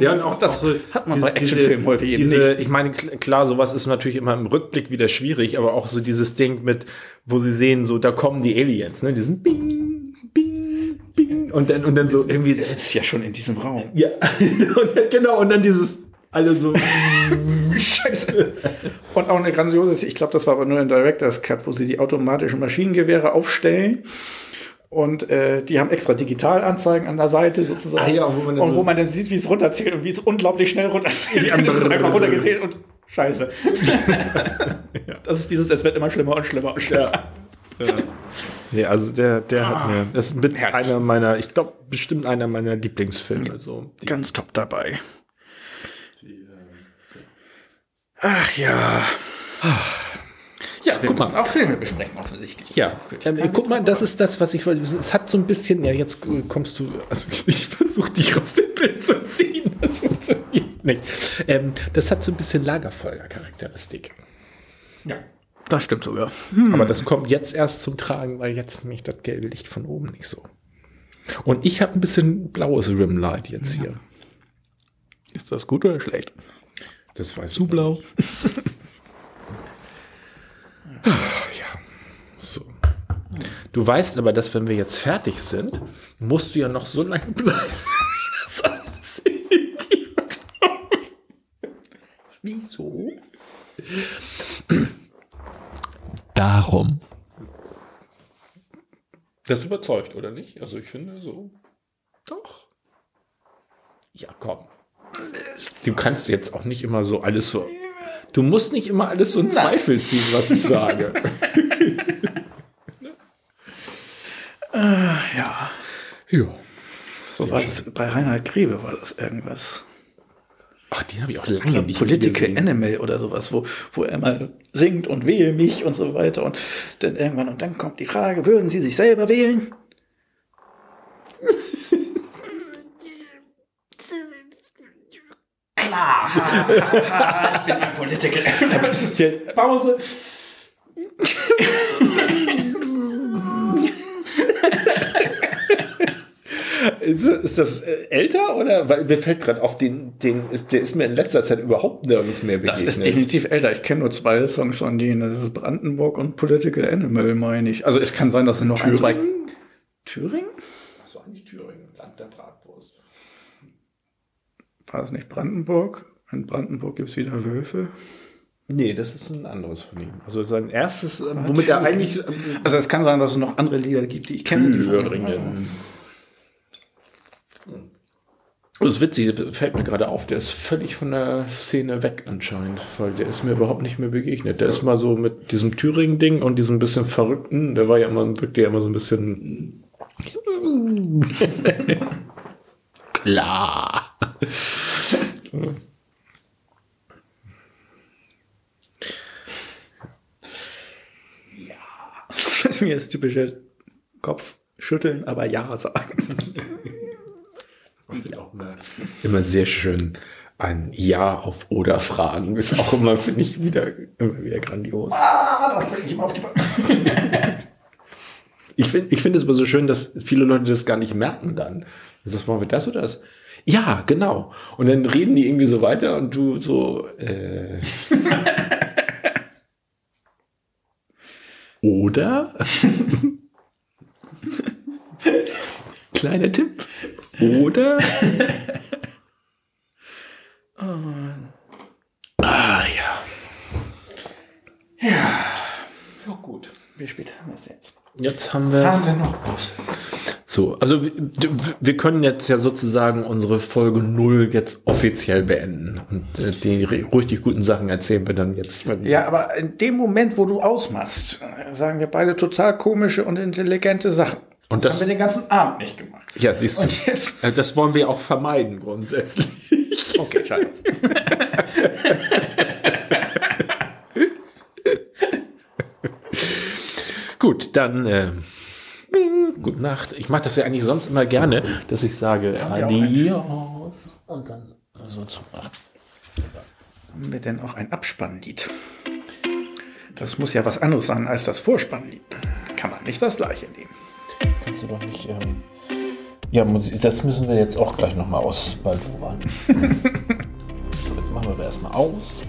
Ja, und auch Das auch so hat man bei Actionfilmen häufig eben diese, nicht. Ich meine, kl- klar, sowas ist natürlich immer im Rückblick wieder schwierig, aber auch so dieses Ding mit, wo sie sehen, so, da kommen die Aliens, ne? Die sind bing, bing, bing. Und dann, und dann so irgendwie. Das ist ja schon in diesem Raum. Ja, und, dann- genau, und dann dieses, alle so. Scheiße. Und auch eine grandiose, ich glaube, das war aber nur ein Director's Cut, wo sie die automatischen Maschinengewehre aufstellen. Und äh, die haben extra Digitalanzeigen an der Seite sozusagen. Ah ja, wo man dann und so- wo man dann sieht, wie es runterzählt und wie es unglaublich schnell runterzählt. Ja, es ist einfach runtergezählt und Scheiße. Das ist dieses, es wird immer schlimmer und schlimmer und schlimmer. Nee, also der, der hat mir, das ist mit einer meiner, ich glaube, bestimmt einer meiner Lieblingsfilme. So. Ganz top dabei. Ach ja. Ja, wir guck mal. auch Filme besprechen, offensichtlich. Ja, ähm, guck mal, das ist das, was ich wollte. Es hat so ein bisschen, ja, jetzt kommst du, also ich, ich versuche dich aus dem Bild zu ziehen, das funktioniert nicht. Ähm, das hat so ein bisschen Lagerfeuer-Charakteristik. Ja, das stimmt sogar. Aber das kommt jetzt erst zum Tragen, weil jetzt nämlich das gelbe Licht von oben nicht so. Und ich habe ein bisschen blaues Rimlight jetzt hier. Ist das gut oder schlecht? Das weiß Zu blau. ja. So. Du weißt aber, dass wenn wir jetzt fertig sind, musst du ja noch so lange bleiben. wie das alles irritiert. Wieso? Darum. Das überzeugt, oder nicht? Also ich finde so. Doch. Ja, komm. Du kannst jetzt auch nicht immer so alles so. Du musst nicht immer alles so in Zweifel ziehen, was ich sage. Ja. ja. So war das, bei Reinhard Grebe war das irgendwas. Ach, den habe ich auch lange nicht Political gesehen. Animal oder sowas, wo, wo er mal singt und wähle mich und so weiter. Und dann irgendwann, und dann kommt die Frage, würden Sie sich selber wählen? ha, ha, ha, ich bin ein Political Animal. Das ist die Pause. Ist, ist das äh, älter oder? Weil mir fällt gerade auf, den, den ist, der ist mir in letzter Zeit überhaupt nirgends mehr begegnet. Das ist definitiv älter. Ich kenne nur zwei Songs von denen. Das ist Brandenburg und Political Animal, meine ich. Also es kann sein, dass es noch ein, zwei. Thüringen? Das war nicht Thüringen, Land der Bratwurst. War das nicht Brandenburg? In Brandenburg gibt es wieder Wölfe. Nee, das ist ein anderes von ihm. Also sein erstes, äh, womit er eigentlich. äh, Also es kann sein, dass es noch andere Lieder gibt, die ich kenne. die von- Thüringen. Das ist witzig, fällt mir gerade auf, der ist völlig von der Szene weg anscheinend, weil der ist mir überhaupt nicht mehr begegnet. Der ist mal so mit diesem Thüringen-Ding und diesem bisschen Verrückten, der war ja immer, wirkte ja immer so ein bisschen. Klar. Das ist mir das typische Kopf schütteln, aber ja sagen. Ich finde auch immer, immer sehr schön. Ein Ja auf oder Fragen ist auch immer, finde ich, wieder, immer wieder grandios. Ah, das bringe ich mal auf die Ich finde ich finde es aber so schön, dass viele Leute das gar nicht merken dann. Also, das wollen wir das oder das? Ja, genau. Und dann reden die irgendwie so weiter und du so, äh. oder? Kleiner Tipp. Oder? ah, ja. Ja, gut. Wie spät haben wir es jetzt? Jetzt haben wir Fahren wir noch aus. So, also wir, können jetzt ja sozusagen unsere Folge 0 jetzt offiziell beenden. Und äh, die richtig guten Sachen erzählen wir dann jetzt. Ja, aber in dem Moment, wo du ausmachst, sagen wir beide total komische und intelligente Sachen. Und das, das- haben wir den ganzen Abend nicht gemacht. Ja, siehst du. Jetzt? Äh, Das wollen wir auch vermeiden grundsätzlich. Okay, schade. Gut, dann äh, gute Nacht. Ich mache das ja eigentlich sonst immer gerne, dass ich sage Adios und dann so zumachen. Haben wir denn auch ein Abspannlied? Das muss ja was anderes sein als das Vorspannlied. Kann man nicht das gleiche nehmen. Das kannst du doch nicht. Ähm ja, das müssen wir jetzt auch gleich nochmal ausbaldowern. so, jetzt machen wir aber erstmal aus.